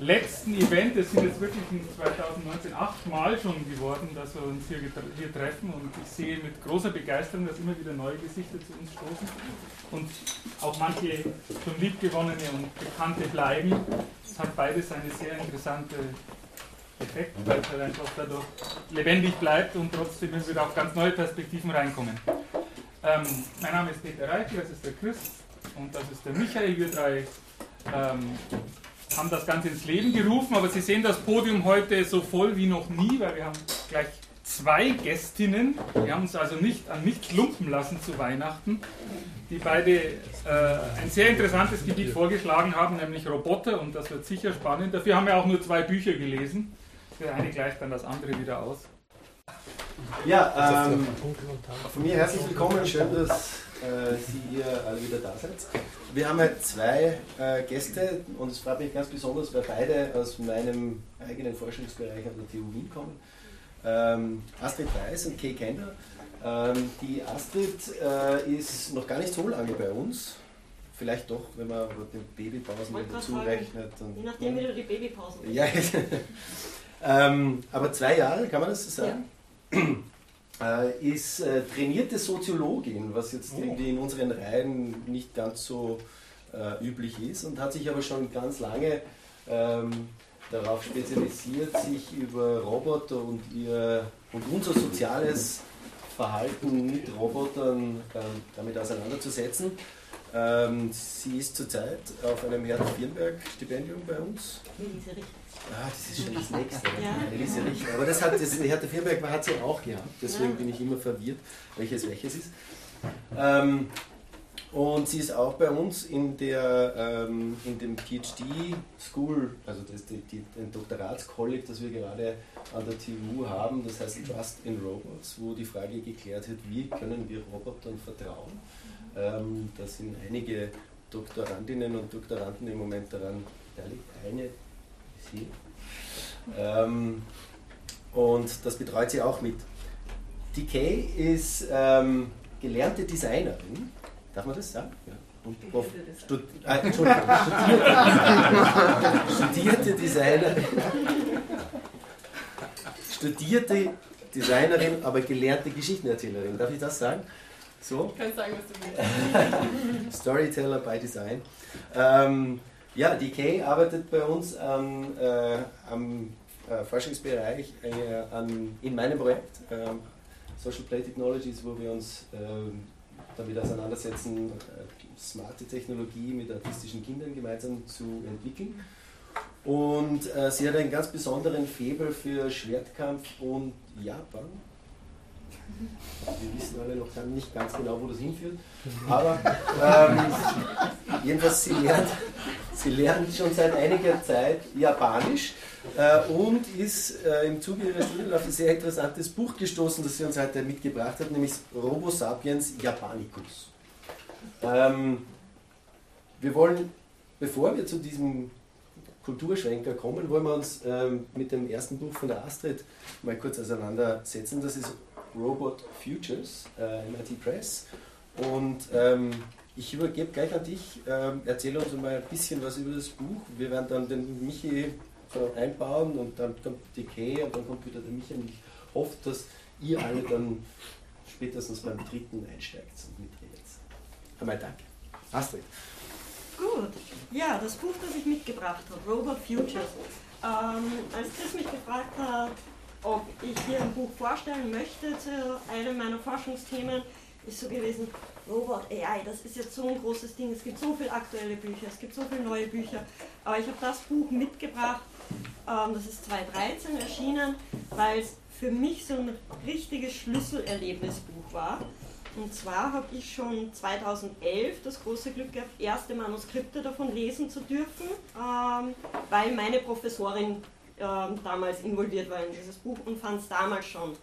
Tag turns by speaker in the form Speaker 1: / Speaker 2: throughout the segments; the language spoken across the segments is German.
Speaker 1: letzten Event. Es sind jetzt wirklich in 2019 achtmal schon geworden, dass wir uns hier, hier treffen und ich sehe mit großer Begeisterung, dass immer wieder neue Gesichter zu uns stoßen und auch manche schon liebgewonnene und bekannte bleiben. Es hat beides eine sehr interessante Effekt, weil es halt einfach dadurch lebendig bleibt und trotzdem wieder auf ganz neue Perspektiven reinkommen. Ähm, mein Name ist Peter Reich, das ist der Chris und das ist der Michael. Wir drei ähm, haben das Ganze ins Leben gerufen, aber Sie sehen das Podium heute so voll wie noch nie, weil wir haben gleich zwei Gästinnen. Wir haben uns also nicht an mich klumpen lassen zu Weihnachten, die beide äh, ein sehr interessantes Gebiet vorgeschlagen haben, nämlich Roboter, und das wird sicher spannend. Dafür haben wir auch nur zwei Bücher gelesen. Das eine gleicht dann das andere wieder aus.
Speaker 2: Ja, ähm, von mir herzlich willkommen. Schön, dass äh, Sie hier alle wieder da seid. Wir haben heute zwei äh, Gäste und es freut mich ganz besonders, weil beide aus meinem eigenen Forschungsbereich an der TU Wien kommen. Ähm, Astrid Weiß und Kay Kender. Ähm, die Astrid äh, ist noch gar nicht so lange bei uns. Vielleicht doch, wenn man den Babypausen dazu rechnet.
Speaker 3: Je nachdem, wie du die Babypausen
Speaker 2: Ja, ähm, aber zwei Jahre, kann man das so sagen? Ja. Äh, ist äh, trainierte Soziologin, was jetzt oh. irgendwie in unseren Reihen nicht ganz so äh, üblich ist und hat sich aber schon ganz lange ähm, darauf spezialisiert, sich über Roboter und, ihr, und unser soziales Verhalten mit Robotern ähm, damit auseinanderzusetzen. Ähm, sie ist zurzeit auf einem Hertha-Firnberg-Stipendium bei uns. Ah, das ist schon das nächste. Ja. Elise Richter. Aber das hat das Hertha Firberg hat sie auch gehabt, deswegen bin ich immer verwirrt, welches welches ist. Ähm, und sie ist auch bei uns in, der, ähm, in dem PhD School, also das, die, die, ein Doktoratskolleg, das wir gerade an der TU haben, das heißt Trust in Robots, wo die Frage geklärt wird, wie können wir Robotern vertrauen. Ähm, da sind einige Doktorandinnen und Doktoranden im Moment daran beteiligt. Eine sie. Ähm, und das betreut sie auch mit. Die Kay ist ähm, gelernte Designerin. Darf man das sagen? Ja. Und Stud ah, Entschuldigung, studierte, studierte Designerin. Studierte Designerin, aber gelernte Geschichtenerzählerin. Darf ich das sagen?
Speaker 3: So? Du kannst sagen, was
Speaker 2: du willst. Storyteller by Design. Ähm, ja, Kay arbeitet bei uns an, äh, am äh, Forschungsbereich äh, an, in meinem Projekt ähm, Social Play Technologies, wo wir uns ähm, damit auseinandersetzen, äh, smarte Technologie mit autistischen Kindern gemeinsam zu entwickeln. Und äh, sie hat einen ganz besonderen Faible für Schwertkampf und Japan. Wir wissen alle noch nicht ganz genau, wo das hinführt. Aber ähm, jedenfalls, sie lernt, sie lernt schon seit einiger Zeit Japanisch äh, und ist äh, im Zuge ihrer Studien auf ein sehr interessantes Buch gestoßen, das sie uns heute mitgebracht hat, nämlich Robo Sapiens Japanicus. Ähm, wir wollen, bevor wir zu diesem Kulturschwenker kommen, wollen wir uns ähm, mit dem ersten Buch von der Astrid mal kurz auseinandersetzen. Das ist Robot Futures, äh, MIT Press. Und ähm, ich übergebe gleich an dich. Ähm, erzähle uns mal ein bisschen was über das Buch. Wir werden dann den Michi einbauen und dann kommt die Kay und dann kommt wieder der Michi. Und ich hoffe, dass ihr alle dann spätestens beim dritten einsteigt und mitredet. Einmal danke. Astrid.
Speaker 3: Gut. Ja, das Buch, das ich mitgebracht habe, Robot Futures. Ähm, als Chris mich gefragt hat, ob ich hier ein Buch vorstellen möchte zu einem meiner Forschungsthemen, ist so gewesen, Robot AI, das ist jetzt so ein großes Ding, es gibt so viele aktuelle Bücher, es gibt so viele neue Bücher, aber ich habe das Buch mitgebracht, ähm, das ist 2013 erschienen, weil es für mich so ein richtiges Schlüsselerlebnisbuch war. Und zwar habe ich schon 2011 das große Glück gehabt, erste Manuskripte davon lesen zu dürfen, ähm, weil meine Professorin damals involviert war in dieses Buch und fand es damals schon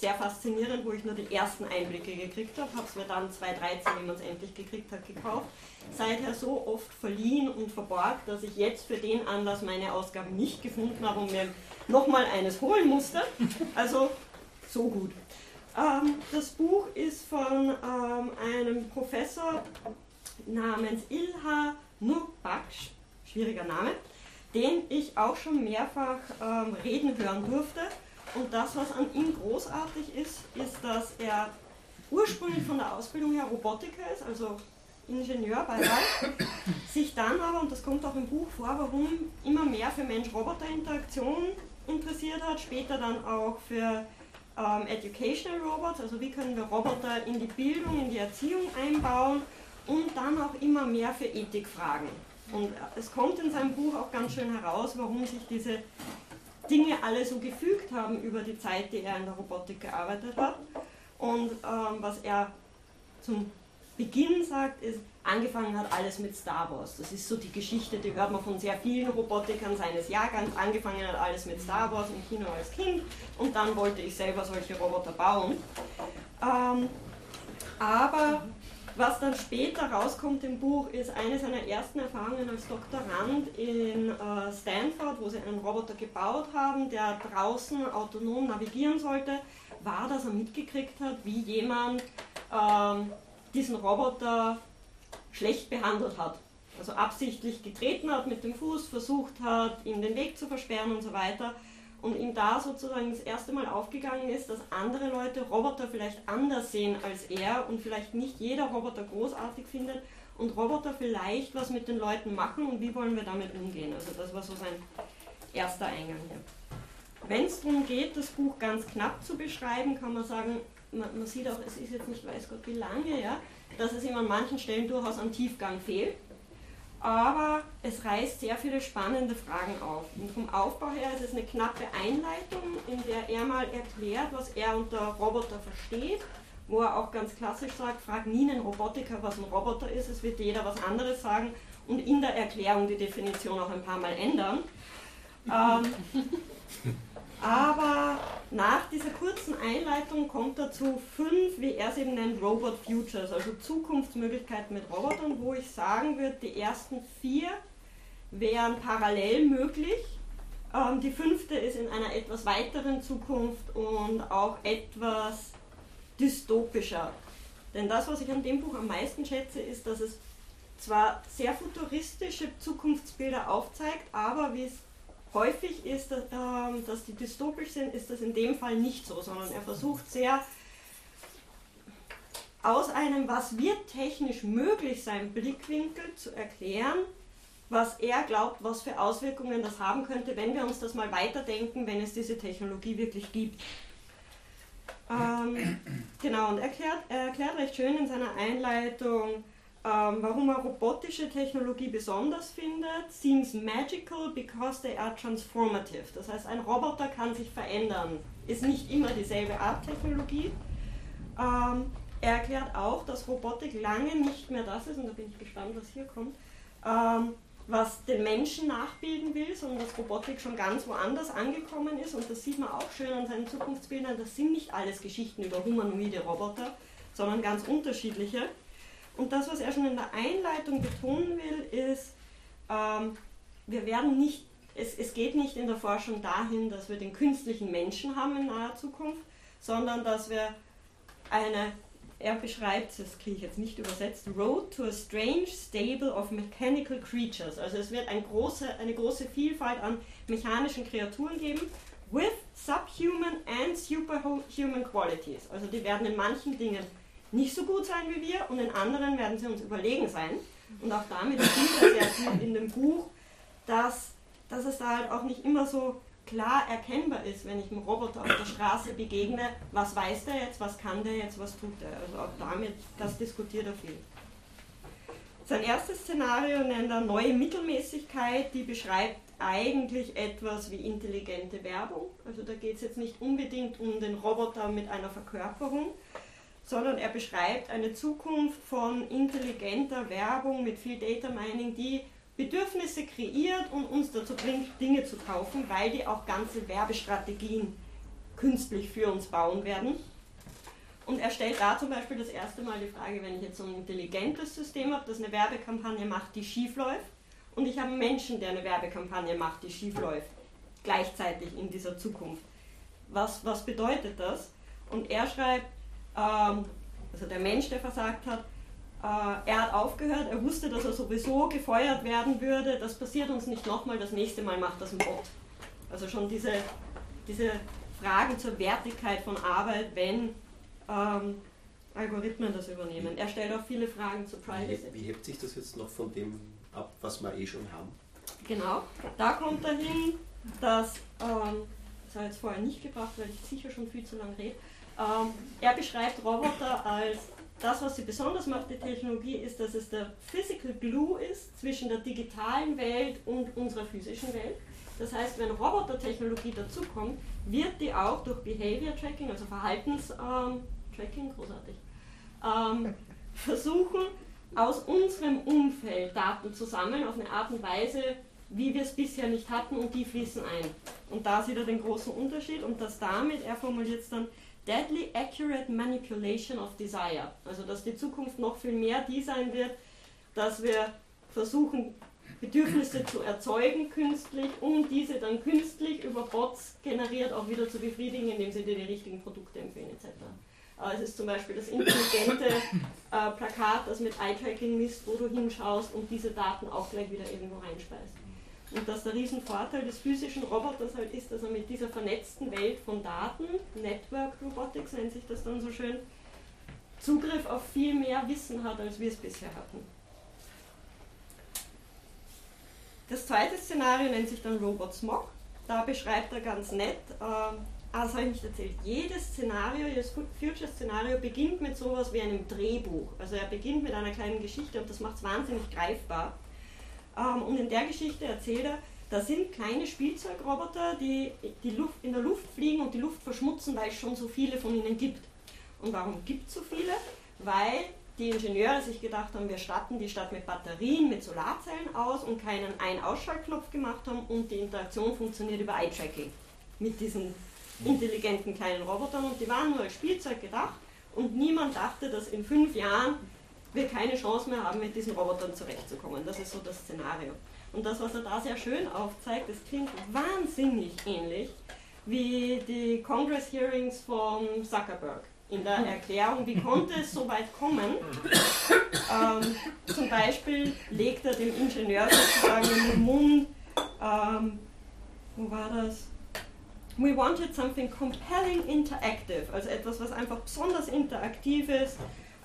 Speaker 3: sehr faszinierend, wo ich nur die ersten Einblicke gekriegt habe. Habe es mir dann 2013, wie man es endlich gekriegt hat, gekauft. Seither so oft verliehen und verborgt, dass ich jetzt für den Anlass meine Ausgaben nicht gefunden habe und mir nochmal eines holen musste. Also so gut. Ähm, das Buch ist von ähm, einem Professor namens Ilha Nurbaksh, schwieriger Name, den ich auch schon mehrfach ähm, reden hören durfte. Und das, was an ihm großartig ist, ist, dass er ursprünglich von der Ausbildung her Robotiker ist, also Ingenieur bei Ralf, sich dann aber, und das kommt auch im Buch vor, warum immer mehr für Mensch-Roboter-Interaktion interessiert hat, später dann auch für ähm, Educational Robots, also wie können wir Roboter in die Bildung, in die Erziehung einbauen und dann auch immer mehr für Ethikfragen. Und es kommt in seinem Buch auch ganz schön heraus, warum sich diese Dinge alle so gefügt haben über die Zeit, die er in der Robotik gearbeitet hat. Und ähm, was er zum Beginn sagt, ist, angefangen hat alles mit Star Wars. Das ist so die Geschichte, die hört man von sehr vielen Robotikern seines Jahrgangs. Angefangen hat alles mit Star Wars im Kino als Kind und dann wollte ich selber solche Roboter bauen. Ähm, aber was dann später rauskommt im Buch, ist eine seiner ersten Erfahrungen als Doktorand in äh, Stanford, wo sie einen Roboter gebaut haben, der draußen autonom navigieren sollte, war, dass er mitgekriegt hat, wie jemand ähm, diesen Roboter schlecht behandelt hat. Also absichtlich getreten hat mit dem Fuß, versucht hat, ihm den Weg zu versperren und so weiter. Und ihm da sozusagen das erste Mal aufgegangen ist, dass andere Leute Roboter vielleicht anders sehen als er und vielleicht nicht jeder Roboter großartig findet und Roboter vielleicht was mit den Leuten machen und wie wollen wir damit umgehen. Also das war so sein erster Eingang hier. Wenn es darum geht, das Buch ganz knapp zu beschreiben, kann man sagen, man, man sieht auch, es ist jetzt nicht weiß Gott wie lange, ja, dass es ihm an manchen Stellen durchaus an Tiefgang fehlt. Aber es reißt sehr viele spannende Fragen auf. Und vom Aufbau her ist es eine knappe Einleitung, in der er mal erklärt, was er unter Roboter versteht, wo er auch ganz klassisch sagt, frag nie einen Robotiker, was ein Roboter ist, es wird jeder was anderes sagen und in der Erklärung die Definition auch ein paar Mal ändern. Ähm, aber nach dieser kurzen Einleitung kommt er zu fünf, wie er es eben nennt, Robot Futures, also Zukunftsmöglichkeiten mit Robotern, wo ich sagen würde, die ersten vier wären parallel möglich. Ähm, die fünfte ist in einer etwas weiteren Zukunft und auch etwas dystopischer. Denn das, was ich an dem Buch am meisten schätze, ist, dass es zwar sehr futuristische Zukunftsbilder aufzeigt, aber wie es häufig ist, dass, ähm, dass die dystopisch sind, ist das in dem Fall nicht so, sondern er versucht sehr aus einem, was wird technisch möglich sein, Blickwinkel zu erklären, was er glaubt, was für Auswirkungen das haben könnte, wenn wir uns das mal weiterdenken, wenn es diese Technologie wirklich gibt. Ähm, genau, und erklärt, er erklärt recht schön in seiner Einleitung, warum er robotische Technologie besonders findet, seems magical because they are transformative. Das heißt, ein Roboter kann sich verändern, ist nicht immer dieselbe Art Technologie. Ähm, er erklärt auch, dass Robotik lange nicht mehr das ist, und da bin ich gespannt, was hier kommt, ähm, was den Menschen nachbilden will, sondern dass Robotik schon ganz woanders angekommen ist. Und das sieht man auch schön an seinen Zukunftsbildern. Das sind nicht alles Geschichten über humanoide Roboter, sondern ganz unterschiedliche. Und das, was er schon in der Einleitung betonen will, ist, ähm, wir werden nicht, es, es geht nicht in der Forschung dahin, dass wir den künstlichen Menschen haben in naher Zukunft, sondern dass wir eine, er beschreibt, das kriege ich jetzt nicht übersetzt, Road to a strange stable of mechanical creatures. Also es wird ein große, eine große Vielfalt an mechanischen Kreaturen geben, with subhuman and superhuman qualities. Also die werden in manchen Dingen nicht so gut sein wie wir und in anderen werden sie uns überlegen sein. Und auch damit spielt er sehr gut in dem Buch, dass, dass es da halt auch nicht immer so klar erkennbar ist, wenn ich einem Roboter auf der Straße begegne, was weiß der jetzt, was kann der jetzt, was tut er. Also auch damit, das diskutiert er viel. Sein erstes Szenario nennt er neue Mittelmäßigkeit, die beschreibt eigentlich etwas wie intelligente Werbung. Also da geht es jetzt nicht unbedingt um den Roboter mit einer Verkörperung, sondern er beschreibt eine Zukunft von intelligenter Werbung mit viel Data Mining, die Bedürfnisse kreiert und uns dazu bringt, Dinge zu kaufen, weil die auch ganze Werbestrategien künstlich für uns bauen werden. Und er stellt da zum Beispiel das erste Mal die Frage, wenn ich jetzt so ein intelligentes System habe, das eine Werbekampagne macht, die schief läuft, und ich habe einen Menschen, der eine Werbekampagne macht, die schief läuft, gleichzeitig in dieser Zukunft. Was, was bedeutet das? Und er schreibt, ähm, also der Mensch, der versagt hat, äh, er hat aufgehört, er wusste, dass er sowieso gefeuert werden würde, das passiert uns nicht nochmal, das nächste Mal macht das ein Bot. Also schon diese, diese Fragen zur Wertigkeit von Arbeit, wenn ähm, Algorithmen das übernehmen. Er stellt auch viele Fragen zu Privacy.
Speaker 2: Wie, wie hebt sich das jetzt noch von dem ab, was wir eh schon haben?
Speaker 3: Genau, da kommt dahin, dass, ähm, das habe ich jetzt vorher nicht gebracht, weil ich sicher schon viel zu lange rede, ähm, er beschreibt Roboter als das, was sie besonders macht, die Technologie, ist, dass es der Physical Glue ist zwischen der digitalen Welt und unserer physischen Welt. Das heißt, wenn Robotertechnologie dazukommt, wird die auch durch Behavior Tracking, also Verhaltenstracking, ähm, großartig, ähm, versuchen, aus unserem Umfeld Daten zu sammeln auf eine Art und Weise, wie wir es bisher nicht hatten und die fließen ein. Und da sieht er den großen Unterschied und dass damit, er formuliert es dann, Deadly Accurate Manipulation of Desire. Also dass die Zukunft noch viel mehr die sein wird, dass wir versuchen, Bedürfnisse zu erzeugen künstlich, um diese dann künstlich über Bots generiert auch wieder zu befriedigen, indem sie dir die richtigen Produkte empfehlen etc. Es ist zum Beispiel das intelligente äh, Plakat, das mit Eye-Tracking misst, wo du hinschaust und diese Daten auch gleich wieder irgendwo reinspeist. Und dass der Riesenvorteil des physischen Roboters halt ist, dass er mit dieser vernetzten Welt von Daten, Network Robotics nennt sich das dann so schön, Zugriff auf viel mehr Wissen hat, als wir es bisher hatten. Das zweite Szenario nennt sich dann Robot Smog. Da beschreibt er ganz nett, äh, ah, das habe ich nicht erzählt, jedes Szenario, jedes Future-Szenario beginnt mit sowas wie einem Drehbuch. Also er beginnt mit einer kleinen Geschichte und das macht es wahnsinnig greifbar. Ähm, und in der Geschichte erzählt er, da sind kleine Spielzeugroboter, die, die Luft, in der Luft fliegen und die Luft verschmutzen, weil es schon so viele von ihnen gibt. Und warum gibt es so viele? Weil die Ingenieure sich gedacht haben, wir statten die Stadt mit Batterien, mit Solarzellen aus und keinen Ein-Ausschaltknopf gemacht haben und die Interaktion funktioniert über Eye-Tracking mit diesen intelligenten kleinen Robotern und die waren nur als Spielzeug gedacht und niemand dachte, dass in fünf Jahren wir keine Chance mehr haben, mit diesen Robotern zurechtzukommen. Das ist so das Szenario. Und das, was er da sehr schön aufzeigt, das klingt wahnsinnig ähnlich wie die Congress Hearings von Zuckerberg. In der Erklärung, wie konnte es so weit kommen? Ähm, zum Beispiel legt er dem Ingenieur sozusagen in den Mund, ähm, wo war das? We wanted something compelling interactive, also etwas, was einfach besonders interaktiv ist,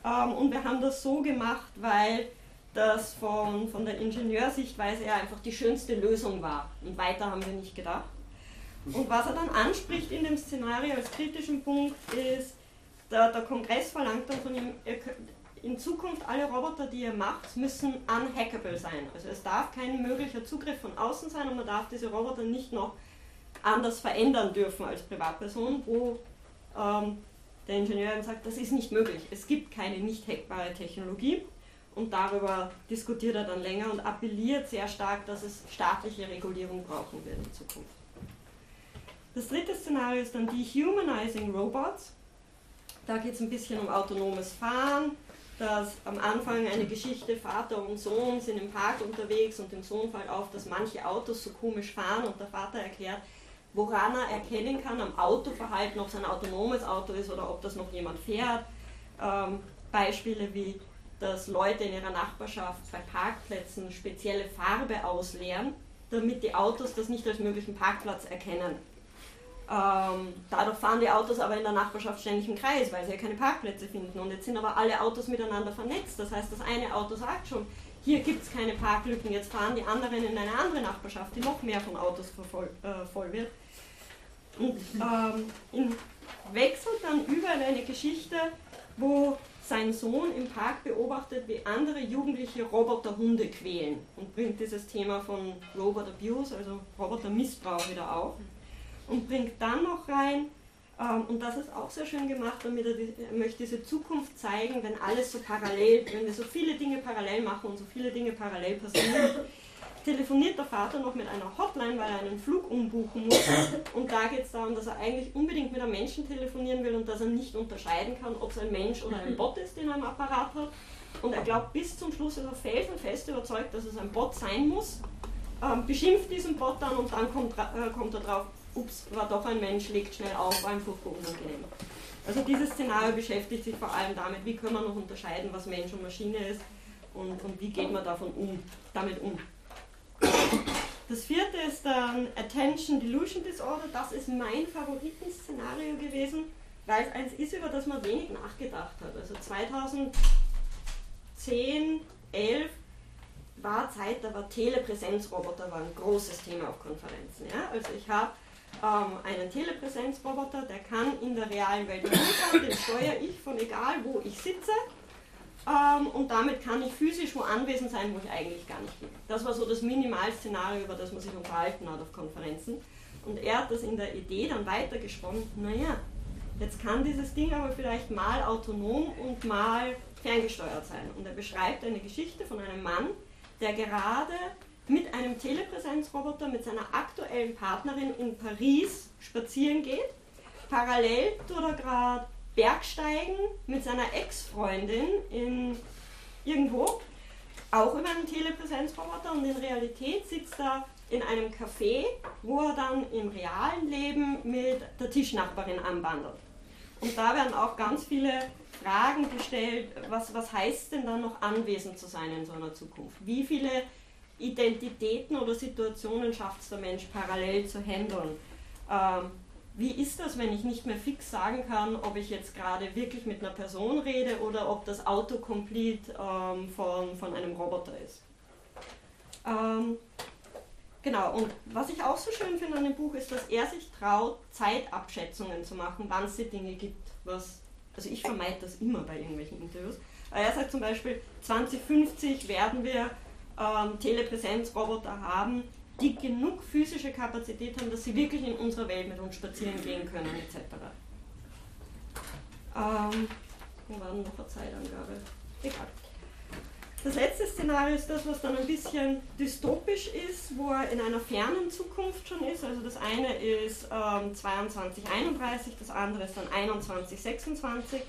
Speaker 3: ähm, und wir haben das so gemacht, weil das von, von der Ingenieursichtweise her einfach die schönste Lösung war. Und weiter haben wir nicht gedacht. Und was er dann anspricht in dem Szenario als kritischen Punkt ist, der, der Kongress verlangt dann von ihm, in Zukunft alle Roboter, die ihr macht, müssen unhackable sein. Also es darf kein möglicher Zugriff von außen sein und man darf diese Roboter nicht noch anders verändern dürfen als Privatperson, wo ähm, der Ingenieur sagt, das ist nicht möglich. Es gibt keine nicht hackbare Technologie. Und darüber diskutiert er dann länger und appelliert sehr stark, dass es staatliche Regulierung brauchen wird in Zukunft. Das dritte Szenario ist dann Dehumanizing Robots. Da geht es ein bisschen um autonomes Fahren. Dass am Anfang eine Geschichte, Vater und Sohn sind im Park unterwegs und dem Sohn fällt auf, dass manche Autos so komisch fahren und der Vater erklärt, woran er erkennen kann am Autoverhalten, ob es ein autonomes Auto ist oder ob das noch jemand fährt. Ähm, Beispiele wie, dass Leute in ihrer Nachbarschaft bei Parkplätzen spezielle Farbe ausleeren, damit die Autos das nicht als möglichen Parkplatz erkennen. Ähm, dadurch fahren die Autos aber in der Nachbarschaft ständig im Kreis, weil sie ja keine Parkplätze finden. Und jetzt sind aber alle Autos miteinander vernetzt. Das heißt, das eine Auto sagt schon, hier gibt es keine Parklücken, jetzt fahren die anderen in eine andere Nachbarschaft, die noch mehr von Autos äh, voll wird. Und ähm, wechselt dann über in eine Geschichte, wo sein Sohn im Park beobachtet, wie andere Jugendliche Roboterhunde quälen und bringt dieses Thema von Robot Abuse, also Robotermissbrauch wieder auf und bringt dann noch rein, Ähm, und das ist auch sehr schön gemacht, damit er, die, er möchte diese Zukunft zeigen, wenn alles so parallel, wenn wir so viele Dinge parallel machen und so viele Dinge parallel passieren. Telefoniert der Vater noch mit einer Hotline, weil er einen Flug umbuchen muss. Und da geht es darum, dass er eigentlich unbedingt mit einem Menschen telefonieren will und dass er nicht unterscheiden kann, ob es ein Mensch oder ein Bot ist, den er im Apparat hat. Und er glaubt bis zum Schluss, ist er felsenfest überzeugt, dass es ein Bot sein muss. Ähm, beschimpft diesen Bot dann und dann kommt, äh, kommt er drauf, ups, war doch ein Mensch, legt schnell auf, war ihm furchtbar unangenehm. Also dieses Szenario beschäftigt sich vor allem damit, wie können wir noch unterscheiden, was Mensch und Maschine ist und, und wie geht man davon um, damit um. Das vierte ist dann Attention Delusion Disorder. Das ist mein Favoritenszenario gewesen, weil es eins ist, über das man wenig nachgedacht hat. Also 2010, 11 war Zeit, da war Telepräsenzroboter war ein großes Thema auf Konferenzen. Ja? Also ich habe ähm, einen Telepräsenzroboter, der kann in der realen Welt rumfahren, den steuere ich von egal wo ich sitze ähm, und damit kann ich physisch wo anwesend sein, wo ich eigentlich gar nicht bin. Das war so das Minimalszenario, über das man sich unterhalten hat auf Konferenzen. Und er hat das in der Idee dann weitergesponnen, naja, jetzt kann dieses Ding aber vielleicht mal autonom und mal ferngesteuert sein. Und er beschreibt eine Geschichte von einem Mann, der gerade mit einem Telepräsenzroboter mit seiner aktuellen Partnerin in Paris spazieren geht. Parallel tut er gerade Bergsteigen mit seiner Ex-Freundin in irgendwo, auch über einen Telepräsenzroboter und in Realität sitzt er in einem Café, wo er dann im realen Leben mit der Tischnachbarin anwandert. Und da werden auch ganz viele Fragen gestellt, was, was heißt denn dann noch anwesend zu sein in so einer Zukunft? Wie viele Identitäten oder Situationen schafft es der Mensch parallel zu handeln? Ähm, wie ist das, wenn ich nicht mehr fix sagen kann, ob ich jetzt gerade wirklich mit einer Person rede oder ob das Autocomplete ähm, von, von einem Roboter ist. Ähm, genau, und was ich auch so schön finde an dem Buch ist, dass er sich traut, Zeitabschätzungen zu machen, wann es die Dinge gibt. Was, also ich vermeide das immer bei irgendwelchen Interviews. Er sagt zum Beispiel, 2050 werden wir ähm, Telepräsenzroboter haben, die genug physische Kapazität haben, dass sie wirklich in unserer Welt mit uns spazieren gehen können, etc. Ähm, wo war noch eine Zeitangabe? Egal. Das letzte Szenario ist das, was dann ein bisschen dystopisch ist, wo er in einer fernen Zukunft schon ist. Also das eine ist ähm, 2231, das andere ist dann 2126,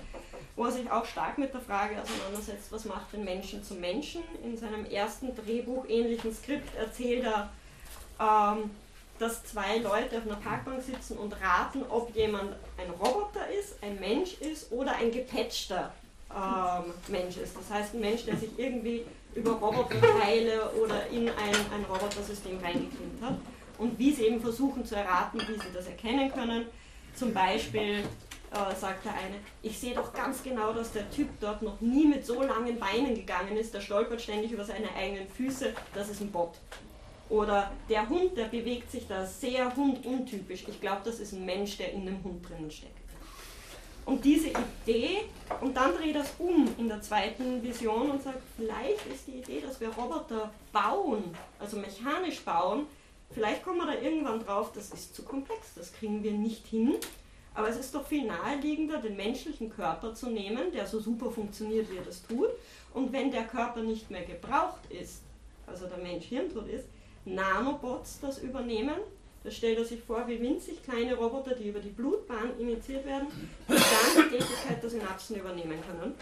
Speaker 3: wo er sich auch stark mit der Frage auseinandersetzt, was macht den Menschen zum Menschen. In seinem ersten Drehbuch ähnlichen Skript erzählt er ähm, dass zwei Leute auf einer Parkbank sitzen und raten, ob jemand ein Roboter ist, ein Mensch ist oder ein gepatchter ähm, Mensch ist. Das heißt, ein Mensch, der sich irgendwie über Roboterteile oder in ein, ein Robotersystem reingeklimmt hat. Und wie sie eben versuchen zu erraten, wie sie das erkennen können. Zum Beispiel äh, sagt der eine, ich sehe doch ganz genau, dass der Typ dort noch nie mit so langen Beinen gegangen ist, der stolpert ständig über seine eigenen Füße, das ist ein Bot. Oder der Hund, der bewegt sich da sehr hunduntypisch. Ich glaube, das ist ein Mensch, der in dem Hund drinnen steckt. Und diese Idee, und dann dreht das um in der zweiten Vision und sagt, vielleicht ist die Idee, dass wir Roboter bauen, also mechanisch bauen, vielleicht kommen wir da irgendwann drauf, das ist zu komplex, das kriegen wir nicht hin. Aber es ist doch viel naheliegender, den menschlichen Körper zu nehmen, der so super funktioniert, wie er das tut. Und wenn der Körper nicht mehr gebraucht ist, also der Mensch hirntot ist, Nanobots das übernehmen. Das stellt er sich vor wie winzig kleine Roboter, die über die Blutbahn initiiert werden, die dann die Tätigkeit der Synapsen übernehmen können.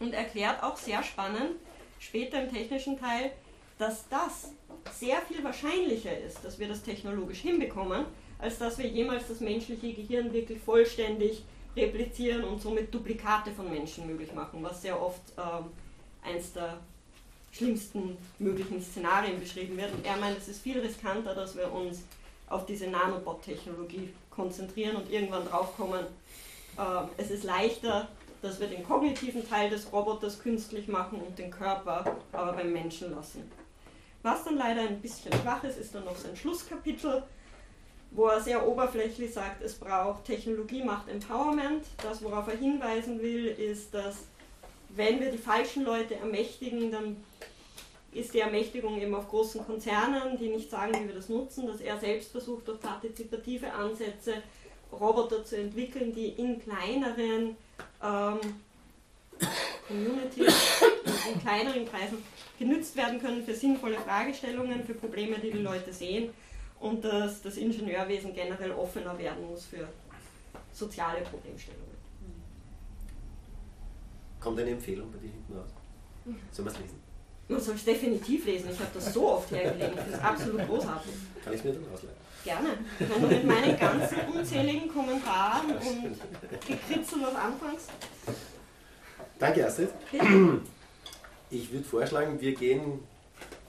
Speaker 3: Und erklärt auch sehr spannend, später im technischen Teil, dass das sehr viel wahrscheinlicher ist, dass wir das technologisch hinbekommen, als dass wir jemals das menschliche Gehirn wirklich vollständig replizieren und somit Duplikate von Menschen möglich machen, was sehr oft ähm, eins der schlimmsten möglichen Szenarien beschrieben wird. Er meint, es ist viel riskanter, dass wir uns auf diese Nanobot-Technologie konzentrieren und irgendwann draufkommen, äh, es ist leichter, dass wir den kognitiven Teil des Roboters künstlich machen und den Körper aber beim Menschen lassen. Was dann leider ein bisschen schwach ist, ist dann noch sein Schlusskapitel, wo er sehr oberflächlich sagt, es braucht Technologie macht Empowerment. Das, worauf er hinweisen will, ist, dass wenn wir die falschen Leute ermächtigen, dann ist die Ermächtigung eben auf großen Konzernen, die nicht sagen, wie wir das nutzen, dass er selbst versucht, durch partizipative Ansätze Roboter zu entwickeln, die in kleineren ähm, Communities, in kleineren Kreisen genützt werden können für sinnvolle Fragestellungen, für Probleme, die die Leute sehen und dass das Ingenieurwesen generell offener werden muss für soziale Problemstellungen.
Speaker 2: Kommt eine Empfehlung bei dir hinten raus? Sollen wir es lesen?
Speaker 3: Man soll es definitiv lesen. Ich habe das so oft hergelegt. Ich finde es absolut großartig.
Speaker 2: Kann ich es mir dann ausleihen?
Speaker 3: Gerne. Wenn du mit meinen ganzen unzähligen Kommentaren und Gekritzel noch anfängst.
Speaker 2: Danke, Astrid. Ich würde vorschlagen, wir gehen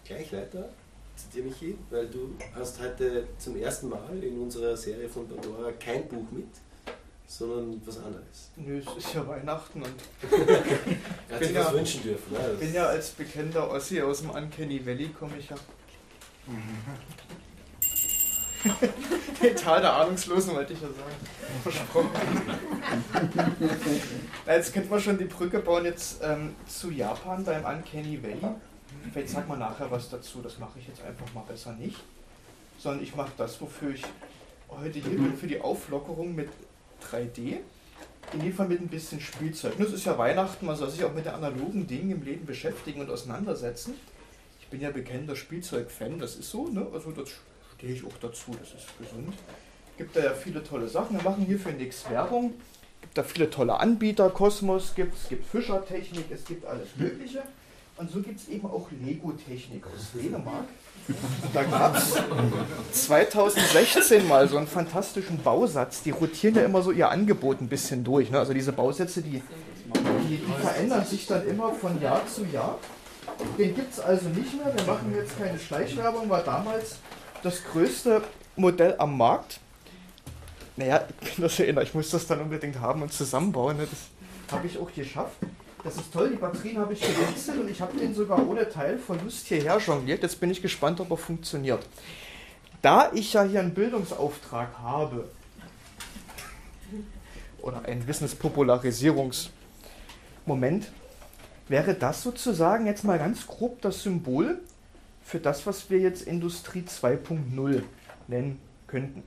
Speaker 2: gleich weiter zu dir, Michi, weil du hast heute zum ersten Mal in unserer Serie von Pandora kein Buch mit, sondern was anderes.
Speaker 4: Nö, es ist ja Weihnachten und
Speaker 2: Er hat sich was
Speaker 4: ja-
Speaker 2: wünschen dürfen. Ne?
Speaker 4: ich bin ja als bekannter Ossi aus dem Uncanny Valley, komme ich ja. Den Tal der Ahnungslosen wollte ich ja sagen. Versprochen. Na, jetzt könnte man schon die Brücke bauen jetzt ähm, zu Japan beim Uncanny Valley. Vielleicht sag mal nachher was dazu, das mache ich jetzt einfach mal besser nicht. Sondern ich mache das, wofür ich heute hier bin, für die Auflockerung mit 3D. In jedem Fall mit ein bisschen Spielzeug. Es ist ja Weihnachten, man soll sich auch mit den analogen Dingen im Leben beschäftigen und auseinandersetzen. Ich bin ja bekannter Spielzeug-Fan, das ist so, ne? Also das stehe ich auch dazu, das ist gesund. Gibt da ja viele tolle Sachen. Wir machen hier für nichts Werbung. Gibt da viele tolle Anbieter, Kosmos gibt es, gibt Fischertechnik, es gibt alles Mögliche. Und so gibt es eben auch Lego-Technik aus Dänemark. Da gab es 2016 mal so einen fantastischen Bausatz. Die rotieren ja immer so ihr Angebot ein bisschen durch. Ne? Also diese Bausätze, die, die, die verändern sich dann immer von Jahr zu Jahr. Den gibt es also nicht mehr. Wir machen jetzt keine Schleichwerbung, war damals das größte Modell am Markt. Naja, ich kann das erinnern, ich muss das dann unbedingt haben und zusammenbauen. Ne? Das habe ich auch geschafft. Das ist toll, die Batterien habe ich gewechselt und ich habe den sogar ohne Teilverlust hierher jongliert. Jetzt bin ich gespannt, ob er funktioniert. Da ich ja hier einen Bildungsauftrag habe oder einen Wissenspopularisierungsmoment, wäre das sozusagen jetzt mal ganz grob das Symbol für das, was wir jetzt Industrie 2.0 nennen könnten.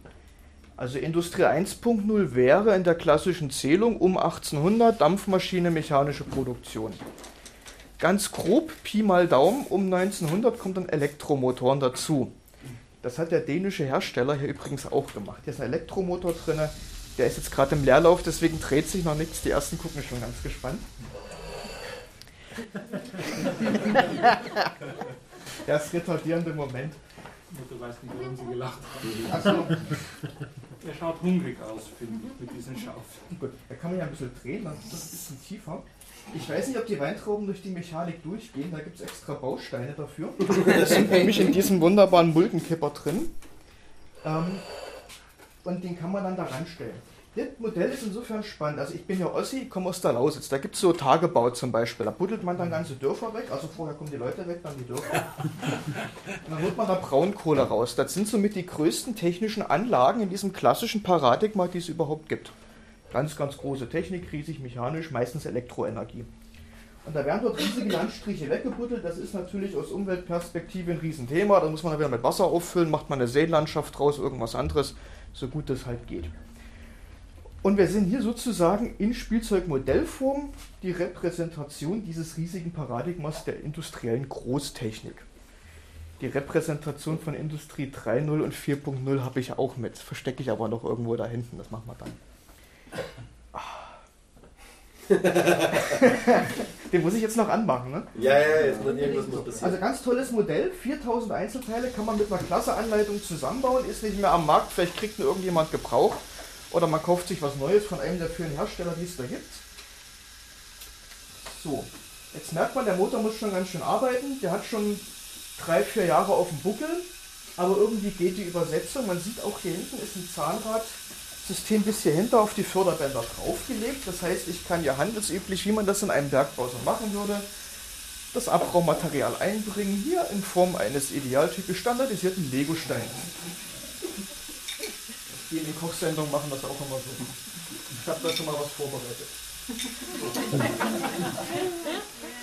Speaker 4: Also Industrie 1.0 wäre in der klassischen Zählung um 1800 Dampfmaschine, mechanische Produktion. Ganz grob, Pi mal Daumen, um 1900 kommt dann Elektromotoren dazu. Das hat der dänische Hersteller hier übrigens auch gemacht. Hier ist ein Elektromotor drin, der ist jetzt gerade im Leerlauf, deswegen dreht sich noch nichts. Die ersten gucken schon ganz gespannt. Das retardierende Moment.
Speaker 1: Mutter weiß nicht, warum sie gelacht hat.
Speaker 4: Also,
Speaker 1: Er schaut hungrig aus, finde ich, mit diesen Schaufeln.
Speaker 4: Gut, da kann man ja ein bisschen drehen, dann ist das ein bisschen tiefer. Ich weiß nicht, ob die Weintrauben durch die Mechanik durchgehen, da gibt es extra Bausteine dafür. Das sind nämlich in diesem wunderbaren Muldenkipper drin. Ähm, und den kann man dann da ranstellen. Das Modell ist insofern spannend. Also ich bin ja Ossi, komme aus der Lausitz. Da gibt es so Tagebau zum Beispiel. Da buddelt man dann ganze Dörfer weg. Also vorher kommen die Leute weg, dann die Dörfer. Und dann holt man da Braunkohle raus. Das sind somit die größten technischen Anlagen in diesem klassischen Paradigma, die es überhaupt gibt. Ganz, ganz große Technik, riesig mechanisch, meistens Elektroenergie. Und da werden dort riesige Landstriche weggebuddelt. Das ist natürlich aus Umweltperspektive ein Riesenthema. Da muss man dann wieder mit Wasser auffüllen, macht man eine Seenlandschaft draus, irgendwas anderes, so gut es halt geht. Und wir sehen hier sozusagen in Spielzeugmodellform die Repräsentation dieses riesigen Paradigmas der industriellen Großtechnik. Die Repräsentation von Industrie 3.0 und 4.0 habe ich auch mit. Verstecke ich aber noch irgendwo da hinten. Das machen wir dann. Den muss ich jetzt noch anmachen, ne?
Speaker 2: Ja, ja, jetzt muss irgendwas muss passieren.
Speaker 4: Also ganz tolles Modell, 4000 Einzelteile kann man mit einer klasse Anleitung zusammenbauen, ist nicht mehr am Markt, vielleicht kriegt ihn irgendjemand Gebrauch oder man kauft sich was Neues von einem der führenden Hersteller, die es da gibt. So, jetzt merkt man, der Motor muss schon ganz schön arbeiten, der hat schon drei, vier Jahre auf dem Buckel, aber irgendwie geht die Übersetzung. Man sieht auch hier hinten ist ein Zahnradsystem bis hier hinter auf die Förderbänder draufgelegt. Das heißt, ich kann hier handelsüblich, wie man das in einem Bergbau so machen würde, das Abraumaterial einbringen, hier in Form eines idealtypisch standardisierten Lego-Steins. Die in den Kochsendungen machen das auch immer so. Ich habe da schon mal was vorbereitet.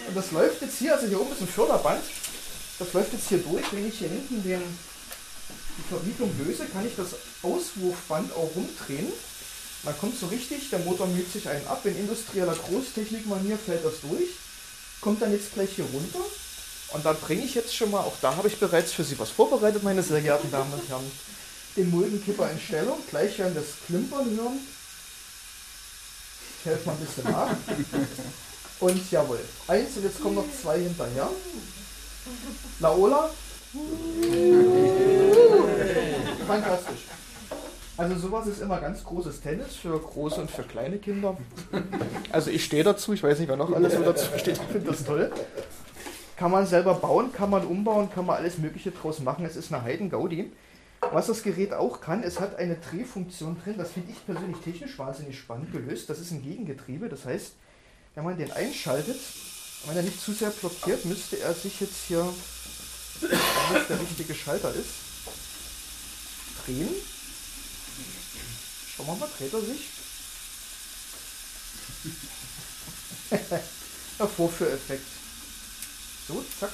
Speaker 4: Und das läuft jetzt hier, also hier oben ist ein Förderband, das läuft jetzt hier durch. Wenn ich hier hinten den, die Verriegelung löse, kann ich das Auswurfband auch rumdrehen. Man kommt so richtig, der Motor müht sich einen ab, in industrieller Großtechnikmanier fällt das durch, kommt dann jetzt gleich hier runter und da bringe ich jetzt schon mal, auch da habe ich bereits für Sie was vorbereitet, meine sehr geehrten Damen und Herren, den Muldenkipper in Stellung, gleich werden das Klimpern hören. Ich helfe mal ein bisschen nach. Und jawohl, eins und jetzt kommen noch zwei hinterher. Laola. Fantastisch. Also sowas ist immer ganz großes Tennis für große und für kleine Kinder. Also ich stehe dazu, ich weiß nicht, wer noch alles so dazu steht, ich finde das toll. Kann man selber bauen, kann man umbauen, kann man alles mögliche draus machen. Es ist eine Heiden-Gaudi. Was das Gerät auch kann, es hat eine Drehfunktion drin, das finde ich persönlich technisch wahnsinnig spannend gelöst. Das ist ein Gegengetriebe, das heißt, wenn man den einschaltet, wenn er nicht zu sehr blockiert, müsste er sich jetzt hier, damit der richtige Schalter ist, drehen. Schauen wir mal, dreht er sich? Der Vorführeffekt. So, zack.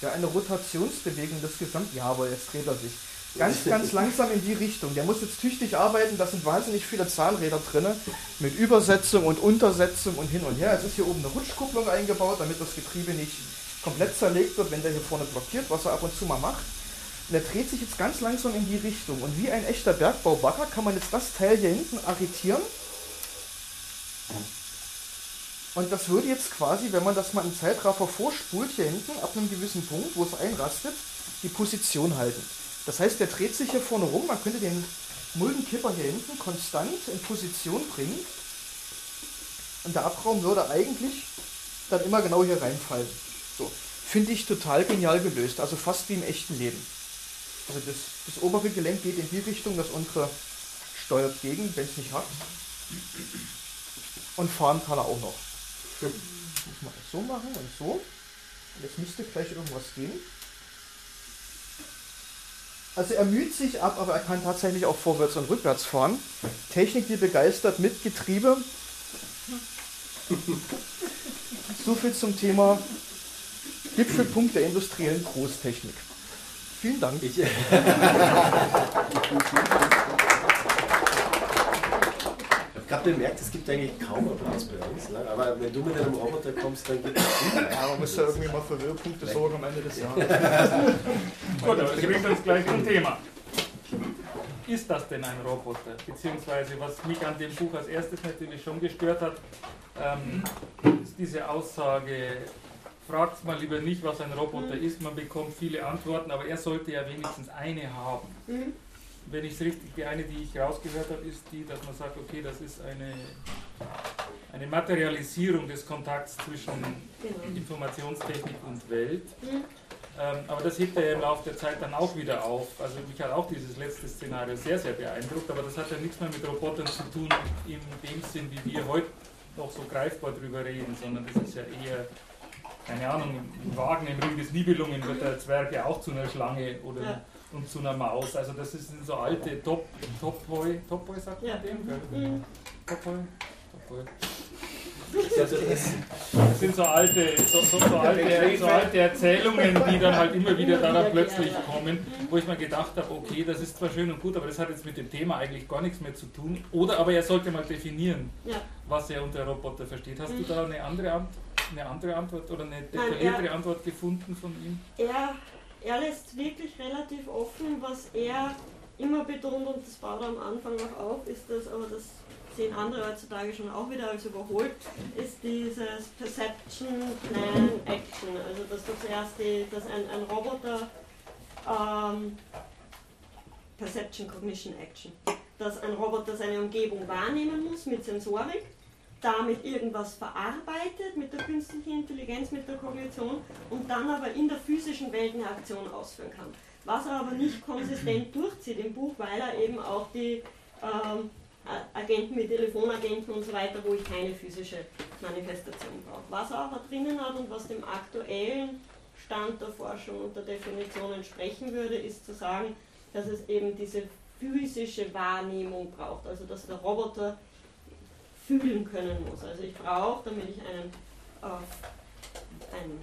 Speaker 4: Ja, eine Rotationsbewegung des Gesamt. Ja, aber jetzt dreht er sich. Ganz, ganz langsam in die Richtung. Der muss jetzt tüchtig arbeiten. Da sind wahnsinnig viele Zahnräder drin. Mit Übersetzung und Untersetzung und hin und her. Es ist hier oben eine Rutschkupplung eingebaut, damit das Getriebe nicht komplett zerlegt wird, wenn der hier vorne blockiert, was er ab und zu mal macht. Und er dreht sich jetzt ganz langsam in die Richtung. Und wie ein echter Bergbaubacker kann man jetzt das Teil hier hinten arretieren. Und das würde jetzt quasi, wenn man das mal im Zeitraffer vorspult, hier hinten, ab einem gewissen Punkt, wo es einrastet, die Position halten. Das heißt, der dreht sich hier vorne rum, man könnte den Muldenkipper hier hinten konstant in Position bringen. Und der Abraum würde eigentlich dann immer genau hier reinfallen. So. Finde ich total genial gelöst, also fast wie im echten Leben. Also das, das obere Gelenk geht in die Richtung, das untere steuert gegen, wenn es nicht hat. Und fahren kann er auch noch. Muss man so machen und so. Jetzt müsste gleich irgendwas gehen. Also er müht sich ab, aber er kann tatsächlich auch vorwärts und rückwärts fahren. Technik, die begeistert mit Getriebe. So viel zum Thema Gipfelpunkt der industriellen Großtechnik. Vielen Dank. Ich,
Speaker 2: gerade bemerkt, es gibt eigentlich kaum Applaus bei uns. Ne? Aber wenn du mit einem Roboter kommst, dann gibt es.
Speaker 4: Ja, man muss ja irgendwie mal für Höhepunkte sorgen am Ende des Jahres.
Speaker 1: Gut, aber das bringt uns gleich zum Thema. Ist das denn ein Roboter? Beziehungsweise, was mich an dem Buch als erstes natürlich schon gestört hat, ähm, ist diese Aussage, fragt mal lieber nicht, was ein Roboter mhm. ist, man bekommt viele Antworten, aber er sollte ja wenigstens eine haben. Wenn ich es richtig, die eine, die ich rausgehört habe, ist die, dass man sagt, okay, das ist eine, eine Materialisierung des Kontakts zwischen genau. Informationstechnik und Welt. Mhm. Ähm, aber das hebt er ja im Laufe der Zeit dann auch wieder auf. Also mich hat auch dieses letzte Szenario sehr, sehr beeindruckt, aber das hat ja nichts mehr mit Robotern zu tun, in dem Sinn, wie wir heute noch so greifbar drüber reden, sondern das ist ja eher keine Ahnung, im Wagen im Ring des Nibelungen wird der Zwerg ja auch zu einer Schlange oder ja und zu einer Maus. Also das sind so alte Top, Top Boy, Top Boy sagt man ja. dem, gell? Mhm. Top Boy, Top Boy. Das sind so alte, so, so, so, alte, so alte Erzählungen, die dann halt immer wieder da plötzlich kommen, wo ich mir gedacht habe, okay, das ist zwar schön und gut, aber das hat jetzt mit dem Thema eigentlich gar nichts mehr zu tun. Oder aber er sollte mal definieren, was er unter Roboter versteht. Hast du da eine andere, eine andere Antwort oder eine detailliertere Antwort gefunden von ihm?
Speaker 3: Ja, er lässt wirklich relativ offen, was er immer betont, und das baut er am Anfang auch auf, ist das, aber das sehen andere heutzutage schon auch wieder als überholt, ist dieses Perception, Plan, Action. Also dass du zuerst die, dass ein, ein Roboter ähm, Perception, Cognition, Action. Dass ein Roboter seine Umgebung wahrnehmen muss mit Sensorik damit irgendwas verarbeitet mit der künstlichen Intelligenz, mit der Kognition und dann aber in der physischen Welt eine Aktion ausführen kann. Was er aber nicht konsistent durchzieht im Buch, weil er eben auch die ähm, Agenten wie Telefonagenten und so weiter, wo ich keine physische Manifestation brauche. Was er aber drinnen hat und was dem aktuellen Stand der Forschung und der Definition entsprechen würde, ist zu sagen, dass es eben diese physische Wahrnehmung braucht. Also dass der Roboter fühlen können muss. Also ich brauche, damit ich einen, äh, einen,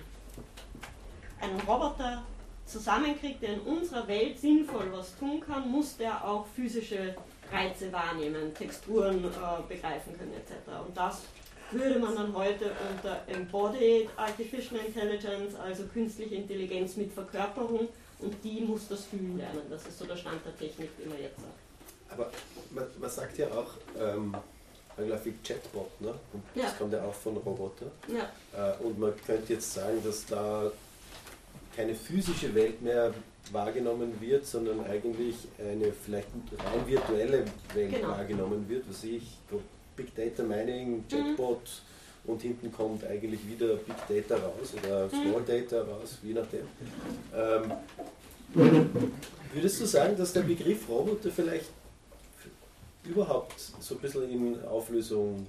Speaker 3: einen Roboter zusammenkriege, der in unserer Welt sinnvoll was tun kann, muss der auch physische Reize wahrnehmen, Texturen äh, begreifen können etc. Und das würde man dann heute unter Embodied Artificial Intelligence, also künstliche Intelligenz mit Verkörperung, und die muss das Fühlen lernen. Das ist so der Stand der Technik, wie man jetzt sagt.
Speaker 2: Aber man, man sagt ja auch, ähm, landläufig Chatbot, ne? Und ja. das kommt ja auch von Robotern.
Speaker 3: Ja.
Speaker 2: Äh, und man könnte jetzt sagen, dass da keine physische Welt mehr wahrgenommen wird, sondern eigentlich eine vielleicht rein virtuelle Welt genau. wahrgenommen wird, was ich, Big Data Mining, Chatbot mhm. und hinten kommt eigentlich wieder Big Data raus oder mhm. Small Data raus, je nachdem. Ähm, würdest du sagen, dass der Begriff Roboter vielleicht überhaupt so ein bisschen in Auflösung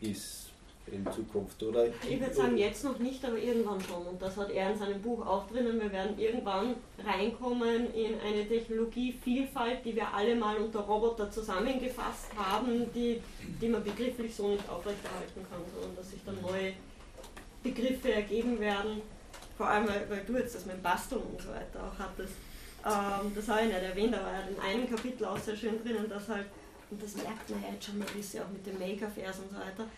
Speaker 2: ist in Zukunft, oder?
Speaker 3: Ich würde sagen, jetzt noch nicht, aber irgendwann schon. Und das hat er in seinem Buch auch drinnen. Wir werden irgendwann reinkommen in eine Technologievielfalt, die wir alle mal unter Roboter zusammengefasst haben, die, die man begrifflich so nicht aufrechterhalten kann, sondern dass sich dann neue Begriffe ergeben werden. Vor allem, weil, du jetzt das mit Basteln und so weiter auch hattest. Ähm, das habe ich nicht erwähnt, aber er hat in einem Kapitel auch sehr schön drinnen, dass halt und das merkt man ja jetzt schon ein bisschen auch mit dem Maker-Vers und so weiter,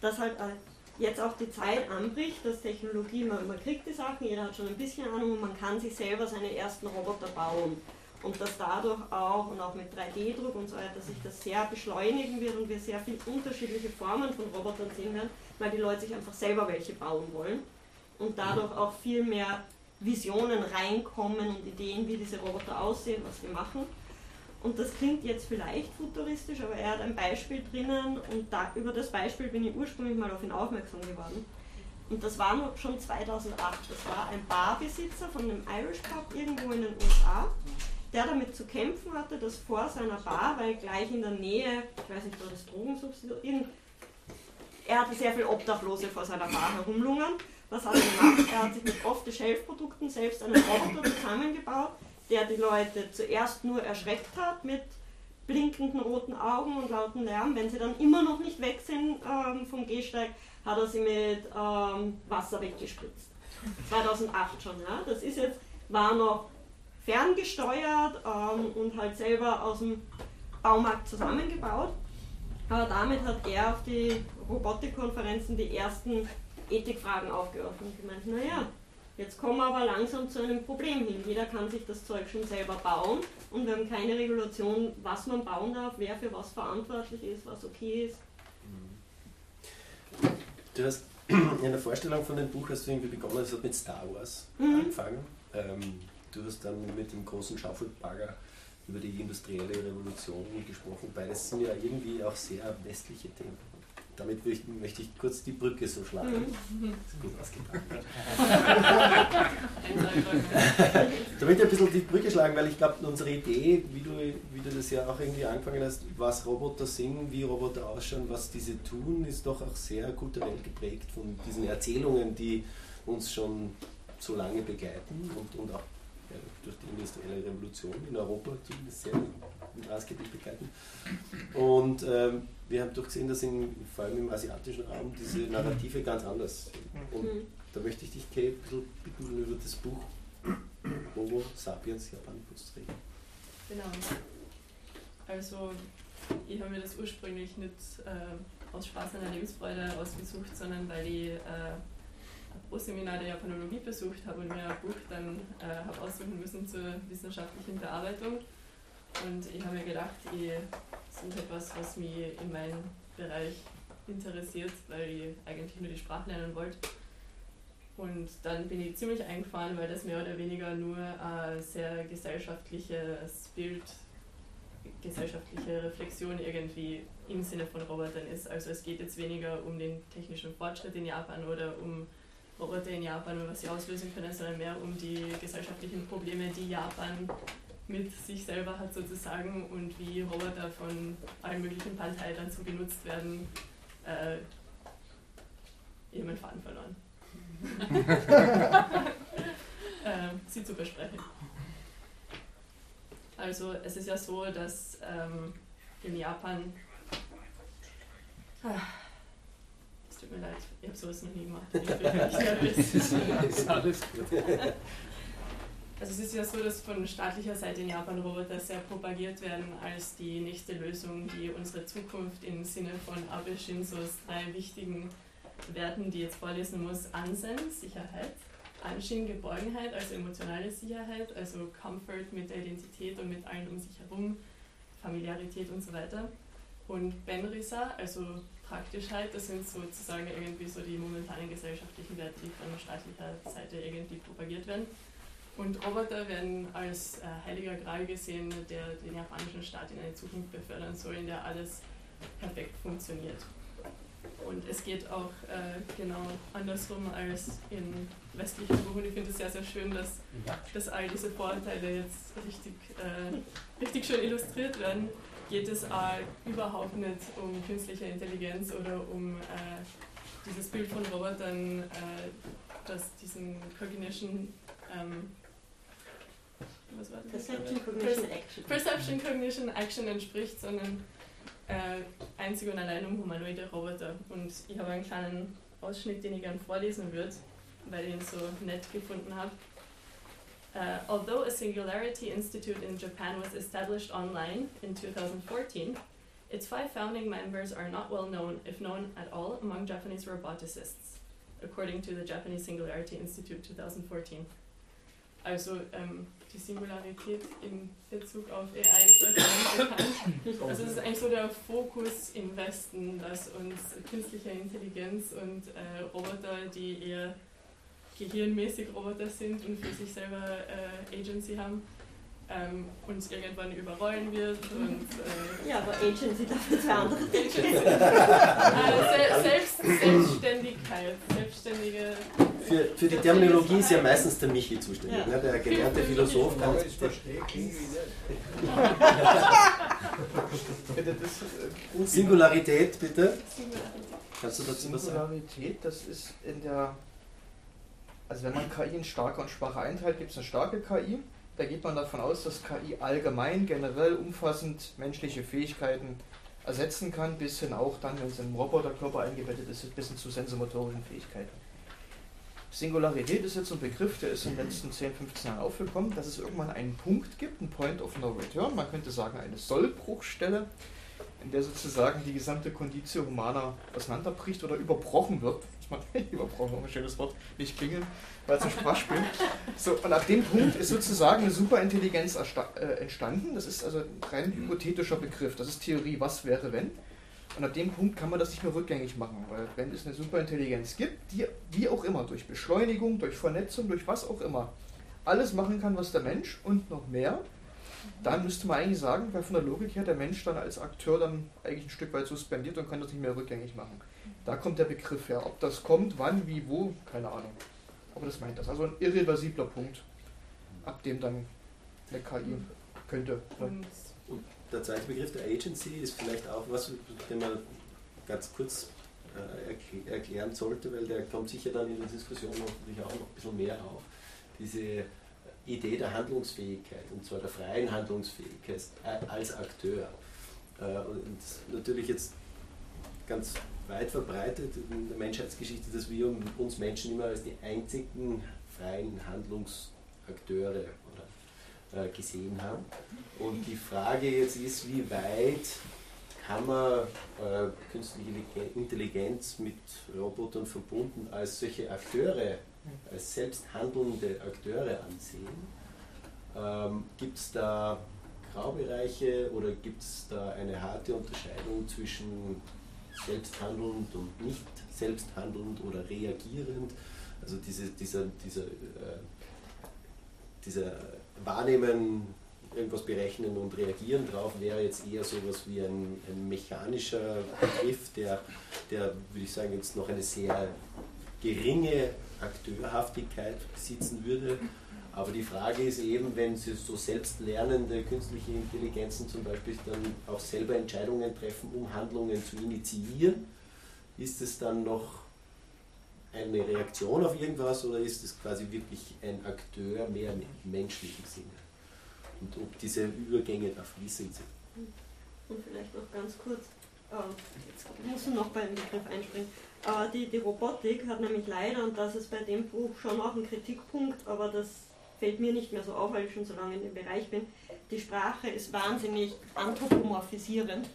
Speaker 3: dass halt äh, jetzt auch die Zeit anbricht, dass Technologie, man, man kriegt die Sachen, jeder hat schon ein bisschen Ahnung und man kann sich selber seine ersten Roboter bauen. Und dass dadurch auch und auch mit 3D-Druck und so weiter sich das sehr beschleunigen wird und wir sehr viele unterschiedliche Formen von Robotern sehen werden, weil die Leute sich einfach selber welche bauen wollen und dadurch auch viel mehr Visionen reinkommen und Ideen, wie diese Roboter aussehen, was sie machen. Und das klingt jetzt vielleicht futuristisch, aber er hat ein Beispiel drinnen und da, über das Beispiel bin ich ursprünglich mal auf ihn aufmerksam geworden. Und das war noch schon 2008. Das war ein Barbesitzer von einem Irish Pub irgendwo in den USA, der damit zu kämpfen hatte, dass vor seiner Bar, weil gleich in der Nähe, ich weiß nicht, war das Drogensubstitut, er hatte sehr viele Obdachlose vor seiner Bar herumlungern. Was hat er gemacht? Er hat sich mit Off-the-Shelf-Produkten selbst einen Roboter zusammengebaut, der die Leute zuerst nur erschreckt hat mit blinkenden roten Augen und lauten Lärm. Wenn sie dann immer noch nicht weg sind ähm, vom Gehsteig, hat er sie mit ähm, Wasser weggespritzt. 2008 schon, ja. Das ist jetzt, war noch ferngesteuert ähm, und halt selber aus dem Baumarkt zusammengebaut. Aber damit hat er auf die Robotikkonferenzen die ersten Ethikfragen aufgeworfen und gemeint, naja, Jetzt kommen wir aber langsam zu einem Problem hin. Jeder kann sich das Zeug schon selber bauen und wir haben keine Regulation, was man bauen darf, wer für was verantwortlich ist, was okay ist.
Speaker 2: Du hast in der Vorstellung von dem Buch hast du irgendwie begonnen, es hat mit Star Wars mhm. angefangen. Ähm, du hast dann mit dem großen Schaufelbagger über die industrielle Revolution gesprochen. Beides sind ja irgendwie auch sehr westliche Themen damit möchte ich kurz die Brücke so schlagen. Mhm. Das ist gut ausgetragen. damit ein bisschen die Brücke schlagen, weil ich glaube, unsere Idee, wie du, wie du das ja auch irgendwie angefangen hast, was Roboter sind, wie Roboter ausschauen, was diese tun, ist doch auch sehr kulturell geprägt von diesen Erzählungen, die uns schon so lange begleiten und, und auch ja, durch die industrielle Revolution in Europa zumindest sehr maßgeblich begleiten. Und ähm, wir haben durchgesehen, dass in, vor allem im asiatischen Raum diese Narrative ganz anders sind. Und mhm. da möchte ich dich, Kay, ein bisschen bitten, über das Buch Homo sapiens Japanicus reden.
Speaker 5: Genau. Also, ich habe mir das ursprünglich nicht äh, aus Spaß an der Lebensfreude ausgesucht, sondern weil ich äh, ein Pro-Seminar der Japanologie besucht habe und mir ein Buch dann äh, habe aussuchen müssen zur wissenschaftlichen Bearbeitung. Und ich habe mir gedacht, ich ist etwas, was mich in meinem Bereich interessiert, weil ich eigentlich nur die Sprache lernen wollte. Und dann bin ich ziemlich eingefahren, weil das mehr oder weniger nur ein sehr gesellschaftliches Bild, gesellschaftliche Reflexion irgendwie im Sinne von Robotern ist. Also es geht jetzt weniger um den technischen Fortschritt in Japan oder um Roboter in Japan und was sie auslösen können, sondern mehr um die gesellschaftlichen Probleme, die Japan mit sich selber hat sozusagen und wie Roboter von allen möglichen Parteien dazu genutzt werden. Äh, ich habe meinen Faden verloren. äh, sie zu besprechen. Also es ist ja so, dass ähm, in Japan ah, es tut mir leid, ich habe sowas noch nie gemacht. Ich bin nicht nervös.
Speaker 2: ist alles gut.
Speaker 5: also es ist ja so, dass von staatlicher Seite in Japan Roboter sehr propagiert werden als die nächste Lösung, die unsere Zukunft im Sinne von Abe Shinzos drei wichtigen Werten, die jetzt vorlesen muss, Ansen, Sicherheit, Anshin, Geborgenheit, also emotionale Sicherheit, also Comfort mit der Identität und mit allen um sich herum, Familiarität und so weiter. Und Benrisa, also Praktischheit, das sind sozusagen irgendwie so die momentanen gesellschaftlichen Werte, die von staatlicher Seite irgendwie propagiert werden. Und Roboter werden als äh, heiliger Gral gesehen, der den japanischen Staat in eine Zukunft befördern soll, in der alles perfekt funktioniert. Und es geht auch äh, genau andersrum als in westlichen Buchen. Ich finde es sehr, sehr schön, dass, dass all diese Vorurteile jetzt richtig, äh, richtig schön illustriert werden. Geht es auch überhaupt nicht um künstliche Intelligenz oder um äh, dieses Bild von Robotern, äh, das diesen Cognition ähm,
Speaker 3: Perception, Cognition, Action.
Speaker 5: Perception, Cognition, Action entspricht, sondern äh, einzig und allein um humanoide Roboter. Und ich habe einen kleinen Ausschnitt, den ich gerne vorlesen würde, weil ich ihn so nett gefunden habe. Uh, although a Singularity Institute in Japan was established online in 2014, its five founding members are not well known, if known at all, among Japanese roboticists, according to the Japanese Singularity Institute 2014. Also ähm, die Singularität in Bezug auf AI euch bekannt. Also es ist eigentlich so der Fokus im Westen, dass uns künstliche Intelligenz und äh, Roboter, die eher gehirnmäßig Roboter sind und für sich selber äh, Agency haben, ähm, uns irgendwann überrollen wird. Und,
Speaker 3: äh, ja, aber Agency dafür zwei andere Dinge.
Speaker 5: äh, selbst, Selbstständigkeit, selbstständige.
Speaker 2: Für, für die Terminologie ist ja meistens der Michi zuständig, ja. ne? der gelernte Philosoph kann jetzt. Singularität, bitte.
Speaker 4: Kannst du dazu was sagen? Singularität, das ist in der. Also, wenn man KI in starke und schwache einteilt, gibt es eine starke KI da geht man davon aus, dass KI allgemein, generell umfassend menschliche Fähigkeiten ersetzen kann, bis hin auch dann, wenn es in einen Roboterkörper eingebettet ist, bis hin zu sensomotorischen Fähigkeiten. Singularität ist jetzt ein Begriff, der ist in den letzten 10, 15 Jahren aufgekommen, dass es irgendwann einen Punkt gibt, einen Point of No Return, man könnte sagen eine Sollbruchstelle, in der sozusagen die gesamte Conditio Humana auseinanderbricht oder überbrochen wird. Ich meine, überbrochen, ein schönes Wort, nicht klingeln, weil es ein Sprachspiel. So, und ab dem Punkt ist sozusagen eine Superintelligenz äh, entstanden. Das ist also ein rein hypothetischer Begriff. Das ist Theorie, was wäre, wenn. Und ab dem Punkt kann man das nicht mehr rückgängig machen, weil wenn es eine Superintelligenz gibt, die wie auch immer, durch Beschleunigung, durch Vernetzung, durch was auch immer, alles machen kann, was der Mensch und noch mehr, dann müsste man eigentlich sagen, weil von der Logik her der Mensch dann als Akteur dann eigentlich ein Stück weit suspendiert und kann das nicht mehr rückgängig machen. Da kommt der Begriff her. Ob das kommt, wann, wie, wo, keine Ahnung. Aber das meint das. Also ein irreversibler Punkt, ab dem dann eine KI könnte.
Speaker 2: Ne? Und der zweite Begriff der Agency ist vielleicht auch was, den man ganz kurz äh, erklären sollte, weil der kommt sicher dann in der Diskussion hoffentlich auch noch ein bisschen mehr auf. Diese Idee der Handlungsfähigkeit, und zwar der freien Handlungsfähigkeit als Akteur. Äh, und natürlich jetzt ganz weit verbreitet in der Menschheitsgeschichte, dass wir uns Menschen immer als die einzigen freien Handlungsakteure oder, äh, gesehen haben. Und die Frage jetzt ist, wie weit kann man äh, künstliche Intelligenz mit Robotern verbunden als solche Akteure als selbst handelnde Akteure ansehen. Ähm, gibt es da Graubereiche oder gibt es da eine harte Unterscheidung zwischen selbsthandelnd und nicht selbsthandelnd oder reagierend? Also diese, dieser, dieser, äh, dieser Wahrnehmen, irgendwas berechnen und reagieren drauf wäre jetzt eher so etwas wie ein, ein mechanischer Begriff, der, der, würde ich sagen, jetzt noch eine sehr geringe Akteurhaftigkeit besitzen würde. Aber die Frage ist eben, wenn Sie so selbstlernende künstliche Intelligenzen zum Beispiel dann auch selber Entscheidungen treffen, um Handlungen zu initiieren, ist es dann noch eine Reaktion auf irgendwas oder ist es quasi wirklich ein Akteur mehr im menschlichen Sinne? Und ob diese Übergänge da fließend sind.
Speaker 3: Und vielleicht noch ganz kurz, äh, jetzt muss ich noch beim Begriff einspringen. Äh, die, die Robotik hat nämlich leider, und das ist bei dem Buch schon auch ein Kritikpunkt, aber das fällt mir nicht mehr so auf, weil ich schon so lange in dem Bereich bin, die Sprache ist wahnsinnig anthropomorphisierend.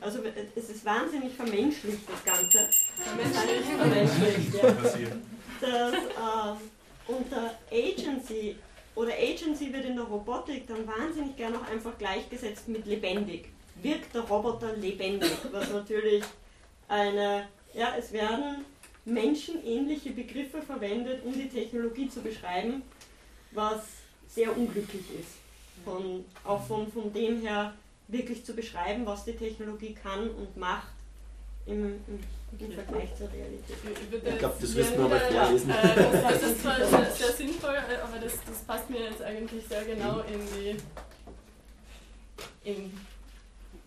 Speaker 3: Also es ist wahnsinnig vermenschlicht, das Ganze. Vermenschlicht, vermenschlicht, ja. Das, äh, unter Agency oder Agency wird in der Robotik dann wahnsinnig gern auch einfach gleichgesetzt mit lebendig. Wirkt der Roboter lebendig, was natürlich eine, ja, es werden menschenähnliche Begriffe verwendet, um die Technologie zu beschreiben, was sehr unglücklich ist. Von, auch von, von dem her wirklich zu beschreiben, was die Technologie kann und macht im, im, im Vergleich zur Realität.
Speaker 2: Ich, ich glaube, das wirst du aber vorlesen.
Speaker 5: Äh, das ist zwar sehr, sehr, sinnvoll, äh, aber das, das passt mir jetzt eigentlich sehr genau in die in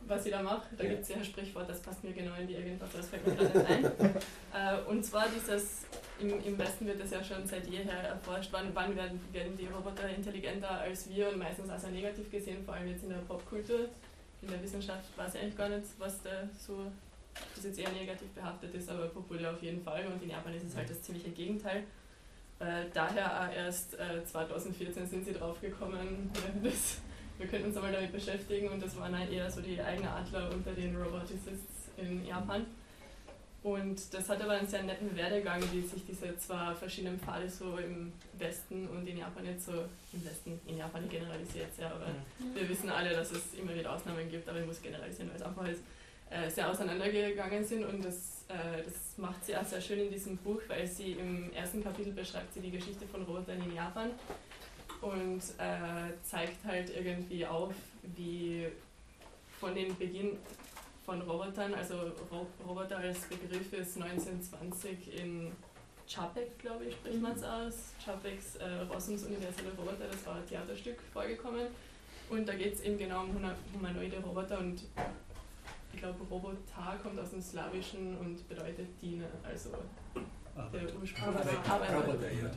Speaker 5: was ich da mache. Da gibt es ja ein Sprichwort, das passt mir genau in die irgendwas, das fällt mir gerade nicht ein. äh, und zwar dieses, im, im Westen wird das ja schon seit jeher erforscht, wann, wann werden, werden die Roboter intelligenter als wir und meistens als negativ gesehen, vor allem jetzt in der Popkultur. In der Wissenschaft weiß ich eigentlich gar nicht, was da so, das jetzt eher negativ behaftet ist, aber populär auf jeden Fall. Und in Japan ist es halt das ziemliche Gegenteil. Äh, daher erst äh, 2014 sind sie draufgekommen, das wir könnten uns einmal damit beschäftigen und das waren halt eher so die eigenen Adler unter den Roboticists in Japan. Und das hat aber einen sehr netten Werdegang, wie sich diese zwei verschiedenen Pfade so im Westen und in Japan jetzt so, im Westen, in Japan generalisiert sehr, aber mhm. wir wissen alle, dass es immer wieder Ausnahmen gibt, aber ich muss generalisieren, weil es einfach ist, äh, sehr auseinandergegangen sind und das, äh, das macht sie auch sehr schön in diesem Buch, weil sie im ersten Kapitel beschreibt sie die Geschichte von Robotern in Japan und äh, zeigt halt irgendwie auf, wie von dem Beginn von Robotern, also Ro Roboter als Begriff ist 1920 in Chapek, glaube ich, spricht man es aus. Chapeks äh, Rossums universelle Roboter, das war ein Theaterstück vorgekommen. Und da geht es eben genau um humanoide Roboter und ich glaube, Robotar kommt aus dem Slawischen und bedeutet Diener, also der Ursprung. Arbeiter. Arbeiter. Ja.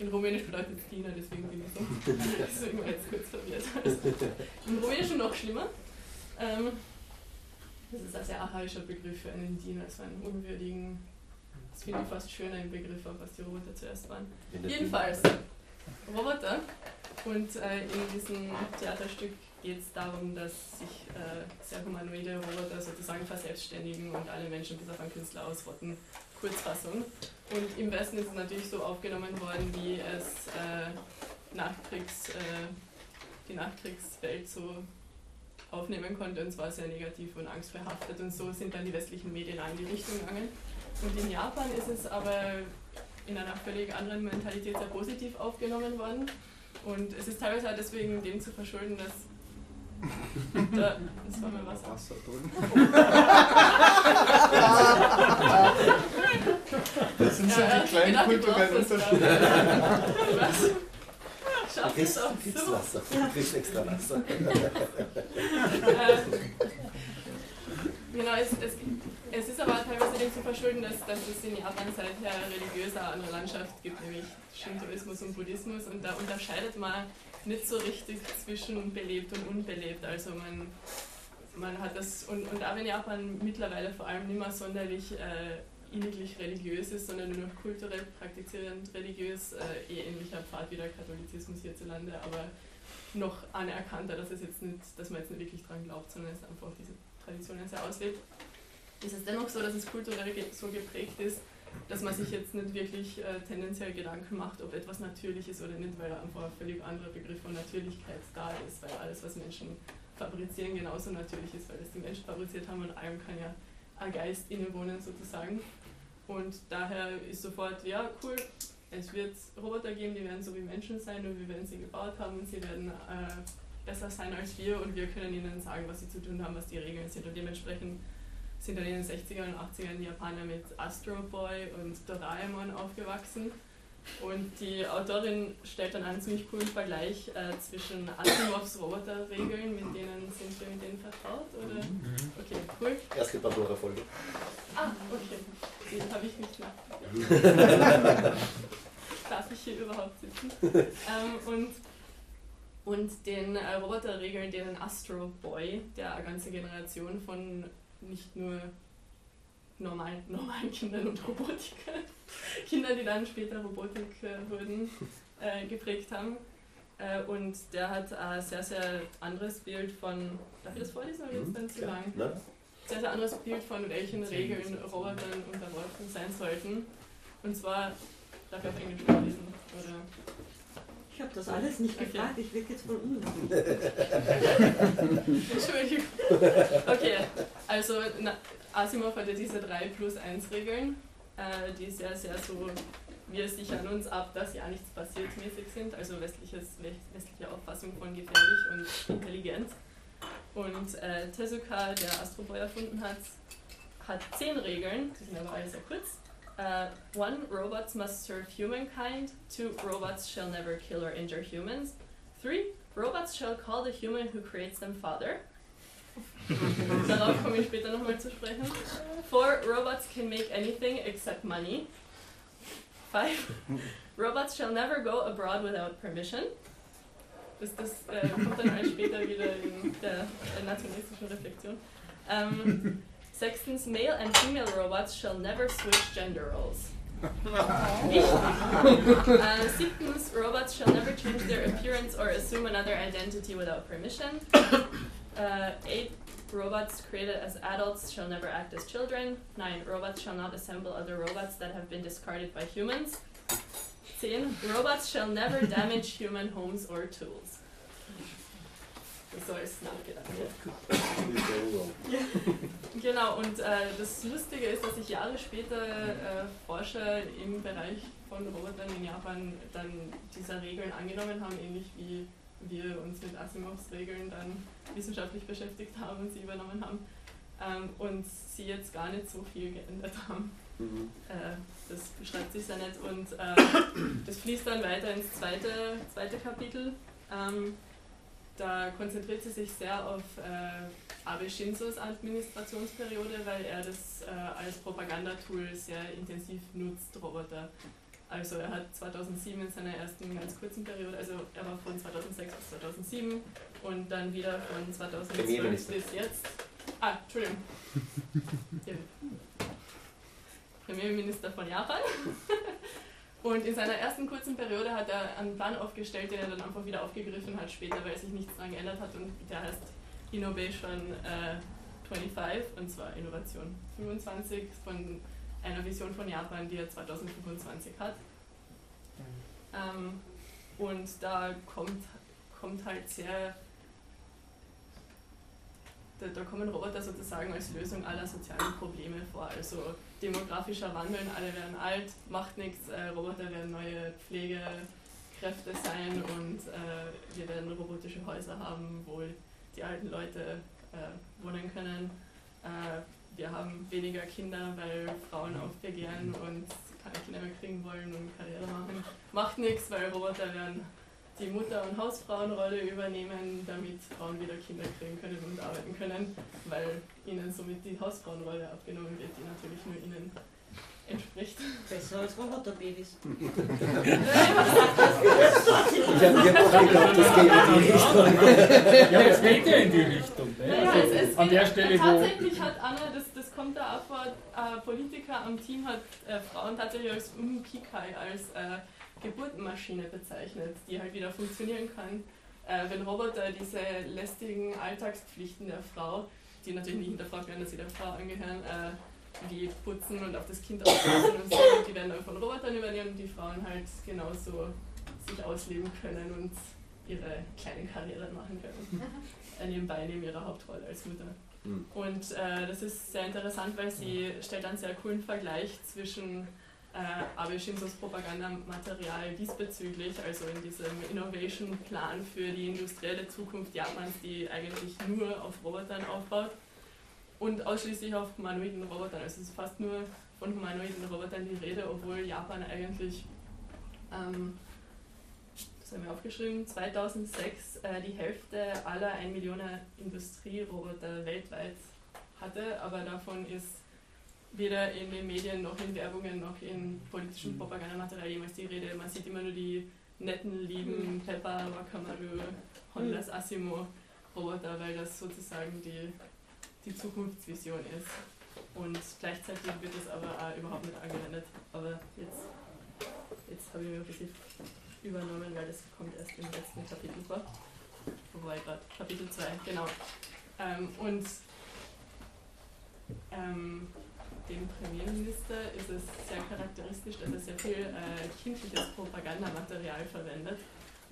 Speaker 5: In Rumänisch bedeutet es Diener, deswegen bin ich so. deswegen war jetzt kurz verwirrt. Im Rumänischen noch schlimmer. Ähm, das ist ein sehr archaischer Begriff für einen Diener, so einen unwürdigen. Das finde ich fast schöner im Begriff, auch was die Roboter zuerst waren. Jedenfalls, Roboter. Und äh, in diesem Theaterstück geht es darum, dass sich äh, sehr humanoide Roboter sozusagen verselbstständigen und alle Menschen bis auf einen Künstler ausrotten. Kurzfassung. Und im Westen ist es natürlich so aufgenommen worden, wie es äh, Nachkriegs, äh, die Nachkriegswelt so aufnehmen konnte, und zwar sehr negativ und angstverhaftet. Und so sind dann die westlichen Medien in die Richtung gegangen. Und in Japan ist es aber in einer völlig anderen Mentalität sehr positiv aufgenommen worden. Und es ist teilweise auch deswegen dem zu verschulden, dass da, das war mein Wasser. Wasser drin.
Speaker 4: das sind so ja, die kleinen kulturellen Unterschiede.
Speaker 5: Schaffst du es auch
Speaker 2: so? Wasser. Du kriegst extra Wasser.
Speaker 5: Ähm, genau, es, es, es ist aber teilweise dem zu verschulden, dass, dass es in Japan seither religiöse andere Landschaft gibt, nämlich Shintoismus und Buddhismus. Und da unterscheidet man nicht so richtig zwischen belebt und unbelebt. Also man, man hat das, und, und auch wenn Japan mittlerweile vor allem nicht mehr sonderlich äh, inniglich religiös ist, sondern nur noch kulturell praktizierend religiös, äh, eh ähnlicher Pfad wie der Katholizismus hierzulande, aber noch anerkannter, dass es jetzt nicht, dass man jetzt nicht wirklich dran glaubt, sondern es einfach diese Traditionen sehr auslebt. Ist es dennoch so, dass es kulturell so geprägt ist, dass man sich jetzt nicht wirklich äh, tendenziell Gedanken macht, ob etwas natürlich ist oder nicht, weil einfach ein völlig anderer Begriff von Natürlichkeit da ist, weil alles, was Menschen fabrizieren, genauso natürlich ist, weil es die Menschen fabriziert haben und allem kann ja ein Geist innewohnen sozusagen. Und daher ist sofort, ja, cool, es wird Roboter geben, die werden so wie Menschen sein und wir werden sie gebaut haben und sie werden äh, besser sein als wir und wir können ihnen sagen, was sie zu tun haben, was die Regeln sind und dementsprechend sind dann in den 60er und 80ern die Japaner mit Astro Boy und Doraemon aufgewachsen. Und die Autorin stellt dann einen ziemlich coolen Vergleich äh, zwischen Asimovs Roboterregeln, mit denen sind wir mit denen vertraut, oder? Mhm. Okay, cool.
Speaker 2: Erste Pandora-Folge.
Speaker 5: Ah, okay. Den habe ich nicht nach. Darf ich hier überhaupt sitzen? ähm, und, und den äh, Roboterregeln, denen Astro Boy, der eine ganze Generation von nicht nur normalen, normalen Kindern und Robotikern, Kindern, die dann später Robotik äh, wurden, äh, geprägt haben. Äh, und der hat ein sehr, sehr anderes Bild von, darf ich das vorlesen oder jetzt dann zu lang?
Speaker 2: Ne?
Speaker 5: Sehr, sehr anderes Bild von welchen Regeln Robotern unterworfen sein sollten. Und zwar, darf ich auf Englisch vorlesen? Oder?
Speaker 3: Ich habe das alles nicht
Speaker 5: Okay.
Speaker 3: gefragt, ich wirke jetzt voll unruhig.
Speaker 5: Entschuldigung. Okay, also na, Asimov hatte diese 3 plus 1 Regeln, äh, die sehr, sehr so, wir sichern uns ab, dass ja nichts passiert mäßig sind, also westliches, westliche Auffassung von gefährlich und intelligent. Und äh, Tezuka, der Astro Boy erfunden hat, hat 10 Regeln, die sind aber alle sehr kurz. Uh, one, robots must serve humankind. Two, robots shall never kill or injure humans. Three, robots shall call the human who creates them father. Darauf komme ich später nochmal zu sprechen. Four, robots can make anything except money. Five, robots shall never go abroad without permission. Das, das äh, kommt dann später wieder in der, nationalistischen Reflexion. Ähm, sechstens, male and female robots shall never switch gender roles. Uh, robots shall never change their appearance or assume another identity without permission. Uh, eight, robots created as adults shall never act as children. Nine, robots shall not assemble other robots that have been discarded by humans. Ten, robots shall never damage human homes or tools. So ist nachgedacht. Genau, und äh, das Lustige ist, dass sich Jahre später äh, Forscher im Bereich von Robotern in Japan dann dieser Regeln angenommen haben, ähnlich wie wir uns mit Asimovs Regeln dann wissenschaftlich beschäftigt haben und sie übernommen haben. Ähm, und sie jetzt gar nicht so viel geändert haben.
Speaker 2: Mhm.
Speaker 5: Äh, das beschreibt sich ja nicht und äh, das fließt dann weiter ins zweite, zweite Kapitel. Ähm, da konzentriert sie sich sehr auf äh, Abe Shinzos Administrationsperiode, weil er das äh, als Propagandatool sehr intensiv nutzt, Roboter. Also er hat 2007 in seiner ersten ganz kurzen Periode, also er war von 2006 bis 2007 und dann wieder von 2012
Speaker 2: Premierminister.
Speaker 5: bis jetzt. Ah, Entschuldigung. Ja. Premierminister von Japan. Und in seiner ersten kurzen Periode hat er einen Plan aufgestellt, den er dann einfach wieder aufgegriffen hat später, weil sich nichts daran geändert hat. Und der heißt Innovation äh, 25, und zwar Innovation 25 von einer Vision von Japan, die er 2025 hat. Ähm, und da kommt, kommt halt sehr, da, da kommen Roboter sozusagen als Lösung aller sozialen Probleme vor. Also demografischer Wandel, alle werden alt, macht nichts, äh, Roboter werden neue Pflegekräfte sein und äh, wir werden robotische Häuser haben, wo die alten Leute äh, wohnen können. Äh, wir haben weniger Kinder, weil Frauen aufbegehren und keine Kinder mehr kriegen wollen und Karriere machen. Macht nichts, weil Roboter werden die Mutter- und Hausfrauenrolle übernehmen, damit Frauen wieder Kinder kriegen können und arbeiten können, weil ihnen somit die Hausfrauenrolle abgenommen wird, die natürlich nur ihnen entspricht.
Speaker 3: Besser als Roboterbabys.
Speaker 2: Ich habe hab auch geglaubt, das geht in die Richtung.
Speaker 1: Ja, es geht ja in die Richtung. Ne?
Speaker 5: Naja,
Speaker 1: Also,
Speaker 5: es, es
Speaker 1: an der Stelle, wo.
Speaker 5: tatsächlich hat Anna, das, das kommt da auch vor, äh, Politiker am Team hat äh, Frauen tatsächlich als Umkikai, als äh, Geburtenmaschine bezeichnet, die halt wieder funktionieren kann. Äh, wenn Roboter diese lästigen Alltagspflichten der Frau, die natürlich nicht hinterfragt werden, dass sie der Frau angehören, äh, wie putzen und auf das Kind aufpassen und so, die werden dann von Robotern übernehmen und die Frauen halt genauso sich ausleben können und ihre kleinen Karrieren machen können. Äh, nebenbei neben ihrer Hauptrolle als Mutter.
Speaker 2: Mhm.
Speaker 5: Und äh, das ist sehr interessant, weil sie stellt einen sehr coolen Vergleich zwischen äh, Abe Shinzos Propagandamaterial diesbezüglich, also in diesem Innovation-Plan für die industrielle Zukunft Japans, die eigentlich nur auf Robotern aufbaut und ausschließlich auf humanoiden Robotern. Also es ist fast nur von humanoiden Robotern die Rede, obwohl Japan eigentlich, ähm, das haben wir aufgeschrieben, 2006 äh, die Hälfte aller 1 Million Industrieroboter weltweit hatte, aber davon ist weder in den Medien noch in Werbungen noch in politischem Propagandamaterial jemals die Rede. Man sieht immer nur die netten, lieben Pepper, Wakamaru, Hondas Asimo Roboter, weil das sozusagen die, die Zukunftsvision ist Und gleichzeitig wird es aber auch überhaupt nicht angewendet. Aber jetzt, jetzt habe ich mir ein bisschen übernommen, weil das kommt erst im letzten Kapitel vor. Wobei gerade Kapitel 2, genau. Ähm, und ähm, dem Premierminister ist es sehr charakteristisch, dass er sehr viel äh, kindliches Propagandamaterial verwendet.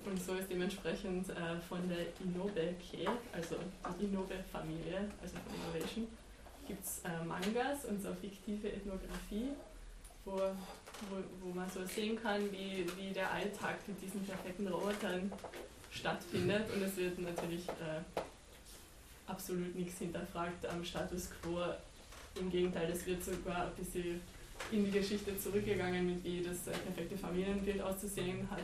Speaker 5: Und so ist dementsprechend äh, von der Inoue-Ke, also die Inoue-Familie, also von Innovation, gibt es äh, Mangas und so fiktive Ethnographie, wo, wo, wo man so sehen kann, wie, wie der Alltag mit diesen perfekten Robotern stattfindet. Und es wird natürlich äh, absolut nichts hinterfragt am Status quo. Im Gegenteil, es wird sogar ein bisschen in die Geschichte zurückgegangen, mit wie das perfekte Familienbild auszusehen hat.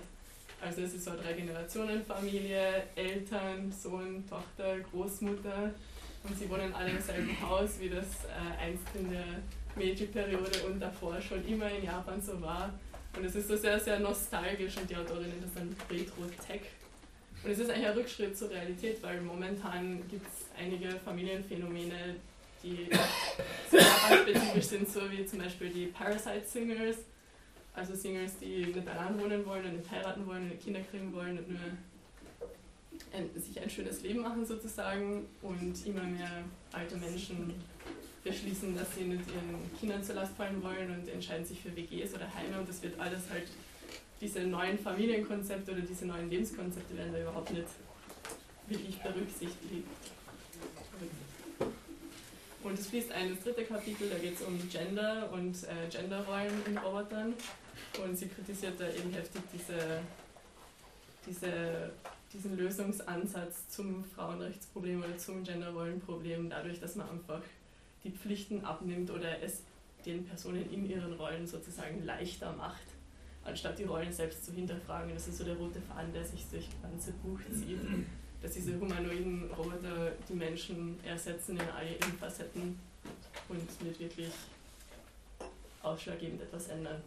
Speaker 5: Also es ist so eine Drei-Generationen-Familie, Eltern, Sohn, Tochter, Großmutter und sie wohnen alle im selben Haus, wie das äh, einst in der Meiji-Periode und davor schon immer in Japan so war. Und es ist so sehr, sehr nostalgisch und die Autorin nennt das dann Retro-Tech. Und es ist eigentlich ein Rückschritt zur Realität, weil momentan gibt es einige Familienphänomene, die sehr spezifisch sind, so wie zum Beispiel die Parasite-Singers, also Singles, die nicht allein wohnen wollen und nicht heiraten wollen nicht Kinder kriegen wollen und nur ein, sich ein schönes Leben machen sozusagen und immer mehr alte Menschen beschließen, dass sie nicht ihren Kindern zur Last fallen wollen und entscheiden sich für WGs oder Heime und das wird alles halt, diese neuen Familienkonzepte oder diese neuen Lebenskonzepte werden da überhaupt nicht wirklich berücksichtigt. Und es fließt ein das dritte Kapitel, da geht es um Gender und äh, Genderrollen in Robotern. Und sie kritisiert da eben heftig diese, diese, diesen Lösungsansatz zum Frauenrechtsproblem oder zum Genderrollenproblem, dadurch, dass man einfach die Pflichten abnimmt oder es den Personen in ihren Rollen sozusagen leichter macht, anstatt die Rollen selbst zu hinterfragen. Das ist so der rote Faden, der sich durch das ganze Buch zieht dass diese humanoiden Roboter die Menschen ersetzen in all ihren Facetten und nicht wirklich ausschlaggebend etwas ändern.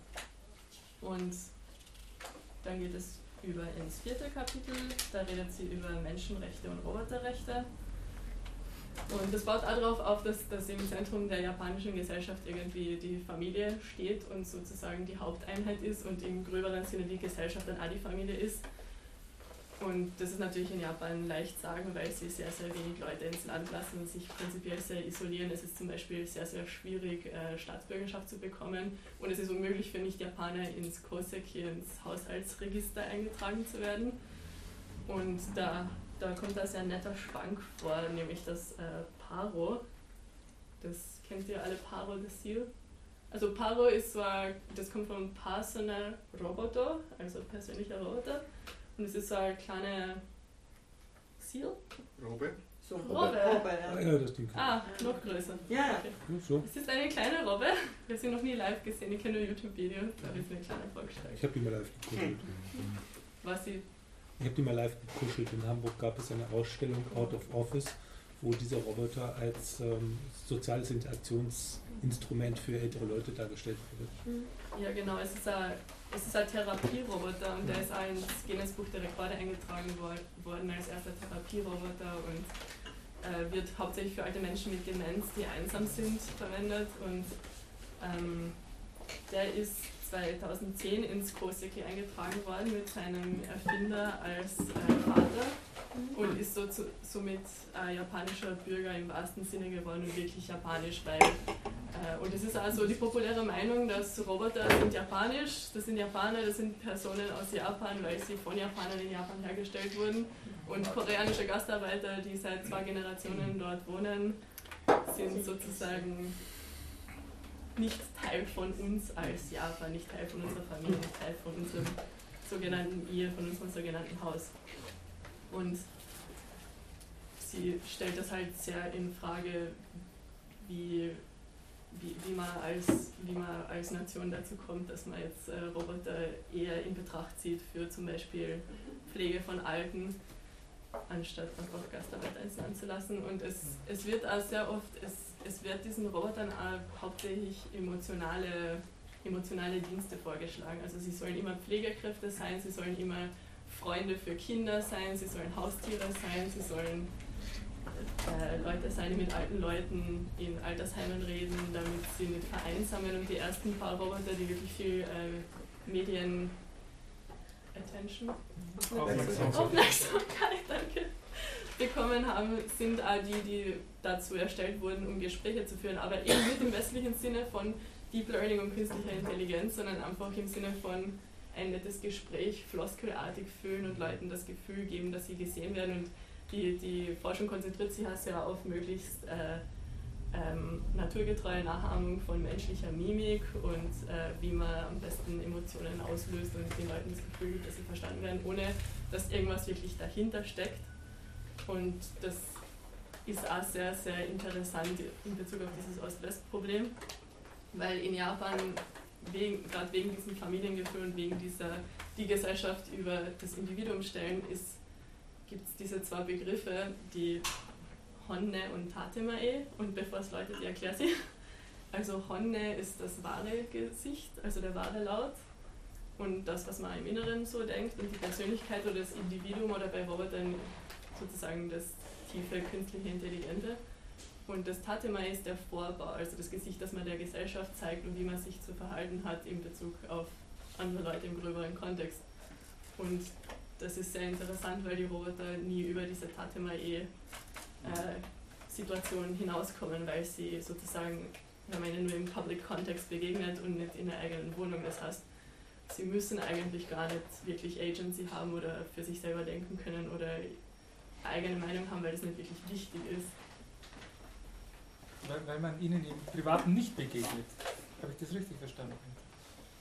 Speaker 5: Und dann geht es über ins vierte Kapitel, da redet sie über Menschenrechte und Roboterrechte. Und das baut auch darauf auf, dass, dass im Zentrum der japanischen Gesellschaft irgendwie die Familie steht und sozusagen die Haupteinheit ist und im gröberen Sinne die Gesellschaft dann auch die Familie ist. Und das ist natürlich in Japan leicht sagen, weil sie sehr, sehr wenig Leute ins Land lassen und sich prinzipiell sehr isolieren. Es ist zum Beispiel sehr, sehr schwierig, äh, Staatsbürgerschaft zu bekommen. Und es ist unmöglich für Nicht-Japaner ins Koseki, ins Haushaltsregister eingetragen zu werden. Und da, da kommt da sehr netter Schwank vor, nämlich das äh, Paro. Das kennt ihr alle Paro, das Ziel? Also Paro ist ein, das kommt von Personal Roboter, also persönlicher Roboter. Und es ist so eine kleine Seal.
Speaker 6: Robbe.
Speaker 3: So,
Speaker 5: Robbe.
Speaker 3: Robbe,
Speaker 7: Ah,
Speaker 3: ja.
Speaker 7: ja, das Ding.
Speaker 5: Ah, noch größer.
Speaker 3: Ja,
Speaker 5: Okay.
Speaker 7: Ja, so.
Speaker 5: Es ist eine kleine Robbe. Wir haben sie noch nie live gesehen. Ich kenne nur YouTube-Videos. Da wird sie eine kleine vorgestellt.
Speaker 7: Ich habe die mal live gekuschelt.
Speaker 5: Was sie.
Speaker 7: Ich habe die mal live gekuschelt. In Hamburg gab es eine Ausstellung Out of Office, wo dieser Roboter als ähm, soziales Interaktionsinstrument für ältere Leute dargestellt wurde.
Speaker 5: Ja, genau. Es ist ein, es ist ein Therapieroboter und der ist auch ins Guinness Buch der Rekorde eingetragen wor- worden als erster Therapieroboter und äh, wird hauptsächlich für alte Menschen mit Demenz, die einsam sind, verwendet. Und ähm, der ist 2010 ins Koseki eingetragen worden mit seinem Erfinder als äh, Vater und ist so zu, somit äh, japanischer Bürger im wahrsten Sinne geworden und wirklich japanisch, weil und es ist also die populäre Meinung, dass Roboter sind japanisch, das sind Japaner, das sind Personen aus Japan, weil sie von Japanern in Japan hergestellt wurden und koreanische Gastarbeiter, die seit zwei Generationen dort wohnen, sind sozusagen nicht Teil von uns als Japan, nicht Teil von unserer Familie, nicht Teil von unserem sogenannten Ehe, von unserem sogenannten Haus. Und sie stellt das halt sehr in Frage, wie, wie, wie, man als, wie man als Nation dazu kommt, dass man jetzt äh, Roboter eher in Betracht zieht für zum Beispiel Pflege von Alten, anstatt einfach Gastarbeiter ins Land zu lassen. Und es, es wird auch sehr oft, es, es wird diesen Robotern auch hauptsächlich emotionale, emotionale Dienste vorgeschlagen. Also sie sollen immer Pflegekräfte sein, sie sollen immer Freunde für Kinder sein, sie sollen Haustiere sein, sie sollen äh, Leute sein, die mit alten Leuten in Altersheimen reden, damit sie nicht vereinsamen und die ersten paar Roboter, die wirklich viel äh, Medien Attention
Speaker 1: Aufmerksamkeit.
Speaker 5: Aufmerksamkeit, danke, bekommen haben, sind auch die, die dazu erstellt wurden, um Gespräche zu führen, aber eben nicht im westlichen Sinne von Deep Learning und künstlicher Intelligenz, sondern einfach im Sinne von ein nettes Gespräch floskelartig fühlen und Leuten das Gefühl geben, dass sie gesehen werden. Und die, die Forschung konzentriert sich ja sehr auf möglichst äh, ähm, naturgetreue Nachahmung von menschlicher Mimik und äh, wie man am besten Emotionen auslöst und den Leuten das Gefühl gibt, dass sie verstanden werden, ohne dass irgendwas wirklich dahinter steckt. Und das ist auch sehr, sehr interessant in Bezug auf dieses Ost-West-Problem, weil in Japan, wegen, gerade wegen diesem Familiengefühl und wegen dieser die Gesellschaft über das Individuum stellen, gibt es diese zwei Begriffe, die Honne und Tatemae. Und bevor es läutet, ich erkläre sie. Also Honne ist das wahre Gesicht, also der wahre Laut und das, was man im Inneren so denkt und die Persönlichkeit oder das Individuum oder bei Robotern sozusagen das tiefe künstliche Intelligente. Und das Tatemae ist der Vorbau, also das Gesicht, das man der Gesellschaft zeigt und wie man sich zu verhalten hat in Bezug auf andere Leute im gröberen Kontext. Und das ist sehr interessant, weil die Roboter nie über diese Tatemae äh, hinauskommen, weil sie sozusagen, wenn man ihnen nur im Public Context begegnet und nicht in der eigenen Wohnung. Das heißt, sie müssen eigentlich gar nicht wirklich Agency haben oder für sich selber denken können oder eigene Meinung haben, weil das nicht wirklich wichtig ist.
Speaker 1: Weil, weil man ihnen im Privaten nicht begegnet. Habe ich das richtig verstanden?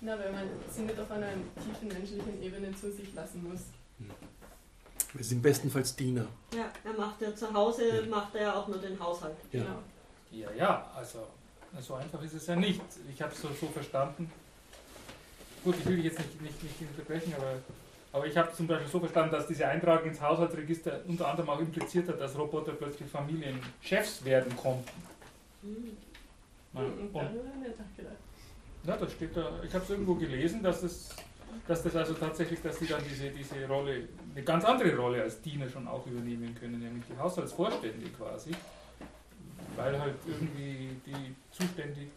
Speaker 5: Na, weil man sie nicht auf einer tiefen menschlichen Ebene zu sich lassen muss.
Speaker 6: Wir sind bestenfalls Diener.
Speaker 3: Ja, er macht ja zu Hause, macht er ja auch nur den Haushalt.
Speaker 6: Ja.
Speaker 5: Genau.
Speaker 1: Ja, ja, also so einfach ist es ja nicht. Ich habe es so, so verstanden. Gut, ich will dich jetzt nicht, nicht, nicht unterbrechen, aber, aber ich habe zum Beispiel so verstanden, dass diese Eintragung ins Haushaltsregister unter anderem auch impliziert hat, dass Roboter plötzlich Familienchefs werden konnten.
Speaker 3: Hm.
Speaker 1: Ja,
Speaker 5: Mhm,
Speaker 1: und, ja, das steht da, ich habe es irgendwo gelesen, dass das, dass das also tatsächlich, dass sie dann diese, diese Rolle, eine ganz andere Rolle als Diener schon auch übernehmen können, nämlich die Haushaltsvorstände quasi. Weil halt irgendwie die Zuständigen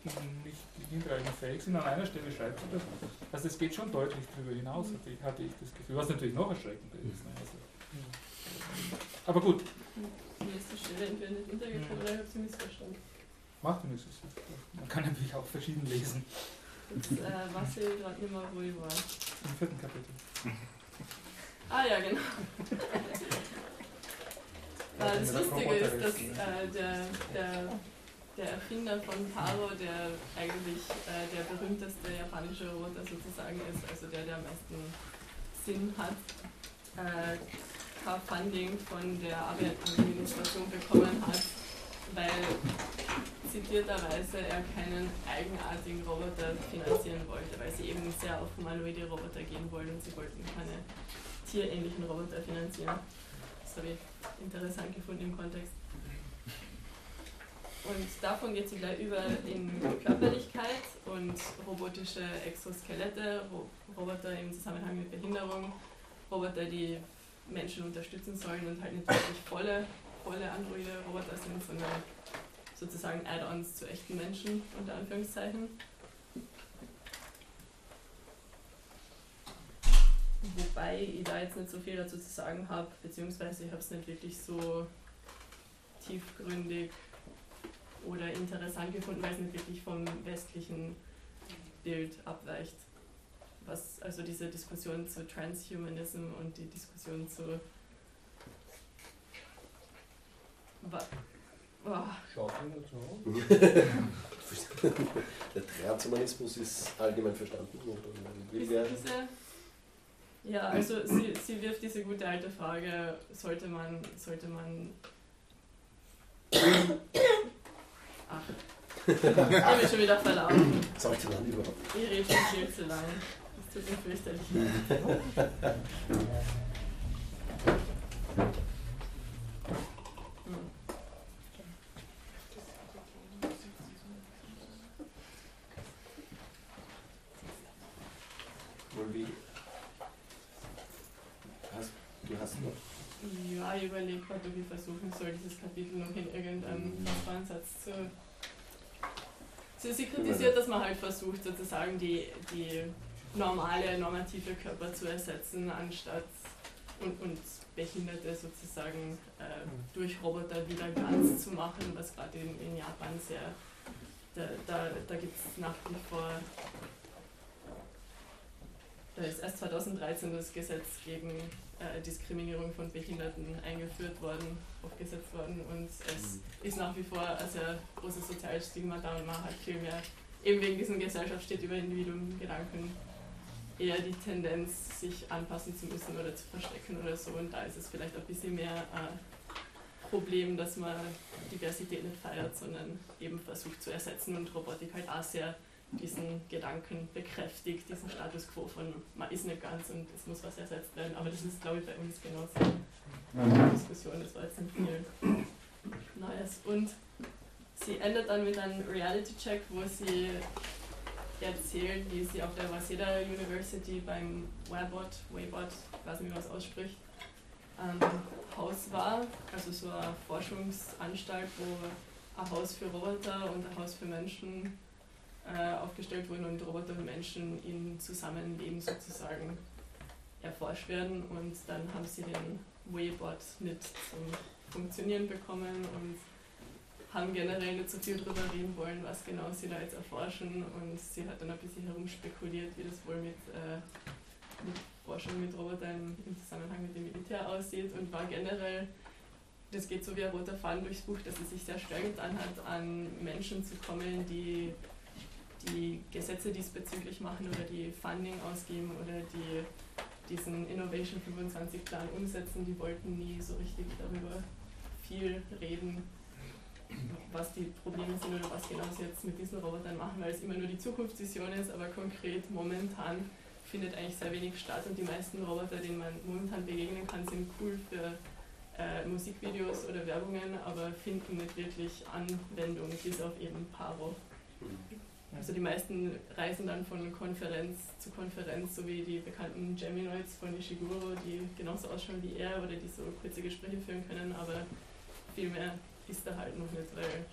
Speaker 1: nicht hinreichend fähig sind. An einer Stelle schreibt sie das. Also es geht schon deutlich darüber hinaus, hatte ich, hatte ich das Gefühl. Was natürlich noch erschreckender ist. Ne? Also, aber gut,
Speaker 5: Mir ist die Stelle entweder nicht untergekommen oder ich habe sie missverstanden.
Speaker 1: macht nichts. Man kann natürlich auch verschieden lesen.
Speaker 5: Jetzt äh, ich gerade nicht wo ich war.
Speaker 1: Im vierten Kapitel.
Speaker 5: Ah ja, genau. Äh, das Lustige ist, dass äh, der, der, der Erfinder von Paro, der eigentlich äh, der berühmteste japanische Roboter sozusagen ist, also der, der am meisten Sinn hat, äh, kein Funding von der Arbeitsadministration bekommen hat, weil zitierterweise er keinen eigenartigen Roboter finanzieren wollte, weil sie eben sehr auf humanoide Roboter gehen wollen und sie wollten keine tierähnlichen Roboter finanzieren. Das habe ich interessant gefunden im Kontext. Und davon geht sie gleich über in Körperlichkeit und robotische Exoskelette, Ro Roboter im Zusammenhang mit Behinderung, Roboter, die Menschen unterstützen sollen und halt nicht wirklich volle, volle Androide-Roboter sind, sondern sozusagen Add-ons zu echten Menschen, unter Anführungszeichen. Wobei ich da jetzt nicht so viel dazu zu sagen habe, beziehungsweise ich habe es nicht wirklich so tiefgründig oder interessant gefunden, weil es nicht wirklich vom westlichen Bild abweicht. Was also diese Diskussion zu Transhumanism und die Diskussion zu Oh,
Speaker 2: Der Transhumanismus ist allgemein verstanden. Wäre-
Speaker 5: diese, ja, also sie, sie wirft diese gute alte Frage, sollte man, sollte man Ach, ich habe mich schon wieder verlaufen.
Speaker 2: Sollte man überhaupt.
Speaker 5: Ich rede schon viel zu lang. Das tut mir fürchterlich leid. Hm. Ich überlege gerade, ob ich versuchen soll, dieses Kapitel noch in irgendeinem Nachbaransatz zu. Sie, sie kritisiert, dass man halt versucht, sozusagen die, die normale, normative Körper zu ersetzen, anstatt und, und Behinderte sozusagen äh, durch Roboter wieder ganz zu machen, was gerade in, in Japan sehr, da, da, da gibt es nach wie vor, da ist erst 2013 das Gesetz gegen äh, Diskriminierung von Behinderten eingeführt worden, aufgesetzt worden und es ist nach wie vor ein sehr großes soziales Stigma da und man hat viel mehr, eben wegen diesem Gesellschaft steht über Individuum Gedanken, eher die Tendenz, sich anpassen zu müssen oder zu verstecken oder so. Und da ist es vielleicht ein bisschen mehr äh, Problem, dass man Diversität nicht feiert, sondern eben versucht zu ersetzen und Robotik halt auch sehr diesen Gedanken bekräftigt, diesen Status quo von man ist nicht ganz und es muss was ersetzt werden. Aber das ist, glaube ich, bei uns genauso eine Diskussion, das war jetzt nicht viel Neues. Und sie endet dann mit einem Reality-Check, wo sie erzählt, wie sie auf der Waseda University beim Webot, Waybot, ich weiß nicht, wie man es ausspricht, ähm, Haus war, also so eine Forschungsanstalt, wo ein Haus für Roboter und ein Haus für Menschen äh, aufgestellt wurden und Roboter und Menschen im Zusammenleben sozusagen erforscht werden. Und dann haben sie den Waybot mit zum Funktionieren bekommen und haben generell nicht so viel darüber reden wollen, was genau sie da jetzt erforschen. Und sie hat dann ein bisschen herumspekuliert, wie das wohl mit, äh, mit Forschung mit Robotern im Zusammenhang mit dem Militär aussieht. Und war generell, das geht so wie ein roter Faden durchs Buch, dass sie sich sehr schwer getan hat, an Menschen zu kommen, die die Gesetze diesbezüglich machen oder die Funding ausgeben oder die diesen Innovation 25 Plan umsetzen, die wollten nie so richtig darüber viel reden, was die Probleme sind oder was genau sie jetzt mit diesen Robotern machen, weil es immer nur die Zukunftsvision ist, aber konkret momentan findet eigentlich sehr wenig statt und die meisten Roboter, denen man momentan begegnen kann, sind cool für äh, Musikvideos oder Werbungen, aber finden nicht wirklich Anwendung, bis auf eben Paro. Also die meisten reisen dann von Konferenz zu Konferenz, so wie die bekannten Geminoids von Ishiguro, die genauso ausschauen wie er oder die so kurze Gespräche führen können, aber viel mehr ist da halt noch nicht, weil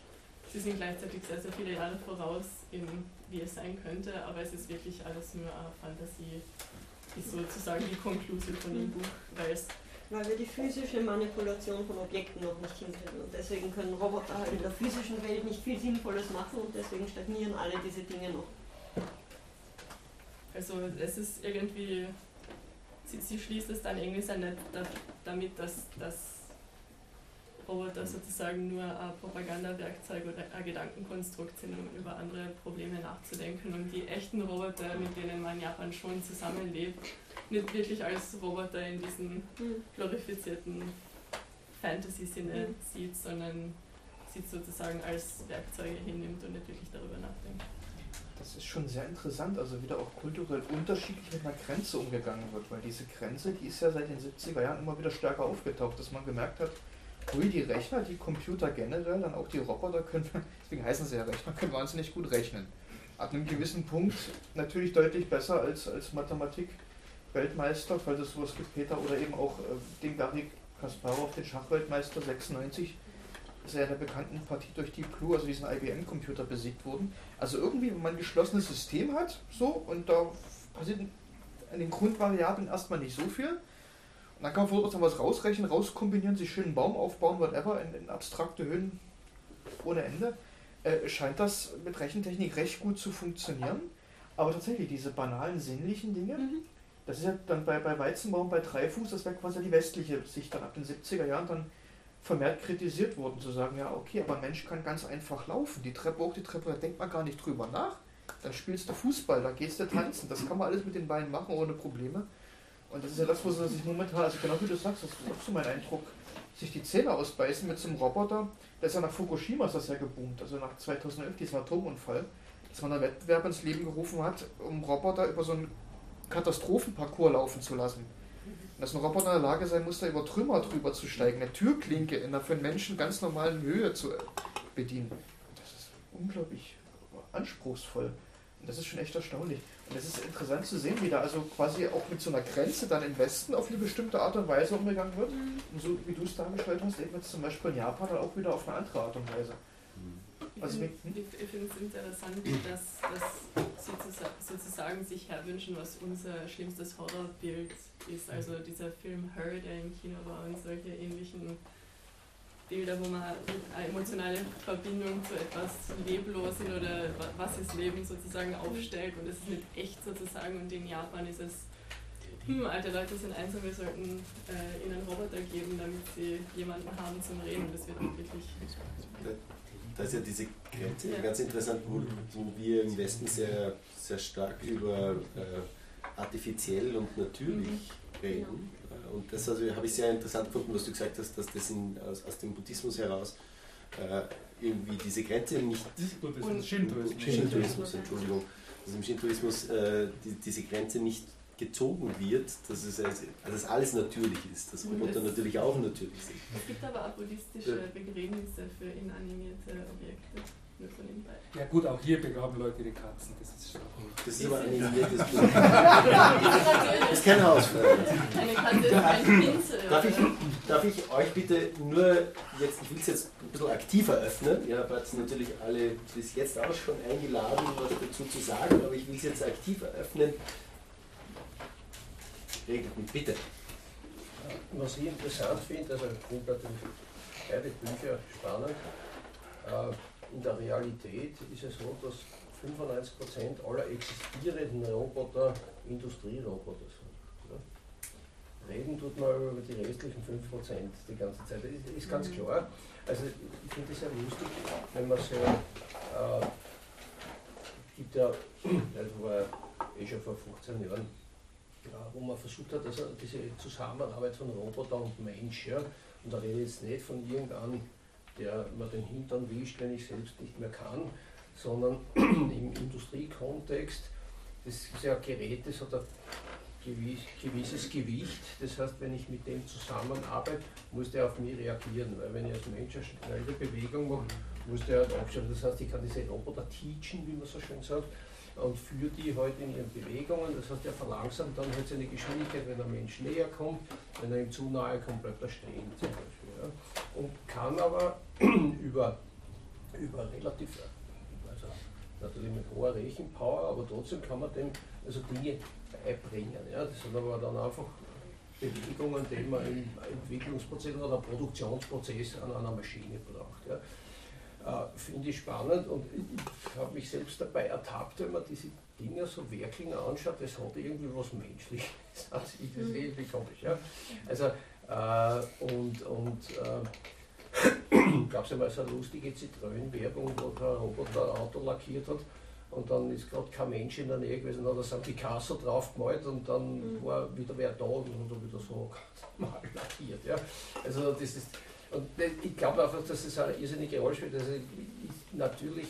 Speaker 5: sie sind gleichzeitig sehr, sehr viele Jahre voraus, in, wie es sein könnte, aber es ist wirklich alles nur eine Fantasie, ist sozusagen die Konklusion von dem Buch, weil es
Speaker 3: weil wir die physische Manipulation von Objekten noch nicht hinkriegen. Und deswegen können Roboter halt in der physischen Welt nicht viel Sinnvolles machen und deswegen stagnieren alle diese Dinge noch.
Speaker 5: Also es ist irgendwie, sie, sie schließt es dann irgendwie damit, dass, dass Roboter sozusagen nur ein Propagandawerkzeug oder ein Gedankenkonstrukt sind, um über andere Probleme nachzudenken. Und die echten Roboter, mit denen man in Japan schon zusammenlebt, nicht wirklich als Roboter in diesem glorifizierten Fantasy-Sinne mhm. sieht, sondern sie sozusagen als Werkzeuge hinnimmt und nicht wirklich darüber nachdenkt.
Speaker 4: Das ist schon sehr interessant, also wieder auch kulturell unterschiedlich mit einer Grenze umgegangen wird, weil diese Grenze, die ist ja seit den 70er Jahren immer wieder stärker aufgetaucht, dass man gemerkt hat, Hui, die Rechner, die Computer generell, dann auch die Roboter können, deswegen heißen sie ja Rechner, können wahnsinnig gut rechnen. Ab einem gewissen Punkt natürlich deutlich besser als, als Mathematik-Weltmeister, falls es sowas gibt, Peter, oder eben auch äh, den Garry Kasparov, den Schachweltmeister 96, ist er in der bekannten Partie durch die Blue, also diesen IBM-Computer, besiegt worden. Also irgendwie, wenn man ein geschlossenes System hat, so, und da passiert an den Grundvariablen erstmal nicht so viel, dann kann man versuchen, was rausrechnen, rauskombinieren, sich schön einen Baum aufbauen, whatever, in, in abstrakte Höhen ohne Ende. Äh, scheint das mit Rechentechnik recht gut zu funktionieren. Aber tatsächlich, diese banalen sinnlichen Dinge, mhm. das ist ja dann bei, bei Weizenbaum, bei Dreifuß, das wäre quasi die westliche Sicht dann ab den 70er Jahren dann vermehrt kritisiert worden, zu sagen, ja, okay, aber ein Mensch kann ganz einfach laufen. Die Treppe hoch, die Treppe, da denkt man gar nicht drüber nach. Dann spielst du Fußball, da gehst du tanzen. Das kann man alles mit den Beinen machen, ohne Probleme. Und das ist ja das, wo sie sich momentan, also genau wie du sagst, das ist auch so mein Eindruck, sich die Zähne ausbeißen mit so einem Roboter. Der ist ja nach Fukushima ist das ja geboomt, also nach 2011, diesem Atomunfall, dass man einen Wettbewerb ins Leben gerufen hat, um Roboter über so einen Katastrophenparcours laufen zu lassen. Und dass ein Roboter in der Lage sein muss, da über Trümmer drüber zu steigen, eine Türklinke in einer für einen Menschen ganz normalen Höhe zu bedienen. Das ist unglaublich anspruchsvoll. Und das ist schon echt erstaunlich. Es ist interessant zu sehen, wie da also quasi auch mit so einer Grenze dann im Westen auf eine bestimmte Art und Weise umgegangen wird. Und so wie du es dargestellt hast, eben jetzt zum Beispiel in Japan dann auch wieder auf eine andere Art und Weise.
Speaker 5: Ich
Speaker 4: Also
Speaker 5: ich finde es interessant, dass, dass sie zusa- sozusagen sich herwünschen, was unser schlimmstes Horrorbild ist. Also dieser Film Her, der im Kino war und solche ähnlichen Bilder, wo man eine emotionale Verbindung zu etwas Leblosen oder wa- was ist Leben sozusagen aufstellt und es ist nicht echt sozusagen und in Japan ist es hm, alte Leute sind einsam, wir sollten äh, ihnen Roboter geben, damit sie jemanden haben zum Reden. Das wird auch wirklich
Speaker 2: Da ist ja diese Grenze
Speaker 5: Ja.
Speaker 2: ganz interessant, wo, wo wir im Westen sehr, sehr stark über äh, artifiziell und natürlich reden. Und das also, habe ich sehr interessant gefunden, was du gesagt hast, dass das in, aus, aus dem Buddhismus heraus äh, irgendwie diese Grenze nicht.
Speaker 1: Buddhismus, Shintoismus.
Speaker 2: Shintoismus, Entschuldigung. Dass im Shintoismus äh, die, diese Grenze nicht gezogen wird, dass es also, dass alles natürlich ist, dass Roboter
Speaker 5: Das-
Speaker 2: natürlich auch natürlich sind.
Speaker 5: Es gibt aber auch buddhistische Begräbnisse für inanimierte Objekte. Nur von den beiden.
Speaker 1: Ja gut, auch hier begraben Leute die Katzen. Das ist schon.
Speaker 2: Das ist aber ein animiertes Bild. Das ist kein Hausfrau.
Speaker 5: Eine Katze ist ein Pinsel.
Speaker 2: Darf ich, darf ich euch bitte nur jetzt, ich will es jetzt ein bisschen aktiver öffnen. Ihr habt natürlich alle bis jetzt auch schon eingeladen, was dazu zu sagen, aber ich will es jetzt aktiver öffnen. Regelt mit, bitte.
Speaker 8: Was ich interessant finde, also ich finde natürlich beide Bücher spannend. Äh, In der Realität ist es so, dass 95% aller existierenden Roboter Industrieroboter sind. Ja. Reden tut man über die restlichen 5% die ganze Zeit. Das ist, ist ganz klar. Also ich finde es sehr lustig, wenn man so, äh, gibt ja, das war eh schon vor 15 Jahren, ja, wo man versucht hat, also diese Zusammenarbeit von Roboter und Mensch, ja, und da rede ich jetzt nicht von irgendeinem, der mir den Hintern wischt, wenn ich selbst nicht mehr kann, sondern im Industriekontext, das ist ja ein Gerät, das hat ein gewiss, gewisses Gewicht, das heißt, wenn ich mit dem zusammenarbeite, muss der auf mich reagieren, weil wenn ich als Mensch eine schnelle Bewegung mache, muss der halt abstellen. Das heißt, ich kann diese Roboter teachen, wie man so schön sagt, und führe die halt in ihren Bewegungen. Das heißt, er verlangsamt dann halt seine Geschwindigkeit, wenn ein Mensch näher kommt. Wenn er ihm zu nahe kommt, bleibt er stehen zum Beispiel. Ja. Und kann aber über, über relativ, also natürlich mit hoher Rechenpower, aber trotzdem kann man dem also Dinge beibringen. Ja. Das sind aber dann einfach Bewegungen, die man im Entwicklungsprozess oder Produktionsprozess an einer Maschine braucht. Ja. Äh, Finde ich spannend und ich habe mich selbst dabei ertappt, wenn man diese Dinge so wirklich anschaut, das hat irgendwie was Menschliches. Also ich das sehe irgendwie komisch. Ja. Also, äh, und und äh, gab es ja mal so eine lustige Zitrönen-Werbung, wo der Roboter ein Auto lackiert hat und dann ist gerade kein Mensch in der Nähe gewesen, dann hat er sein Picasso drauf gemalt und dann
Speaker 3: Mhm.
Speaker 8: war wieder wer da und hat er wieder so mal lackiert. Ja. Also das ist, und ich glaube einfach, dass es eine irrsinnige Rolle spielt. Also ich, ich, natürlich,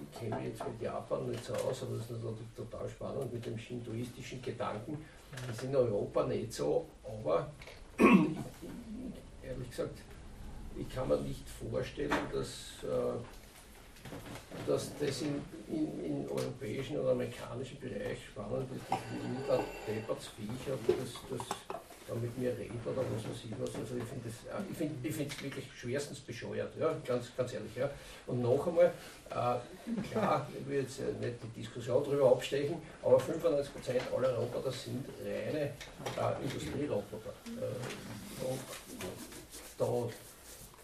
Speaker 8: ich kenne mich jetzt mit Japan nicht so aus, aber das ist natürlich total spannend mit dem shintoistischen Gedanken. Das ist in Europa nicht so, aber ehrlich gesagt, ich kann mir nicht vorstellen, dass, äh, dass das in, in, in europäischen oder amerikanischen Bereich spannend ist, dass jeder Deppertsviecher das, das da mit mir redet oder was weiß ich was. Also ich finde es find, find's wirklich schwerstens bescheuert, ja, ganz, ganz ehrlich. Ja. Und noch einmal, äh, klar, ich will jetzt äh, nicht die Diskussion darüber abstechen, aber 95% aller Roboter sind reine äh, Industrieroboter. Äh, und da,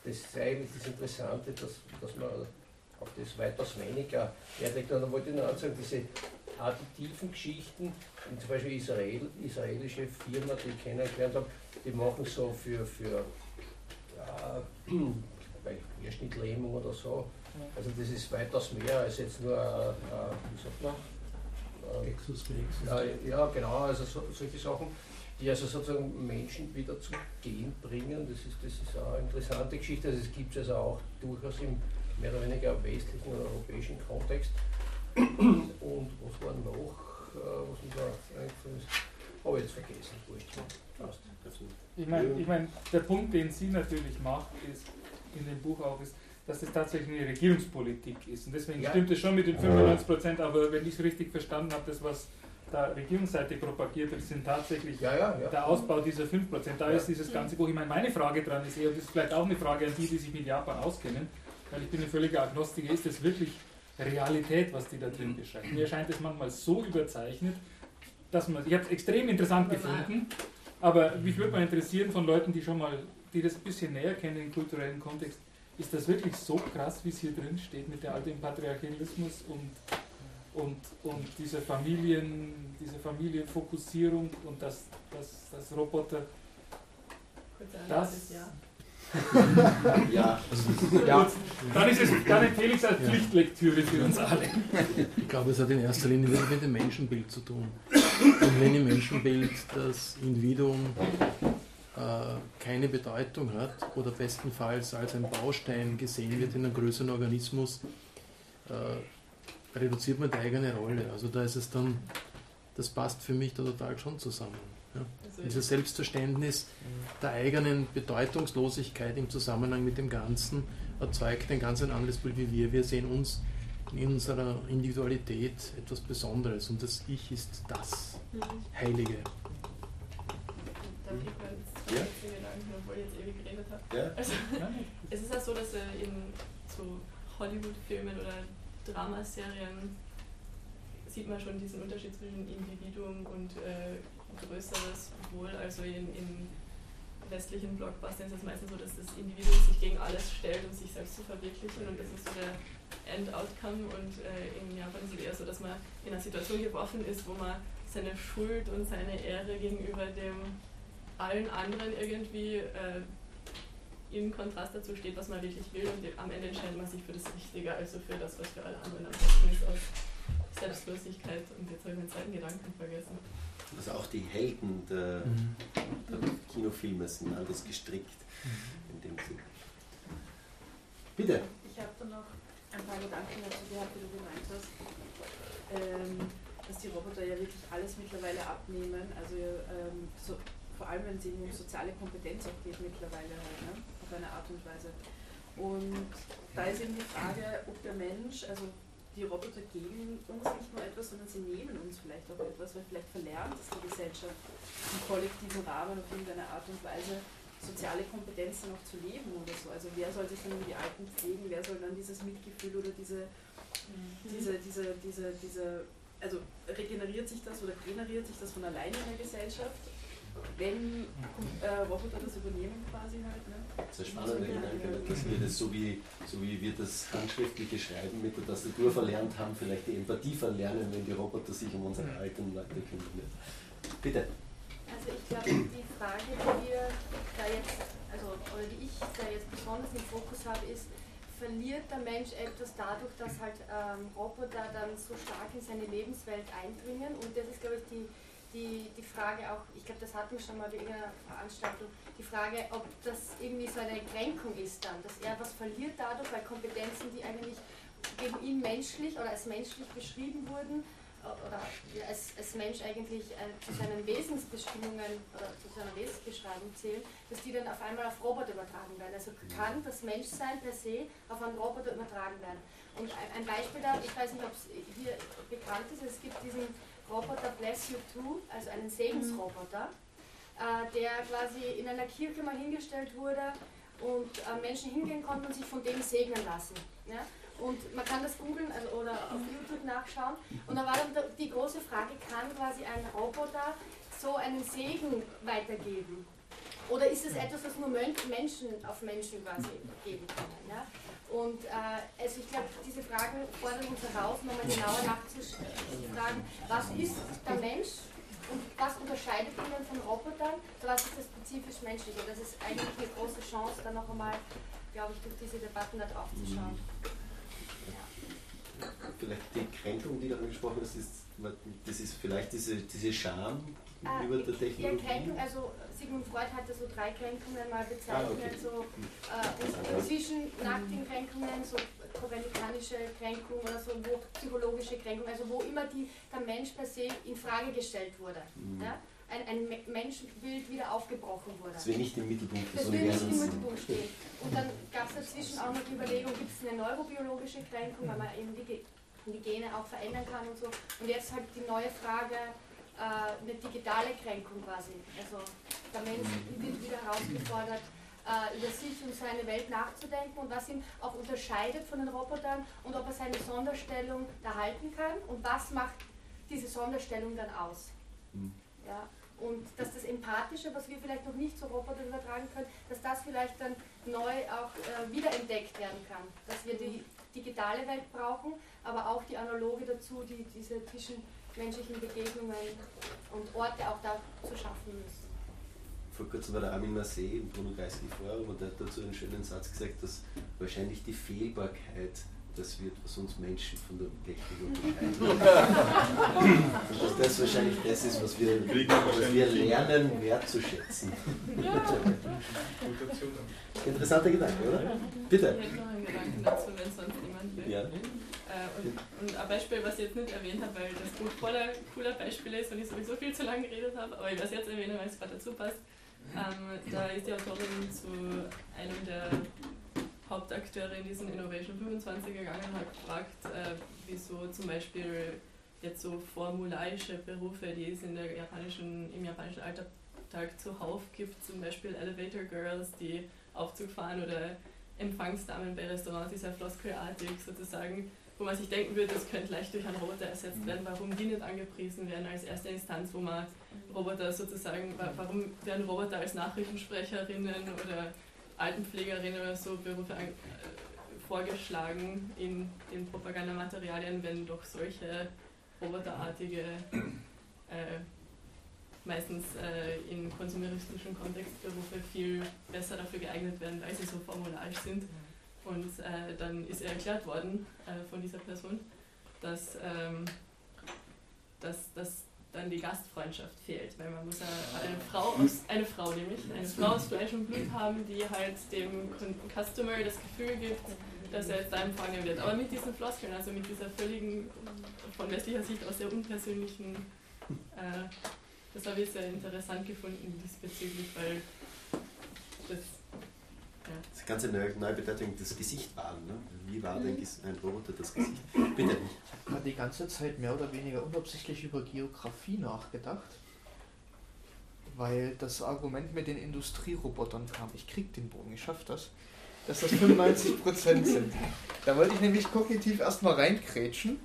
Speaker 8: das sei eben das Interessante, dass, dass man auf das weitaus weniger Wert. Und dann wollte ich noch sagen, diese additiven Geschichten, wie zum Beispiel Israel, israelische Firma, die ich kennengelernt habe, die machen so für, für ja, bei Querschnittlähmung oder so. Also das ist weitaus mehr als jetzt nur, äh, äh, wie sagt man, äh, äh, ja, genau, also so, solche Sachen, die also sozusagen Menschen wieder zum Gehen bringen. Das ist, das ist auch eine interessante Geschichte. Also es gibt es also auch durchaus im mehr oder weniger westlichen oder europäischen Kontext. Und was war noch, äh, was mir da eingefallen ist, habe ich jetzt vergessen. Passt.
Speaker 1: Ich meine, ich mein, der Punkt, den sie natürlich macht, ist in dem Buch auch, ist, dass das tatsächlich eine Regierungspolitik ist. Und deswegen
Speaker 8: Ja.
Speaker 1: stimmt es schon mit den 95 Prozent, aber wenn ich es richtig verstanden habe, das, was da Regierungsseite propagiert wird, sind tatsächlich
Speaker 8: Ja, ja, ja.
Speaker 1: der Ausbau dieser 5 Prozent. Da
Speaker 8: Ja.
Speaker 1: ist dieses ganze Buch. Ich meine, meine Frage dran ist eher, und das ist vielleicht auch eine Frage an die, die sich mit Japan auskennen, weil ich bin ein völliger Agnostiker, ist das wirklich Realität, was die da drin beschreiben? Mir erscheint es manchmal so überzeichnet, dass man, ich habe es extrem interessant gefunden, aber mich würde mal interessieren von Leuten, die schon mal, die das ein bisschen näher kennen im kulturellen Kontext, ist das wirklich so krass, wie es hier drin steht mit der alten Patriarchalismus und, und, und dieser Familien, dieser Familienfokussierung und dass, dass, dass Roboter? Das
Speaker 5: ja.
Speaker 2: Ja.
Speaker 1: Dann, ist es, dann empfehle ich es als Pflichtlektüre für uns alle.
Speaker 6: Ich glaube, es hat in erster Linie wirklich mit dem Menschenbild zu tun. Und wenn im Menschenbild das Individuum äh, keine Bedeutung hat oder bestenfalls als ein Baustein gesehen wird in einem größeren Organismus, äh, reduziert man die eigene Rolle. Also da ist es dann, das passt für mich da total schon zusammen. Ja. Dieses Selbstverständnis der eigenen Bedeutungslosigkeit im Zusammenhang mit dem Ganzen erzeugt ein ganz ein anderes Bild wie wir. Wir sehen uns in unserer Individualität etwas Besonderes und das Ich ist das Heilige.
Speaker 5: Darf ich mal jetzt
Speaker 2: Ja.
Speaker 5: obwohl ich jetzt ewig geredet habe?
Speaker 2: ja.
Speaker 5: Also, es ist auch so, dass in so Hollywood-Filmen oder Dramaserien sieht man schon diesen Unterschied zwischen Individuum und äh, größeres Wohl. Also in, in westlichen Blockbustern ist es meistens so, dass das Individuum sich gegen alles stellt, um sich selbst zu verwirklichen und das ist so der End-Outcome und äh, in Japan ist es eher so, dass man in einer Situation geworfen ist, wo man seine Schuld und seine Ehre gegenüber dem allen anderen irgendwie äh, in Kontrast dazu steht, was man wirklich will und am Ende entscheidet man sich für das Richtige, also für das, was für alle anderen am besten ist, aus Selbstlosigkeit und jetzt habe ich meinen zweiten Gedanken vergessen.
Speaker 2: Also auch die Helden der,
Speaker 6: Mhm.
Speaker 2: der Kinofilme sind anders gestrickt in dem Sinn. Bitte.
Speaker 9: Ich habe da noch ein paar Gedanken dazu gehabt, wie du gemeint hast, ähm, dass die Roboter ja wirklich alles mittlerweile abnehmen. Also ähm, so, vor allem wenn es eben um soziale Kompetenz auch geht mittlerweile halt, ne? auf eine Art und Weise. Und da ist eben die Frage, ob der Mensch, also die Roboter geben uns nicht nur etwas, sondern sie nehmen uns vielleicht auch etwas, weil vielleicht verlernt es die Gesellschaft im kollektiven Rahmen auf irgendeine Art und Weise soziale Kompetenzen noch zu leben oder so. Also wer soll sich dann um die Alten pflegen, wer soll dann dieses Mitgefühl oder diese, diese, diese, diese, diese, also regeneriert sich das oder generiert sich das von alleine in der Gesellschaft, wenn äh, Roboter das übernehmen quasi halt. Ne?
Speaker 2: Das ist ein spannender Gedanke, dass wir das so wie, so wie wir das handschriftliche Schreiben mit der Tastatur verlernt haben, vielleicht die Empathie verlernen, wenn die Roboter sich um unsere alten Leute kümmern. Bitte.
Speaker 9: Also ich glaube, die Frage, die wir da jetzt, also oder die ich da jetzt besonders im Fokus habe, ist, verliert der Mensch etwas dadurch, dass halt ähm, Roboter dann so stark in seine Lebenswelt eindringen? Und das ist, glaube ich, die, die, die Frage auch, ich glaube, das hatten wir schon mal bei irgendeiner Veranstaltung, die Frage, ob das irgendwie so eine Kränkung ist dann, dass er was verliert dadurch, weil Kompetenzen, die eigentlich gegen ihn menschlich oder als menschlich beschrieben wurden, oder als, als Mensch eigentlich äh, zu seinen Wesensbestimmungen oder zu seiner Wesensbeschreibung zählen, dass die dann auf einmal auf Roboter übertragen werden. Also kann das Menschsein per se auf einen Roboter übertragen werden. Und ein, ein Beispiel da, ich weiß nicht, ob es hier bekannt ist, es gibt diesen Roboter Bless You Too, also einen Segensroboter, äh, der quasi in einer Kirche mal hingestellt wurde und äh, Menschen hingehen konnten und sich von dem segnen lassen. Ja? Und man kann das googeln also, oder auf YouTube nachschauen. Und da war dann die große Frage, kann quasi ein Roboter so einen Segen weitergeben? Oder ist es etwas, was nur Menschen auf Menschen quasi geben können? Ja? Und äh, also ich glaube, diese Fragen fordern uns heraus, nochmal genauer nachzufragen, was ist der Mensch und was unterscheidet ihn von Robotern? So was ist das spezifisch Menschliche? Das ist eigentlich eine große Chance, dann noch einmal, glaube ich, durch diese Debatten da drauf zu schauen.
Speaker 2: Vielleicht die Kränkung, die du angesprochen hast, ist, das ist vielleicht diese, diese Scham
Speaker 9: Ah,
Speaker 2: über der Technologie.
Speaker 9: Kränkung, also Sigmund Freud hatte so drei Kränkungen mal bezeichnet,
Speaker 2: Ah, okay.
Speaker 9: so äh, und zwischen nackten Kränkungen, so kopernikanische Kränkung oder so, wo psychologische Kränkung, also wo immer die, der Mensch per se in Frage gestellt wurde.
Speaker 2: Mhm.
Speaker 9: Ja? Ein, ein Me- Menschenbild wieder aufgebrochen wurde.
Speaker 2: Das will nicht im Mittelpunkt des
Speaker 9: nicht im
Speaker 2: Universums.
Speaker 9: Mittelpunkt stehen. Und dann gab es dazwischen auch noch die Überlegung, gibt es eine neurobiologische Kränkung, weil man eben die, die Gene auch verändern kann und so. Und jetzt halt die neue Frage, äh, eine digitale Kränkung quasi. Also der Mensch wird wieder herausgefordert, äh, über sich und seine Welt nachzudenken und was ihn auch unterscheidet von den Robotern und ob er seine Sonderstellung erhalten kann und was macht diese Sonderstellung dann aus.
Speaker 2: Mhm.
Speaker 9: Ja, und dass das Empathische, was wir vielleicht noch nicht zu Robotern übertragen können, dass das vielleicht dann neu auch äh, wiederentdeckt werden kann. Dass wir die digitale Welt brauchen, aber auch die analoge dazu, die diese zwischenmenschlichen Begegnungen und Orte auch da zu schaffen müssen.
Speaker 2: Vor kurzem war der Armin Marseille im Bruno Kreisky Forum und der hat dazu einen schönen Satz gesagt, dass wahrscheinlich die Fehlbarkeit das wird, was uns Menschen von der Technik unterscheidet. und dass das wahrscheinlich das ist, was wir, was wir lernen wertzuschätzen. Interessanter Gedanke, oder? Bitte.
Speaker 5: Ich hätte noch einen Gedanken dazu, wenn sonst niemand will.
Speaker 2: Ja.
Speaker 5: Äh, und, und ein Beispiel, was ich jetzt nicht erwähnt habe, weil das Buch voller cooler Beispiele ist und ich sowieso viel zu lange geredet habe, aber ich werde es jetzt erwähnen, weil es gerade dazu passt. Ähm, da ist die Autorin zu einem der Hauptakteure in diesen Innovation 25 gegangen und hat gefragt, äh, wieso zum Beispiel jetzt so formularische Berufe, die es in der japanischen, im japanischen Alltag zuhauf gibt, zum Beispiel Elevator Girls, die Aufzug fahren oder Empfangsdamen bei Restaurants, die sehr floskelartig sozusagen, wo man sich denken würde, das könnte leicht durch einen Roboter ersetzt werden, warum die nicht angepriesen werden als erste Instanz, wo man Roboter sozusagen, wa- warum werden Roboter als Nachrichtensprecherinnen oder Altenpflegerinnen oder so Berufe an, äh, vorgeschlagen in den Propagandamaterialien, wenn doch solche roboterartige, äh, meistens äh, in konsumieristischen Kontext Berufe viel besser dafür geeignet werden, weil sie so formularisch sind. Und äh, dann ist ihr erklärt worden äh, von dieser Person, dass, ähm, dass, dass dann die Gastfreundschaft fehlt, weil man muss eine, eine Frau aus, eine Frau nämlich, eine Frau aus Fleisch und Blut haben, die halt dem Customer das Gefühl gibt, dass er jetzt da empfangen wird. Aber mit diesen Floskeln, also mit dieser völligen, von westlicher Sicht aus sehr unpersönlichen, äh, das habe ich sehr interessant gefunden diesbezüglich, weil das, ja.
Speaker 2: Das ganze neue, neue Bedeutung des Gesicht wahren. Ne? Wie war denn Ges- ein Roboter das Gesicht? Bitte.
Speaker 4: Ich habe die ganze Zeit mehr oder weniger unabsichtlich über Geografie nachgedacht, weil das Argument mit den Industrierobotern kam. Ich krieg den Bogen, ich schaff das. Dass das 95% sind. Da wollte ich nämlich kognitiv erstmal reinkrätschen.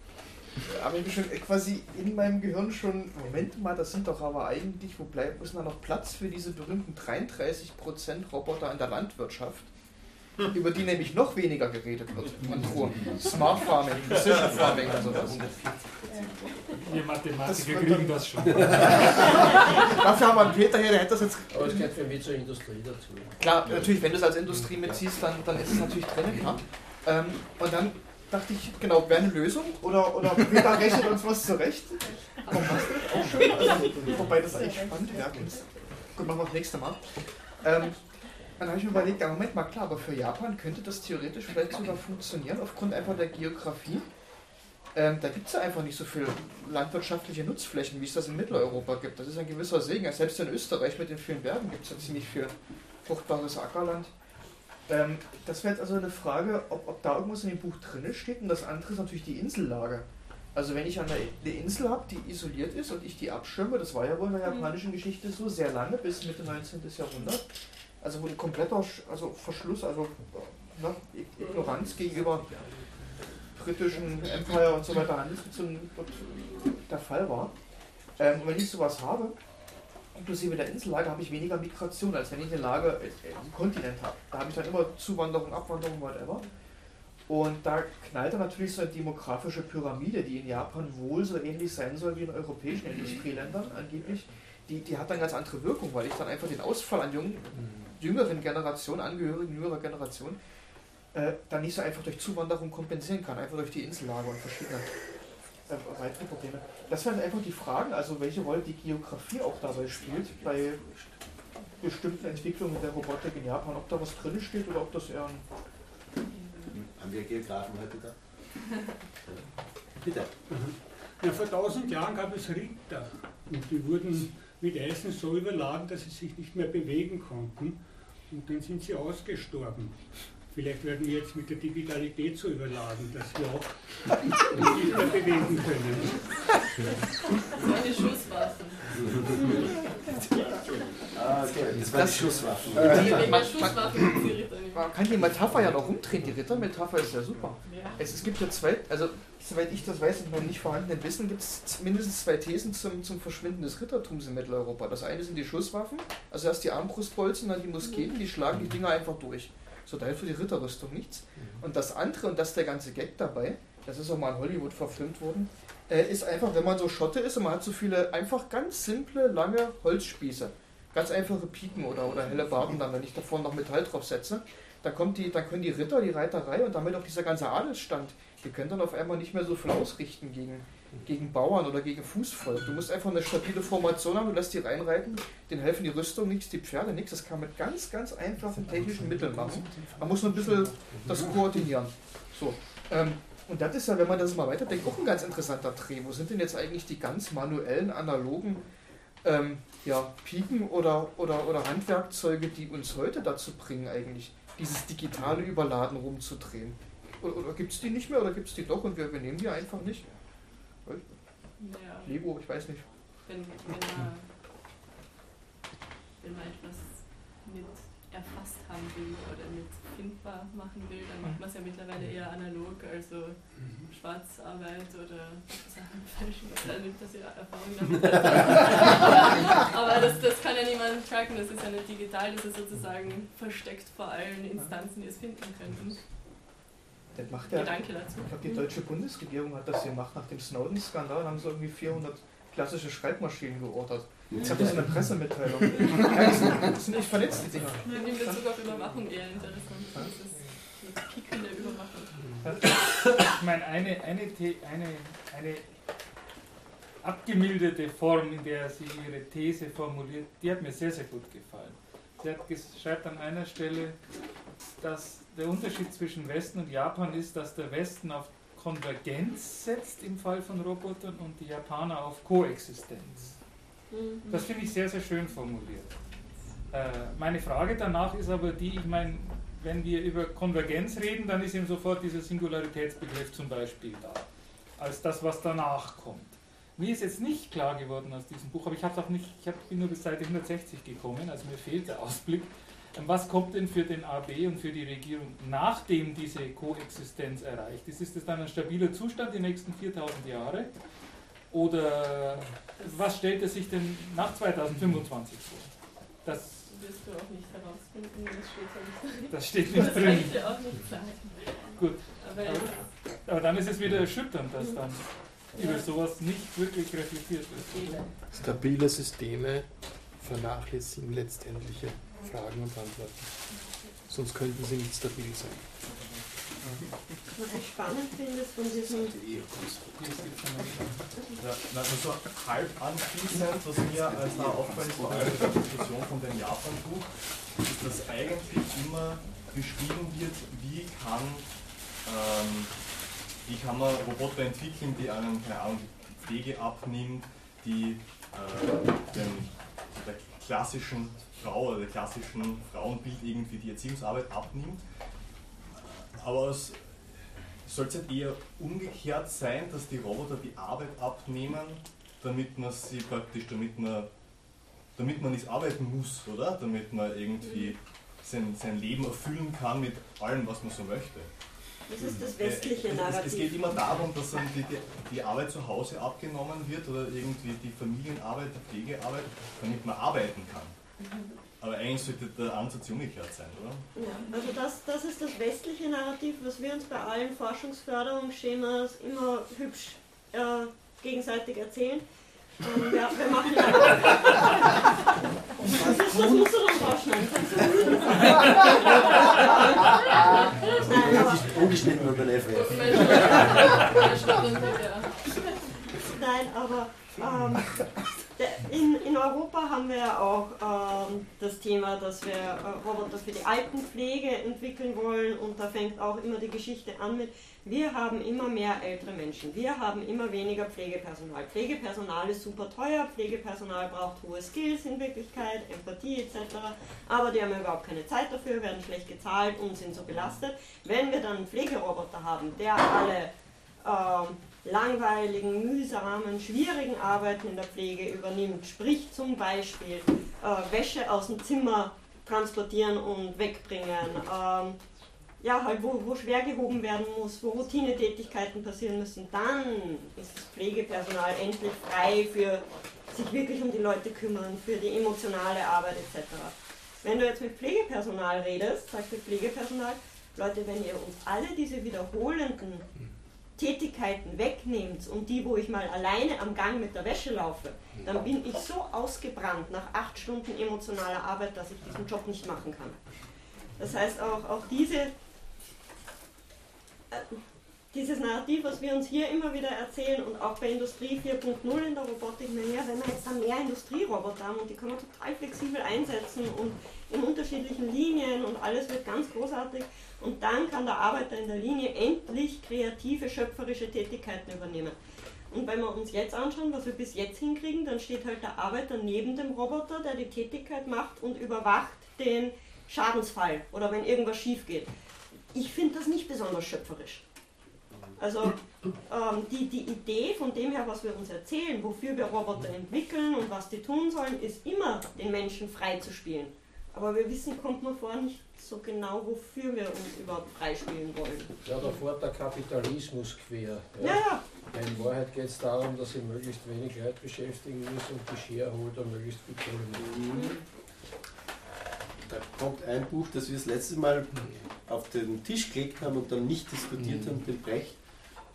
Speaker 4: Aber ich bin schon quasi in meinem Gehirn schon, Moment mal, das sind doch aber eigentlich, wo bleibt, wo ist da noch Platz für diese berühmten 33% Roboter in der Landwirtschaft? über die nämlich noch weniger geredet wird. Und. Smart Farming, Precision Farming und sowas.
Speaker 1: Wir Mathematiker
Speaker 4: Das
Speaker 1: kriegen das schon.
Speaker 4: Dafür haben wir einen Peter hier, der hätte das jetzt.
Speaker 8: Aber es gehört für mich zur Industrie dazu.
Speaker 4: Klar, natürlich, wenn du es als Industrie mitziehst, dann, dann ist es natürlich drin, klar. Ähm, und dann dachte ich, genau, wäre eine Lösung oder, oder Peter rechnet uns was zurecht. Also, wobei das eigentlich spannend wäre. Gut, machen wir das nächste Mal. Ähm, dann habe ich mir überlegt, ja, Moment mal, klar, aber für Japan könnte das theoretisch vielleicht sogar funktionieren, aufgrund einfach der Geografie. Ähm, da gibt es ja einfach nicht so viel landwirtschaftliche Nutzflächen, wie es das in Mitteleuropa gibt. Das ist ein gewisser Segen. Selbst in Österreich mit den vielen Bergen gibt es ja ziemlich viel fruchtbares Ackerland. Ähm, das wäre jetzt also eine Frage, ob, ob da irgendwas in dem Buch drin steht. Und das andere ist natürlich die Insellage. Also wenn ich eine, eine Insel habe, die isoliert ist und ich die abschirme, das war ja wohl in der japanischen Geschichte so sehr lange, bis Mitte 19. Jahrhundert, also wo ein kompletter also Verschluss, also ne, Ignoranz gegenüber britischen Empire und so weiter Handelsbeziehungen der Fall war. Ähm, und wenn ich sowas habe, inklusive der Insellage, habe ich weniger Migration, als wenn ich eine Lage äh, im Kontinent habe. Da habe ich dann immer Zuwanderung, Abwanderung, whatever. Und da knallt dann natürlich so eine demografische Pyramide, die in Japan wohl so ähnlich sein soll wie in europäischen Industrieländern angeblich. Die, die hat dann ganz andere Wirkung, weil ich dann einfach den Ausfall an jungen, jüngeren Generationen, Angehörigen jüngerer Generation, äh, dann nicht so einfach durch Zuwanderung kompensieren kann, einfach durch die Insellage und verschiedene äh, weitere Probleme. Das wären einfach die Fragen, also welche Rolle die Geografie auch dabei spielt, bei bestimmten Entwicklungen der Robotik in Japan, ob da was drin steht oder ob das eher ein
Speaker 2: Haben wir Geografen heute da? Bitte.
Speaker 10: Ja, vor tausend Jahren gab es Ritter und die wurden mit Eisen so überladen, dass sie sich nicht mehr bewegen konnten und dann sind sie ausgestorben. Vielleicht werden wir jetzt mit der Digitalität so überladen, dass wir auch nicht mehr bewegen können.
Speaker 5: So eine Schusswaffe.
Speaker 2: Okay, das war die Schusswaffen.
Speaker 4: Äh,
Speaker 5: Schusswaffe
Speaker 4: man kann die Metapher ja noch rumdrehen. Die Rittermetapher ist ja super. Es, es gibt ja zwei, also soweit ich das weiß, in meinem nicht vorhandenen Wissen gibt es mindestens zwei Thesen zum, zum Verschwinden des Rittertums in Mitteleuropa. Das eine sind die Schusswaffen, also erst die Armbrustbolzen, dann die Musketen, die schlagen die Dinger einfach durch. So, da hilft für die Ritterrüstung nichts. Und das andere, und das ist der ganze Gag dabei, das ist auch mal in Hollywood verfilmt worden, äh, ist einfach, wenn man so Schotte ist und man hat so viele einfach ganz simple, lange Holzspieße, ganz einfache Piken oder, oder helle Barten dann, wenn ich davor noch Metall drauf setze, dann, kommt die, dann können die Ritter, die Reiterei und damit auch dieser ganze Adelsstand, die können dann auf einmal nicht mehr so viel ausrichten gegen, gegen Bauern oder gegen Fußvolk. Du musst einfach eine stabile Formation haben, du lässt die reinreiten, denen helfen die Rüstung nichts, die Pferde nichts, das kann man mit ganz, ganz einfachen technischen Mitteln machen. Man muss nur ein bisschen das koordinieren. So. Ähm, und das ist ja, wenn man das mal weiterdenkt, auch ein ganz interessanter Dreh. Wo sind denn jetzt eigentlich die ganz manuellen, analogen ähm, ja, Piken oder, oder, oder Handwerkzeuge, die uns heute dazu bringen, eigentlich dieses digitale Überladen rumzudrehen? Oder, oder gibt es die nicht mehr oder gibt es die doch und wir übernehmen die einfach nicht?
Speaker 5: Ja.
Speaker 4: Lego, ich weiß nicht.
Speaker 5: Wenn, wenn, man, wenn man etwas mit erfasst haben will oder mit findbar machen will, dann macht man es ja mittlerweile eher analog, also Schwarzarbeit oder Sachen fälschen. Da nimmt das ja Erfahrung damit. Aber das, das kann ja niemand tracken, das ist ja nicht digital, das ist sozusagen versteckt vor allen Instanzen, die es finden könnten.
Speaker 4: Das macht ja,
Speaker 5: Gedanke dazu.
Speaker 4: ich glaube, die deutsche Bundesregierung hat das gemacht. Nach dem Snowden-Skandal haben sie irgendwie 400 klassische Schreibmaschinen geordert. Ich habe das in der Pressemitteilung. Das sind- nicht vernetzt, die Dinger.
Speaker 5: In Bezug auf Überwachung eher interessant. Das ist der Überwachung.
Speaker 1: Ich meine, eine, eine, eine, eine abgemilderte Form, in der sie ihre These formuliert, die hat mir sehr, sehr gut gefallen. Sie hat ges- schreibt an einer Stelle, dass der Unterschied zwischen Westen und Japan ist, dass der Westen auf Konvergenz setzt im Fall von Robotern und die Japaner auf Koexistenz.
Speaker 3: Mhm.
Speaker 1: Das finde ich sehr, sehr schön formuliert. Äh, meine Frage danach ist aber die, ich meine, wenn wir über Konvergenz reden, dann ist eben sofort dieser Singularitätsbegriff zum Beispiel da, als das, was danach kommt. Mir ist jetzt nicht klar geworden aus diesem Buch, aber ich, auch nicht, ich hab, bin nur bis Seite 160 gekommen, also mir fehlt der Ausblick. Was kommt denn für den AB und für die Regierung, nachdem diese Koexistenz erreicht ist? Ist es dann ein stabiler Zustand die nächsten 4000 Jahre? Oder was stellt er sich denn nach 2025 vor? Das,
Speaker 5: wirst du auch nicht herausfinden, das steht ja nicht drin.
Speaker 1: das steht nicht
Speaker 5: Das
Speaker 1: drin.
Speaker 5: kann ich dir auch nicht sagen.
Speaker 1: Gut.
Speaker 5: Aber
Speaker 1: Aber,
Speaker 5: es-
Speaker 1: aber dann ist es wieder erschütternd, dass dann über sowas nicht wirklich reflektiert wird.
Speaker 6: Stabile Systeme vernachlässigen letztendliche Fragen und Antworten. Sonst könnten sie nicht stabil sein.
Speaker 3: Was ich spannend finde, ist von diesem
Speaker 11: Ja, na, so halb anschließend, was mir als da auffällt, vor allem in der Diskussion von dem Japan-Buch, ist, dass eigentlich immer beschrieben wird, wie kann, ähm, wie kann man Roboter entwickeln, die einen, keine Ahnung, die Pflege abnimmt, die äh, dem, der klassischen Frau oder der klassischen Frauenbild irgendwie die Erziehungsarbeit abnimmt. Aber es sollte es eher umgekehrt sein, dass die Roboter die Arbeit abnehmen, damit man sie praktisch, damit man, damit man nicht arbeiten muss, oder? Damit man irgendwie sein, sein Leben erfüllen kann mit allem, was man so möchte.
Speaker 3: Das ist das westliche
Speaker 11: Äh, es, es,
Speaker 3: Narrativ.
Speaker 11: geht immer darum, dass dann die, die Arbeit zu Hause abgenommen wird oder irgendwie die Familienarbeit, die Pflegearbeit, damit man arbeiten kann. Aber eigentlich sollte der Ansatz umgekehrt sein, oder?
Speaker 3: Ja, also das, das ist das westliche Narrativ, was wir uns bei allen Forschungsförderungsschemas immer hübsch äh, gegenseitig erzählen. Ähm, ja, wir machen ja das, ist, das musst du dann rausschneiden. Nein, aber,
Speaker 2: Nicht ungeschnitten und dann FF.
Speaker 3: nein, aber ähm, in, in Europa haben wir ja auch auch ähm, das Thema, dass wir äh, Roboter für die Altenpflege entwickeln wollen und da fängt auch immer die Geschichte an mit, wir haben immer mehr ältere Menschen, wir haben immer weniger Pflegepersonal. Pflegepersonal ist super teuer, Pflegepersonal braucht hohe Skills in Wirklichkeit, Empathie etc. Aber die haben überhaupt keine Zeit dafür, werden schlecht gezahlt und sind so belastet. Wenn wir dann einen Pflegeroboter haben, der alle ähm, langweiligen, mühsamen, schwierigen Arbeiten in der Pflege übernimmt, sprich zum Beispiel äh, Wäsche aus dem Zimmer transportieren und wegbringen, ähm, ja, halt wo, wo schwer gehoben werden muss, wo Routinetätigkeiten passieren müssen, dann ist das Pflegepersonal endlich frei für sich wirklich um die Leute kümmern, für die emotionale Arbeit etc. Wenn du jetzt mit Pflegepersonal redest, sagt das Pflegepersonal, Leute, wenn ihr uns alle diese wiederholenden Tätigkeiten wegnehmt und die, wo ich mal alleine am Gang mit der Wäsche laufe, dann bin ich so ausgebrannt nach acht Stunden emotionaler Arbeit, dass ich diesen Job nicht machen kann. Das heißt, auch, auch diese, äh, dieses Narrativ, was wir uns hier immer wieder erzählen und auch bei Industrie 4.0 in der Robotik, naja, wenn wir jetzt dann mehr Industrieroboter haben und die kann man total flexibel einsetzen und in unterschiedlichen Linien und alles wird ganz großartig, und dann kann der Arbeiter in der Linie endlich kreative, schöpferische Tätigkeiten übernehmen. Und wenn wir uns jetzt anschauen, was wir bis jetzt hinkriegen, dann steht halt der Arbeiter neben dem Roboter, der die Tätigkeit macht und überwacht den Schadensfall oder wenn irgendwas schief geht. Ich finde das nicht besonders schöpferisch. Also ähm, die, die Idee von dem her, was wir uns erzählen, wofür wir Roboter entwickeln und was die tun sollen, ist immer den Menschen frei zu spielen. Aber wir wissen, kommt man vor, nicht so genau, wofür wir uns überhaupt freispielen wollen.
Speaker 8: Ja, da fährt der Kapitalismus quer. Ja.
Speaker 3: Ja, ja.
Speaker 8: In Wahrheit geht es darum, dass sie möglichst wenig Leute beschäftigen müssen und die Shareholder möglichst viel Kohle.
Speaker 2: Da kommt ein Buch, das wir das letzte Mal auf den Tisch gelegt haben und dann nicht diskutiert haben, den Brecht,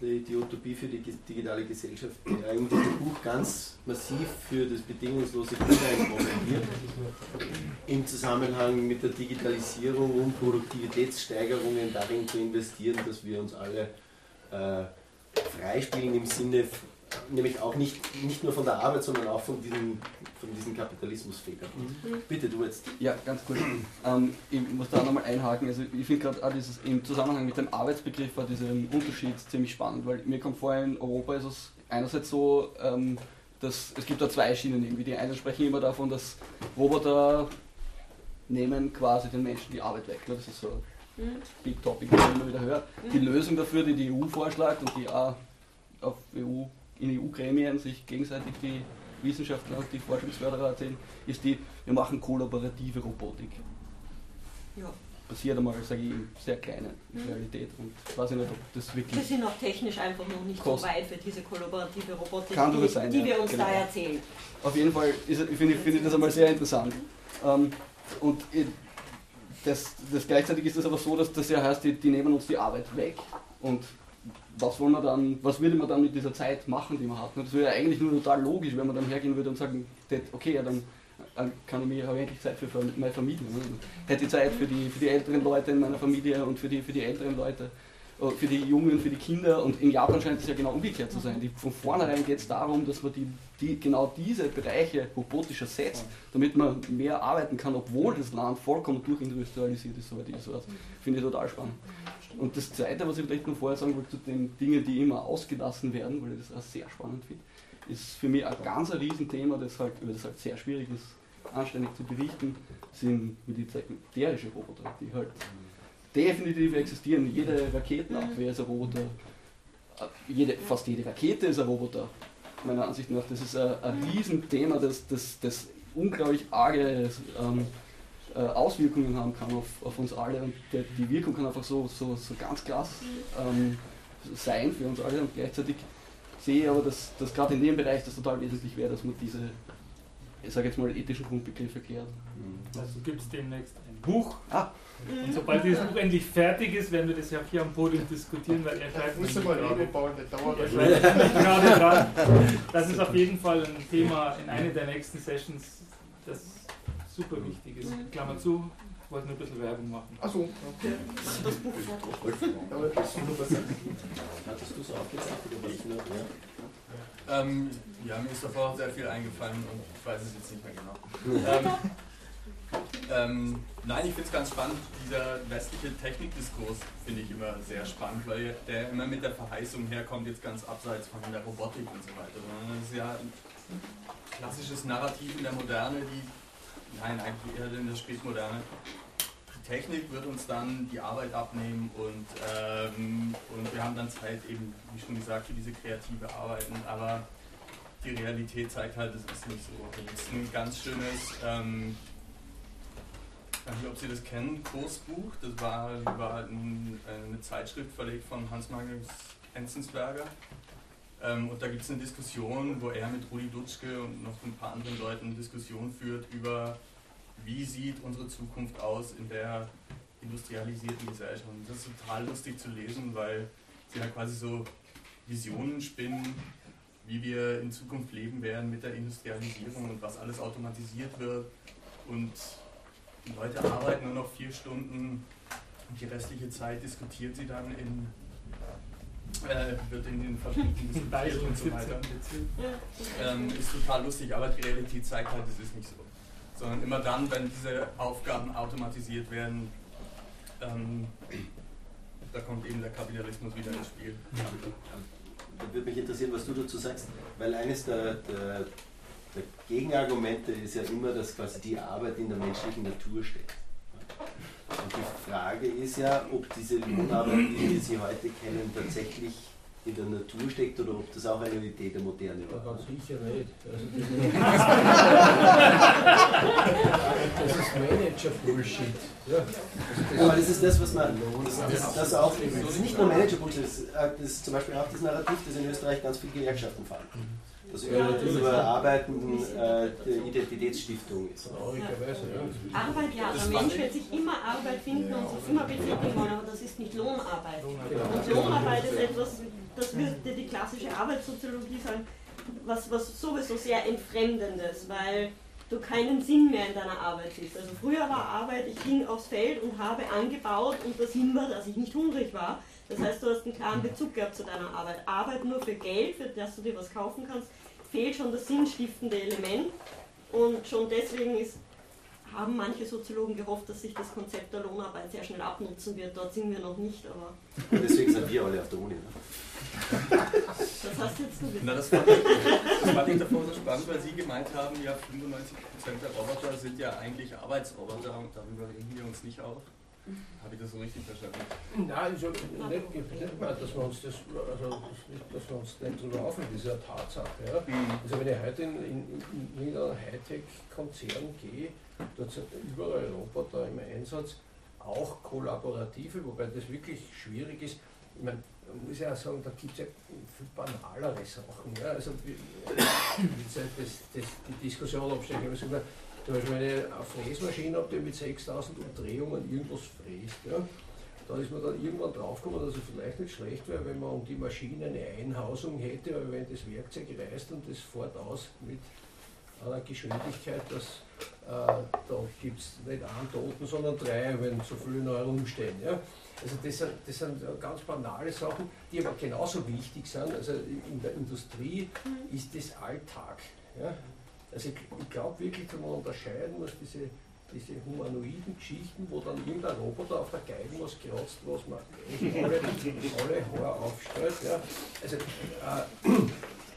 Speaker 2: die, die Utopie für die digitale Gesellschaft, der in diesem Buch ganz massiv für das bedingungslose Grundeinkommen im Zusammenhang mit der Digitalisierung und Produktivitätssteigerungen darin zu investieren, dass wir uns alle äh, freispielen im Sinne, nämlich auch nicht, nicht nur von der Arbeit, sondern auch von diesen, von diesen Kapitalismusfehlern. Bitte, du jetzt.
Speaker 12: Ja, ganz kurz. Ähm, ich muss da nochmal einhaken. Also ich finde gerade auch dieses im Zusammenhang mit dem Arbeitsbegriff war dieser Unterschied ziemlich spannend, weil mir kommt vor, in Europa ist es einerseits so, ähm, dass es gibt da zwei Schienen irgendwie. Die einen sprechen immer davon, dass Roboter nehmen quasi den Menschen die Arbeit weg. Ne? Das ist so ein
Speaker 3: Mhm.
Speaker 12: Big Topic, das man immer wieder hört. Die
Speaker 3: Mhm.
Speaker 12: Lösung dafür, die die EU vorschlägt und die auch auf EU, in EU-Gremien sich gegenseitig die Wissenschaftler und die Forschungsförderer erzählen, ist die, wir machen kollaborative Robotik.
Speaker 3: Ja.
Speaker 12: Passiert einmal, sage ich, in sehr kleine
Speaker 3: Mhm.
Speaker 12: Realität und ich weiß nicht, ob das
Speaker 3: Wir
Speaker 12: wirklich
Speaker 3: sind auch technisch einfach noch nicht
Speaker 12: Kost-
Speaker 3: so weit für diese kollaborative Robotik,
Speaker 12: Kann
Speaker 3: die,
Speaker 12: sein,
Speaker 3: die
Speaker 12: ja,
Speaker 3: wir uns
Speaker 12: genau.
Speaker 3: da erzählen.
Speaker 12: Auf jeden Fall finde ich, finde ich das einmal sehr interessant. Ähm, und äh, das, das gleichzeitig ist es aber so, dass das ja heißt, die, die nehmen uns die Arbeit weg. Und was wollen wir dann, was würde man dann mit dieser Zeit machen, die man hat? Das wäre ja eigentlich nur total logisch, wenn man dann hergehen würde und sagen, okay, ja, dann kann ich mir, habe ich endlich Zeit für meine Familie. Ne? Hätte ich Zeit für die, für die älteren Leute in meiner Familie und für die, für die älteren Leute, äh, für die Jungen, für die Kinder. Und in Japan scheint es ja genau umgekehrt zu sein. Die, von vornherein geht es darum, dass man die, die, genau diese Bereiche robotischer setzt, damit man mehr arbeiten kann, obwohl das Land vollkommen durchindustrialisiert ist, soweit ich das. Finde ich total spannend. Und das Zweite, was ich vielleicht noch vorher sagen wollte, zu den Dingen, die immer ausgelassen werden, weil ich das auch sehr spannend finde, ist für mich ein ganz ein Riesenthema, das halt, über das halt sehr schwierig ist, anständig zu berichten, sind militärische Roboter, die halt definitiv existieren. Jede Raketenabwehr ist ein Roboter, jede, fast jede Rakete ist ein Roboter, meiner Ansicht nach. Das ist ein, ein Riesenthema, das, das, das unglaublich arge ähm, äh, Auswirkungen haben kann auf, auf uns alle und der, die Wirkung kann einfach so, so, so ganz krass ähm, sein für uns alle und gleichzeitig sehe ich aber, dass, dass gerade in dem Bereich das total wesentlich wäre, dass man diese, ich sage jetzt mal, ethischen Grundbegriffe klärt.
Speaker 1: Also gibt es demnächst ein Buch.
Speaker 12: Ah.
Speaker 1: Und sobald dieses Buch endlich fertig ist, werden wir das ja hier am Podium diskutieren, weil er schreibt
Speaker 4: Muss mal Lego bauen, das dauert
Speaker 1: er schreibt gerade dran. Das ist auf jeden Fall ein Thema in einer der nächsten Sessions, das super wichtig ist. Klammer zu, ich wollte nur ein bisschen Werbung machen.
Speaker 4: Achso, okay.
Speaker 3: Das Buch.
Speaker 2: Hattest du es oder was? Ja.
Speaker 13: Ähm, ja, mir ist davor auch sehr viel eingefallen und ich weiß es jetzt nicht mehr genau. ähm, ähm, nein, ich finde es ganz spannend, dieser westliche Technikdiskurs finde ich immer sehr spannend, weil der immer mit der Verheißung herkommt, jetzt ganz abseits von der Robotik und so weiter. Das ist ja ein klassisches Narrativ in der Moderne, die, nein, eigentlich eher in der Spätmoderne. Technik wird uns dann die Arbeit abnehmen und, ähm, und wir haben dann Zeit eben, wie schon gesagt, für diese kreative Arbeiten, aber die Realität zeigt halt, es ist nicht so. Das ist ein ganz schönes ähm, ich weiß nicht, ob Sie das kennen, Kursbuch. Das war, war ein, eine Zeitschrift verlegt von Hans-Magnus Enzensberger. Ähm, und da gibt es eine Diskussion, wo er mit Rudi Dutschke und noch ein paar anderen Leuten eine Diskussion führt über, wie sieht unsere Zukunft aus in der industrialisierten Gesellschaft. Und das ist total lustig zu lesen, weil sie halt quasi so Visionen spinnen, wie wir in Zukunft leben werden mit der Industrialisierung und was alles automatisiert wird. Und die Leute arbeiten nur noch vier Stunden und die restliche Zeit diskutieren sie dann in, äh, wird in den Fabriken diskutiert und so weiter. Ähm, ist total lustig, aber die Realität zeigt halt, es ist nicht so. Sondern immer dann, wenn diese Aufgaben automatisiert werden, ähm, da kommt eben der Kapitalismus wieder ins Spiel.
Speaker 2: Da würde mich interessieren, was du dazu sagst, weil eines der, der der Gegenargumente ist ja immer, dass quasi die Arbeit in der menschlichen Natur steckt. Und die Frage ist ja, ob diese Lohnarbeit, wie wir sie heute kennen, tatsächlich in der Natur steckt oder ob das auch eine Idee der Moderne war.
Speaker 8: Ganz sicher nicht. Also das ist Manager-Bullshit. Ja.
Speaker 2: Aber das ist das, was man. Das, das, das auch, das ist nicht nur Manager-Bullshit, das, das ist zum Beispiel auch das Narrativ, das in Österreich ganz viele Gewerkschaften fahren das Überarbeiten äh, der Identitätsstiftung ist.
Speaker 3: Arbeit ja, der Mensch wird sich immer Arbeit finden und sich immer betätigen wollen, aber das ist nicht Lohnarbeit. Und Lohnarbeit ist etwas, das würde die klassische Arbeitssoziologie sagen, was, was sowieso sehr Entfremdendes, weil du keinen Sinn mehr in deiner Arbeit siehst. Also früher war Arbeit, ich ging aufs Feld und habe angebaut und der Sinn war, dass ich nicht hungrig war. Das heißt, du hast einen klaren Bezug gehabt zu deiner Arbeit. Arbeit nur für Geld, für das du dir was kaufen kannst, fehlt schon das sinnstiftende Element. Und schon deswegen ist, haben manche Soziologen gehofft, dass sich das Konzept der Lohnarbeit sehr schnell abnutzen wird. Dort sind wir noch nicht, aber.
Speaker 2: Und deswegen sind wir alle auf der Uni. Ne?
Speaker 3: Das hast jetzt du gesagt.
Speaker 13: Na, das, fand ich, das fand ich davor so spannend, weil Sie gemeint haben, ja, 95% der Roboter sind ja eigentlich Arbeitsroboter und darüber regen wir uns nicht auf. Habe ich das so richtig verstanden?
Speaker 8: Nein, also nicht, nicht mal, dass wir uns das, also dass wir uns nicht drüber aufregen, das ist ja eine Tatsache. Ja. Mhm. Also wenn ich heute in, in, in irgendeinen Hightech-Konzern gehe, dort sind überall Roboter im Einsatz, auch kollaborative, wobei das wirklich schwierig ist. Ich meine, man muss ja auch sagen, da gibt es ja viel banalere Sachen. Ja. Also, das, das, das, die Diskussion ich habe zum Beispiel eine Fräsmaschine habe, die mit 6000 Umdrehungen irgendwas fräst. Ja. Da ist man dann irgendwann draufgekommen, dass es vielleicht nicht schlecht wäre, wenn man um die Maschine eine Einhausung hätte, weil wenn das Werkzeug reißt und das fährt aus mit einer Geschwindigkeit, dass äh, da gibt es nicht einen Toten, sondern drei, wenn so viele neu rumstehen. Ja. Also das sind, das sind ganz banale Sachen, die aber genauso wichtig sind. Also in der Industrie mhm. ist das Alltag. Ja. Also ich, ich glaube wirklich, dass man unterscheiden muss, diese, diese humanoiden Geschichten, wo dann irgendein Roboter auf der Geige was kratzt, was man alle, alle Haare aufstellt. Ja. Also,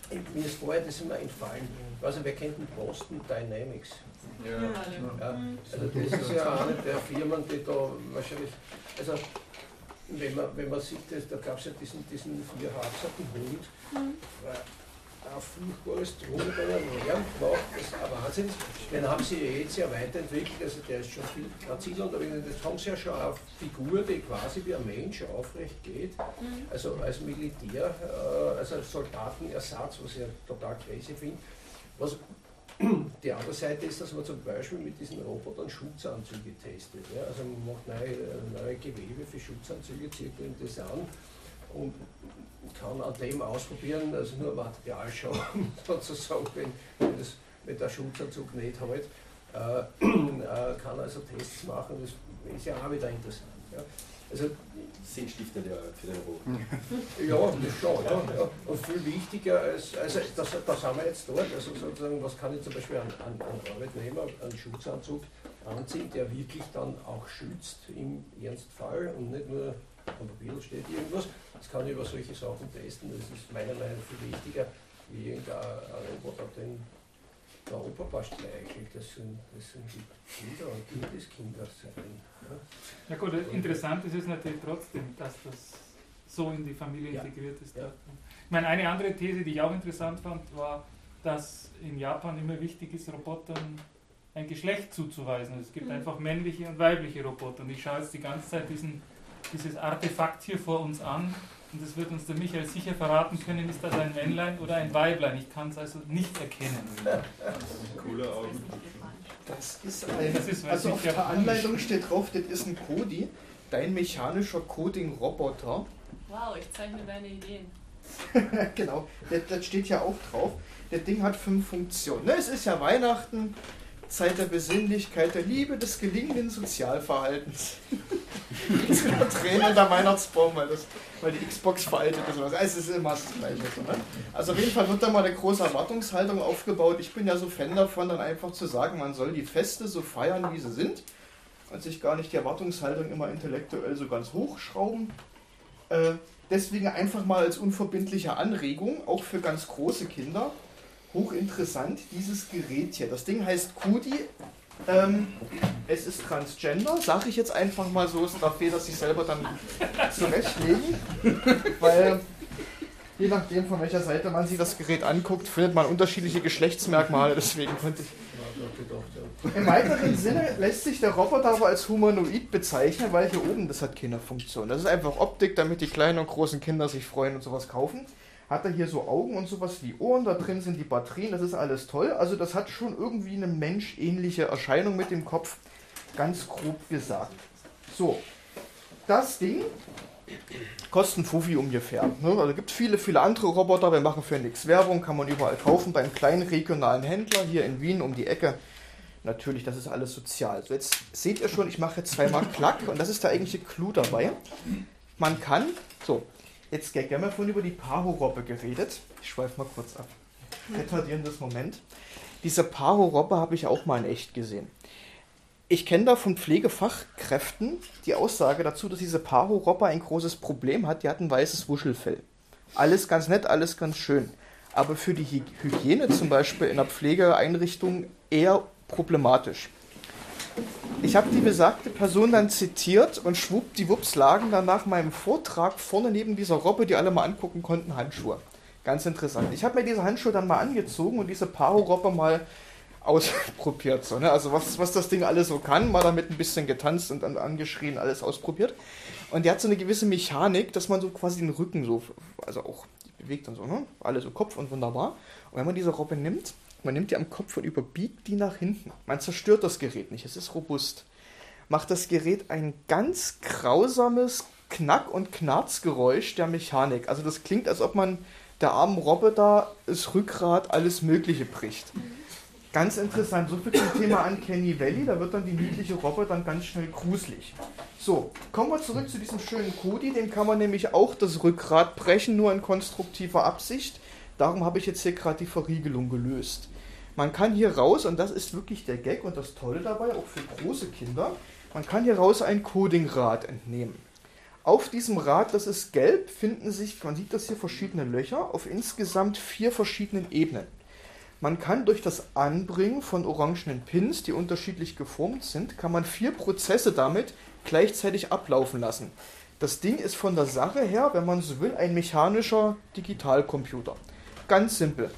Speaker 8: äh, mir ist vorher das immer entfallen. Also wer kennt den Boston Dynamics? Ja. ja. Also das ist ja eine der Firmen, die da wahrscheinlich, also wenn man, wenn man sieht, da gab es ja diesen, diesen vierhaxigen Hund, mhm ein furchtbares Drogen bei einem Lärm gemacht, das ist ein Wahnsinn. Den haben sie jetzt ja weiterentwickelt, also der ist schon viel graziler unterwegs. Jetzt haben sie ja schon eine Figur, die quasi wie ein Mensch aufrecht geht, mhm. also als Militär, äh, also als Soldatenersatz, was ich ja total crazy finde. Was die andere Seite ist, dass man zum Beispiel mit diesen Robotern Schutzanzüge testet. Ja? Also man macht neue, neue Gewebe für Schutzanzüge, zieht das an und kann an dem ausprobieren, also nur Material schauen, sozusagen, wenn, wenn, das, wenn der Schutzanzug nicht halt, äh, äh, kann also Tests machen, das ist ja auch wieder interessant. Ja. Also,
Speaker 2: Sinnstiftende Arbeit für den Roten.
Speaker 8: ja, das schon. Ja, ja. Und viel wichtiger als, also das, das haben wir jetzt dort, also sozusagen, was kann ich zum Beispiel an, an, an Arbeitnehmer einen Schutzanzug anziehen, der wirklich dann auch schützt im Ernstfall und nicht nur am Papier steht irgendwas. Das kann ich über solche Sachen testen, das ist meiner Meinung nach viel wichtiger, wie irgendein Roboter, den der Opa passt eigentlich, das sind, das sind die Kinder und Kindeskinder sein. Ja.
Speaker 1: Ja gut, interessant ist es natürlich trotzdem, dass das so in die Familie
Speaker 8: Ja.
Speaker 1: integriert ist.
Speaker 8: Ja.
Speaker 1: Ich meine, eine andere These, die ich auch interessant fand, war, dass in Japan immer wichtig ist, Robotern ein Geschlecht zuzuweisen. Also es gibt
Speaker 9: Mhm.
Speaker 1: einfach männliche und weibliche Roboter. Und ich schaue jetzt die ganze Zeit diesen, dieses Artefakt hier vor uns an und das wird uns der Michael sicher verraten können, ist das ein Männlein oder ein Weiblein. Ich kann es also nicht erkennen.
Speaker 13: Coole Augen.
Speaker 4: Das ist ein.
Speaker 1: Das ist,
Speaker 4: also auf der Anleitung steht drauf, das ist ein Kodi, dein mechanischer Coding-Roboter.
Speaker 5: Wow, ich zeichne deine Ideen.
Speaker 4: genau, das, das steht ja auch drauf. Das Ding hat fünf Funktionen. Ne, es ist ja Weihnachten, Zeit der Besinnlichkeit, der Liebe, des gelingenden Sozialverhaltens. Jetzt wieder Tränen der Weihnachtsbaum, weil, das, weil die Xbox veraltet ist. Also es ist immer das Gleiche. So, ne? Also auf jeden Fall wird da mal eine große Erwartungshaltung aufgebaut. Ich bin ja so Fan davon, dann einfach zu sagen, man soll die Feste so feiern, wie sie sind. Und sich gar nicht die Erwartungshaltung immer intellektuell so ganz hochschrauben. Äh, deswegen einfach mal als unverbindliche Anregung, auch für ganz große Kinder, hochinteressant, dieses Gerät hier. Das Ding heißt Kudi. Ähm, es ist transgender, sage ich jetzt einfach mal so, es darf jeder sich selber dann zurechtlegen, weil je nachdem von welcher Seite man sich das Gerät anguckt, findet man unterschiedliche Geschlechtsmerkmale, deswegen konnte ich im weiteren Sinne lässt sich der Roboter aber als humanoid bezeichnen, weil hier oben das hat keine Funktion. Das ist einfach Optik, damit die kleinen und großen Kinder sich freuen und sowas kaufen. Hat er hier so Augen und sowas wie Ohren, da drin sind die Batterien, das ist alles toll. Also das hat schon irgendwie eine menschähnliche Erscheinung mit dem Kopf, ganz grob gesagt. So, das Ding kostet ein Fuffi ungefähr. Ne? Also gibt viele, viele andere Roboter, wir machen für nichts Werbung, kann man überall kaufen, beim kleinen regionalen Händler hier in Wien um die Ecke. Natürlich, das ist alles sozial. So, jetzt seht ihr schon, ich mache jetzt zweimal Klack und das ist der eigentliche Clou dabei. Man kann, so, jetzt wir haben ja vorhin über die Paro-Robbe geredet. Ich schweife mal kurz ab. Retardierendes Moment. Diese Paro-Robbe habe ich auch mal in echt gesehen. Ich kenne da von Pflegefachkräften die Aussage dazu, dass diese Paro-Robbe ein großes Problem hat. Die hat ein weißes Wuschelfell. Alles ganz nett, alles ganz schön. Aber für die Hy- Hygiene zum Beispiel in der Pflegeeinrichtung eher problematisch. Ich habe die besagte Person dann zitiert und schwuppdiwupps lagen dann nach meinem Vortrag vorne neben dieser Robbe, die alle mal angucken konnten, Handschuhe. Ganz interessant. Ich habe mir diese Handschuhe dann mal angezogen und diese Paro-Robbe mal ausprobiert. So, ne? Also was, was das Ding alles so kann, mal damit ein bisschen getanzt und dann angeschrien, alles ausprobiert. Und die hat so eine gewisse Mechanik, dass man so quasi den Rücken so, also auch bewegt und so, ne? Alles so Kopf und wunderbar. Und wenn man diese Robbe nimmt, man nimmt die am Kopf und überbiegt die nach hinten. Man zerstört das Gerät nicht, es ist robust. Macht das Gerät ein ganz grausames Knack- und Knarzgeräusch der Mechanik. Also das klingt, als ob man der armen da das Rückgrat, alles Mögliche bricht. Ganz interessant, so viel zum Thema Uncanny Valley, da wird dann die niedliche Robbe dann ganz schnell gruselig. So, kommen wir zurück zu diesem schönen Kodi, dem kann man nämlich auch das Rückgrat brechen, nur in konstruktiver Absicht. Darum habe ich jetzt hier gerade die Verriegelung gelöst. Man kann hier raus, und das ist wirklich der Gag und das Tolle dabei, auch für große Kinder, man kann hier raus ein Codingrad entnehmen. Auf diesem Rad, das ist gelb, finden sich, man sieht das hier, verschiedene Löcher auf insgesamt vier verschiedenen Ebenen. Man kann durch das Anbringen von orangenen Pins, die unterschiedlich geformt sind, kann man vier Prozesse damit gleichzeitig ablaufen lassen. Das Ding ist von der Sache her, wenn man so will, ein mechanischer Digitalcomputer. Ganz simpel.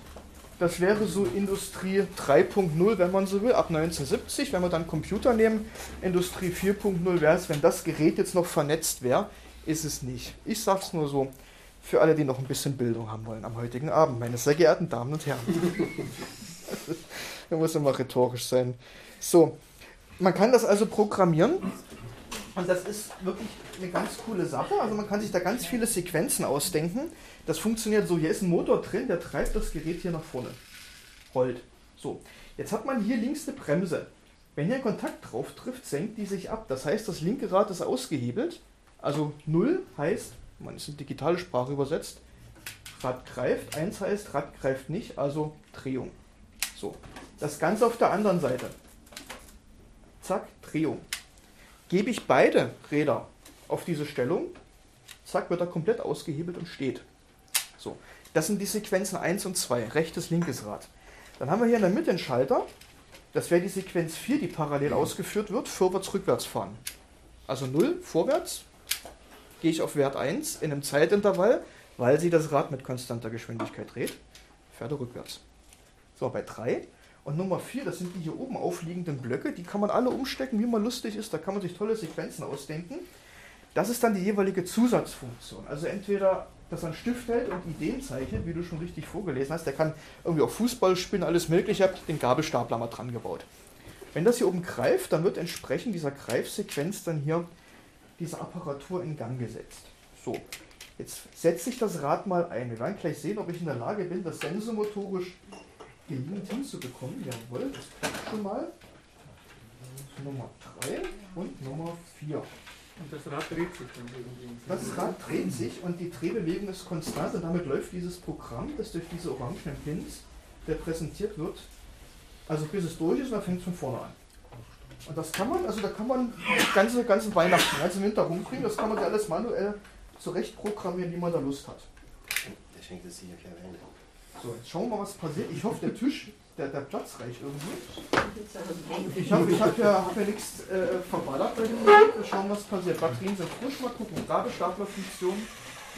Speaker 4: Das wäre so Industrie 3.0, wenn man so will, ab 1970, wenn wir dann Computer nehmen. Industrie 4.0 wäre es, wenn das Gerät jetzt noch vernetzt wäre, ist es nicht. Ich sag's nur so, für alle, die noch ein bisschen Bildung haben wollen am heutigen Abend, meine sehr geehrten Damen und Herren. da muss immer rhetorisch sein. So, man kann das also programmieren. Und das ist wirklich eine ganz coole Sache. Also man kann sich da ganz viele Sequenzen ausdenken. Das funktioniert so, hier ist ein Motor drin, der treibt das Gerät hier nach vorne. Rollt. So, jetzt hat man hier links eine Bremse. Wenn ihr Kontakt drauf trifft, senkt die sich ab. Das heißt, das linke Rad ist ausgehebelt. Also 0 heißt, man ist in digitale Sprache übersetzt, Rad greift. 1 heißt, Rad greift nicht, also Drehung. So. Das Ganze auf der anderen Seite. Zack, Drehung. Gebe ich beide Räder auf diese Stellung, zack, wird er komplett ausgehebelt und steht. So. Das sind die Sequenzen 1 und 2, rechtes, linkes Rad. Dann haben wir hier in der Mitte einen Schalter. Das wäre die Sequenz 4, die parallel ausgeführt wird, vorwärts, rückwärts fahren. Also 0 vorwärts, gehe ich auf Wert 1 in einem Zeitintervall, weil sie das Rad mit konstanter Geschwindigkeit dreht, fährt er rückwärts. So, bei 3 und Nummer 4, das sind die hier oben aufliegenden Blöcke, die kann man alle umstecken, wie man lustig ist, da kann man sich tolle Sequenzen ausdenken. Das ist dann die jeweilige Zusatzfunktion. Also entweder, dass er einen Stift hält und Ideen zeichnet, wie du schon richtig vorgelesen hast, der kann irgendwie auch Fußball spielen, alles mögliche, ich habe den Gabelstapler mal dran gebaut. Wenn das hier oben greift, dann wird entsprechend dieser Greifsequenz dann hier diese Apparatur in Gang gesetzt. So, jetzt setze ich das Rad mal ein. Wir werden gleich sehen, ob ich in der Lage bin, das sensomotorisch gelingend hinzubekommen. Jawohl, das klappt schon mal. Nummer 3 und Nummer 4.
Speaker 1: Und das Rad dreht sich dann irgendwie.
Speaker 4: Das Rad dreht sich und die Drehbewegung ist konstant und damit läuft dieses Programm, das durch diese orangenen Pins repräsentiert wird, also bis es durch ist und dann fängt es von vorne an. Und das kann man, also da kann man ganze, ganze Weihnachten, ganzen Winter rumkriegen, das kann man ja alles manuell zurecht programmieren, wie man da Lust hat.
Speaker 2: Der schenkt es sicher kein Ende.
Speaker 4: So, jetzt schauen wir mal, was passiert. Ich hoffe, der Tisch, der, der Platz reicht irgendwie. Ich habe ich hab ja, hab ja nichts äh, verballert bei dem. Wir schauen, was passiert. Batterien sind frisch, mal gucken. Gabelstaplerfunktion.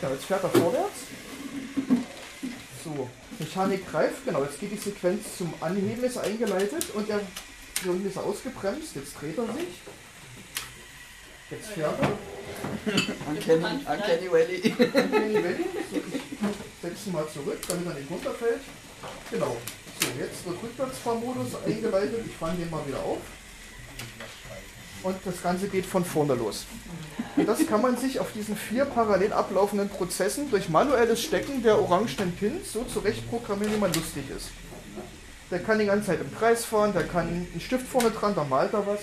Speaker 4: Ja, jetzt fährt er vorwärts. So, Mechanik greift, genau. Jetzt geht die Sequenz zum Anheben, ist eingeleitet und er ist ausgebremst. Jetzt dreht er sich. Jetzt fährt er.
Speaker 12: Uncanny, Uncanny Valley.
Speaker 4: Uncanny Valley. So, ich setze ihn mal zurück, damit er nicht runterfällt. Genau. So, jetzt wird Rückwärtsfahrmodus eingeleitet. Ich fange den mal wieder auf. Und das Ganze geht von vorne los. Und das kann man sich auf diesen vier parallel ablaufenden Prozessen durch manuelles Stecken der orangenen Pins so zurecht programmieren, wie man lustig ist. Der kann die ganze Zeit im Kreis fahren, der kann einen Stift vorne dran, da malt er was.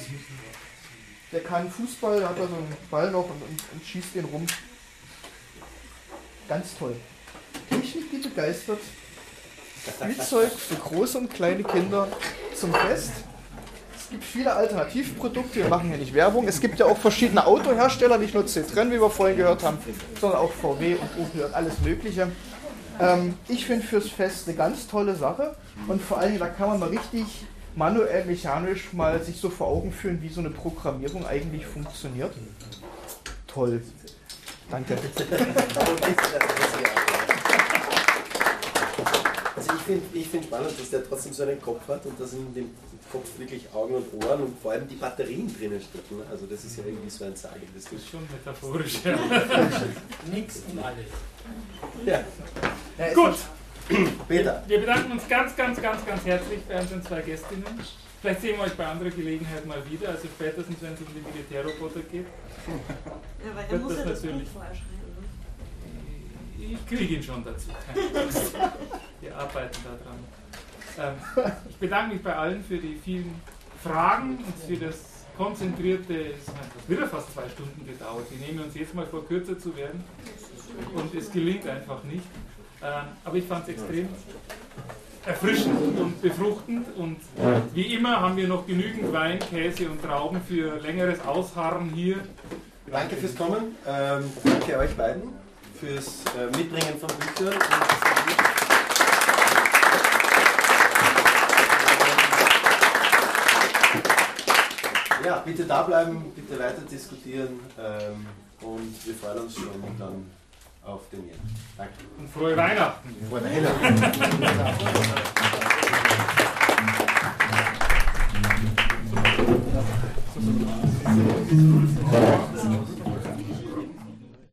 Speaker 4: Der kann Fußball, da hat er so einen Ball noch und, und, und schießt den rum. Ganz toll. Technik, die begeistert. Spielzeug für große und kleine Kinder zum Fest. Es gibt viele Alternativprodukte, wir machen hier nicht Werbung. Es gibt ja auch verschiedene Autohersteller, nicht nur Citroën, wie wir vorhin gehört haben, sondern auch VW und Opel und alles Mögliche. Ähm, ich finde fürs Fest eine ganz tolle Sache und vor allem, da kann man mal richtig manuell, mechanisch mal sich so vor Augen führen, wie so eine Programmierung eigentlich funktioniert. Toll. Danke.
Speaker 2: Also ich finde ich find spannend, dass der trotzdem so einen Kopf hat und dass in dem Kopf wirklich Augen und Ohren und vor allem die Batterien drinnen stecken. Also das ist ja irgendwie so ein sagendes
Speaker 1: Das ist schon metaphorisch, ja.
Speaker 10: Nix und alles.
Speaker 2: Ja.
Speaker 1: Ja, Gut.
Speaker 2: Peter.
Speaker 1: Wir bedanken uns ganz, ganz, ganz, ganz herzlich bei unseren zwei Gästinnen. Vielleicht sehen wir euch bei anderer Gelegenheit mal wieder, also spätestens wenn es um die Militärroboter geht.
Speaker 3: Ja, weil er muss
Speaker 1: das
Speaker 3: ja das Buch
Speaker 1: natürlich.
Speaker 3: vorschreiben.
Speaker 1: Ich kriege ihn schon dazu. Wir arbeiten daran. Ähm, ich bedanke mich bei allen für die vielen Fragen und für das konzentrierte, es hat wieder fast zwei Stunden gedauert. Wir nehmen uns jetzt mal vor, kürzer zu werden und es gelingt einfach nicht. Ähm, aber ich fand es extrem erfrischend und befruchtend und wie immer haben wir noch genügend Wein, Käse und Trauben für längeres Ausharren hier.
Speaker 2: Danke fürs Kommen. Ähm, danke euch beiden fürs äh, Mitbringen von Büchern. Ja, bitte da bleiben, bitte weiter diskutieren ähm, und wir freuen uns schon dann auf den Jänner. Danke.
Speaker 1: Und frohe Weihnachten.
Speaker 2: Frohe Weihnachten.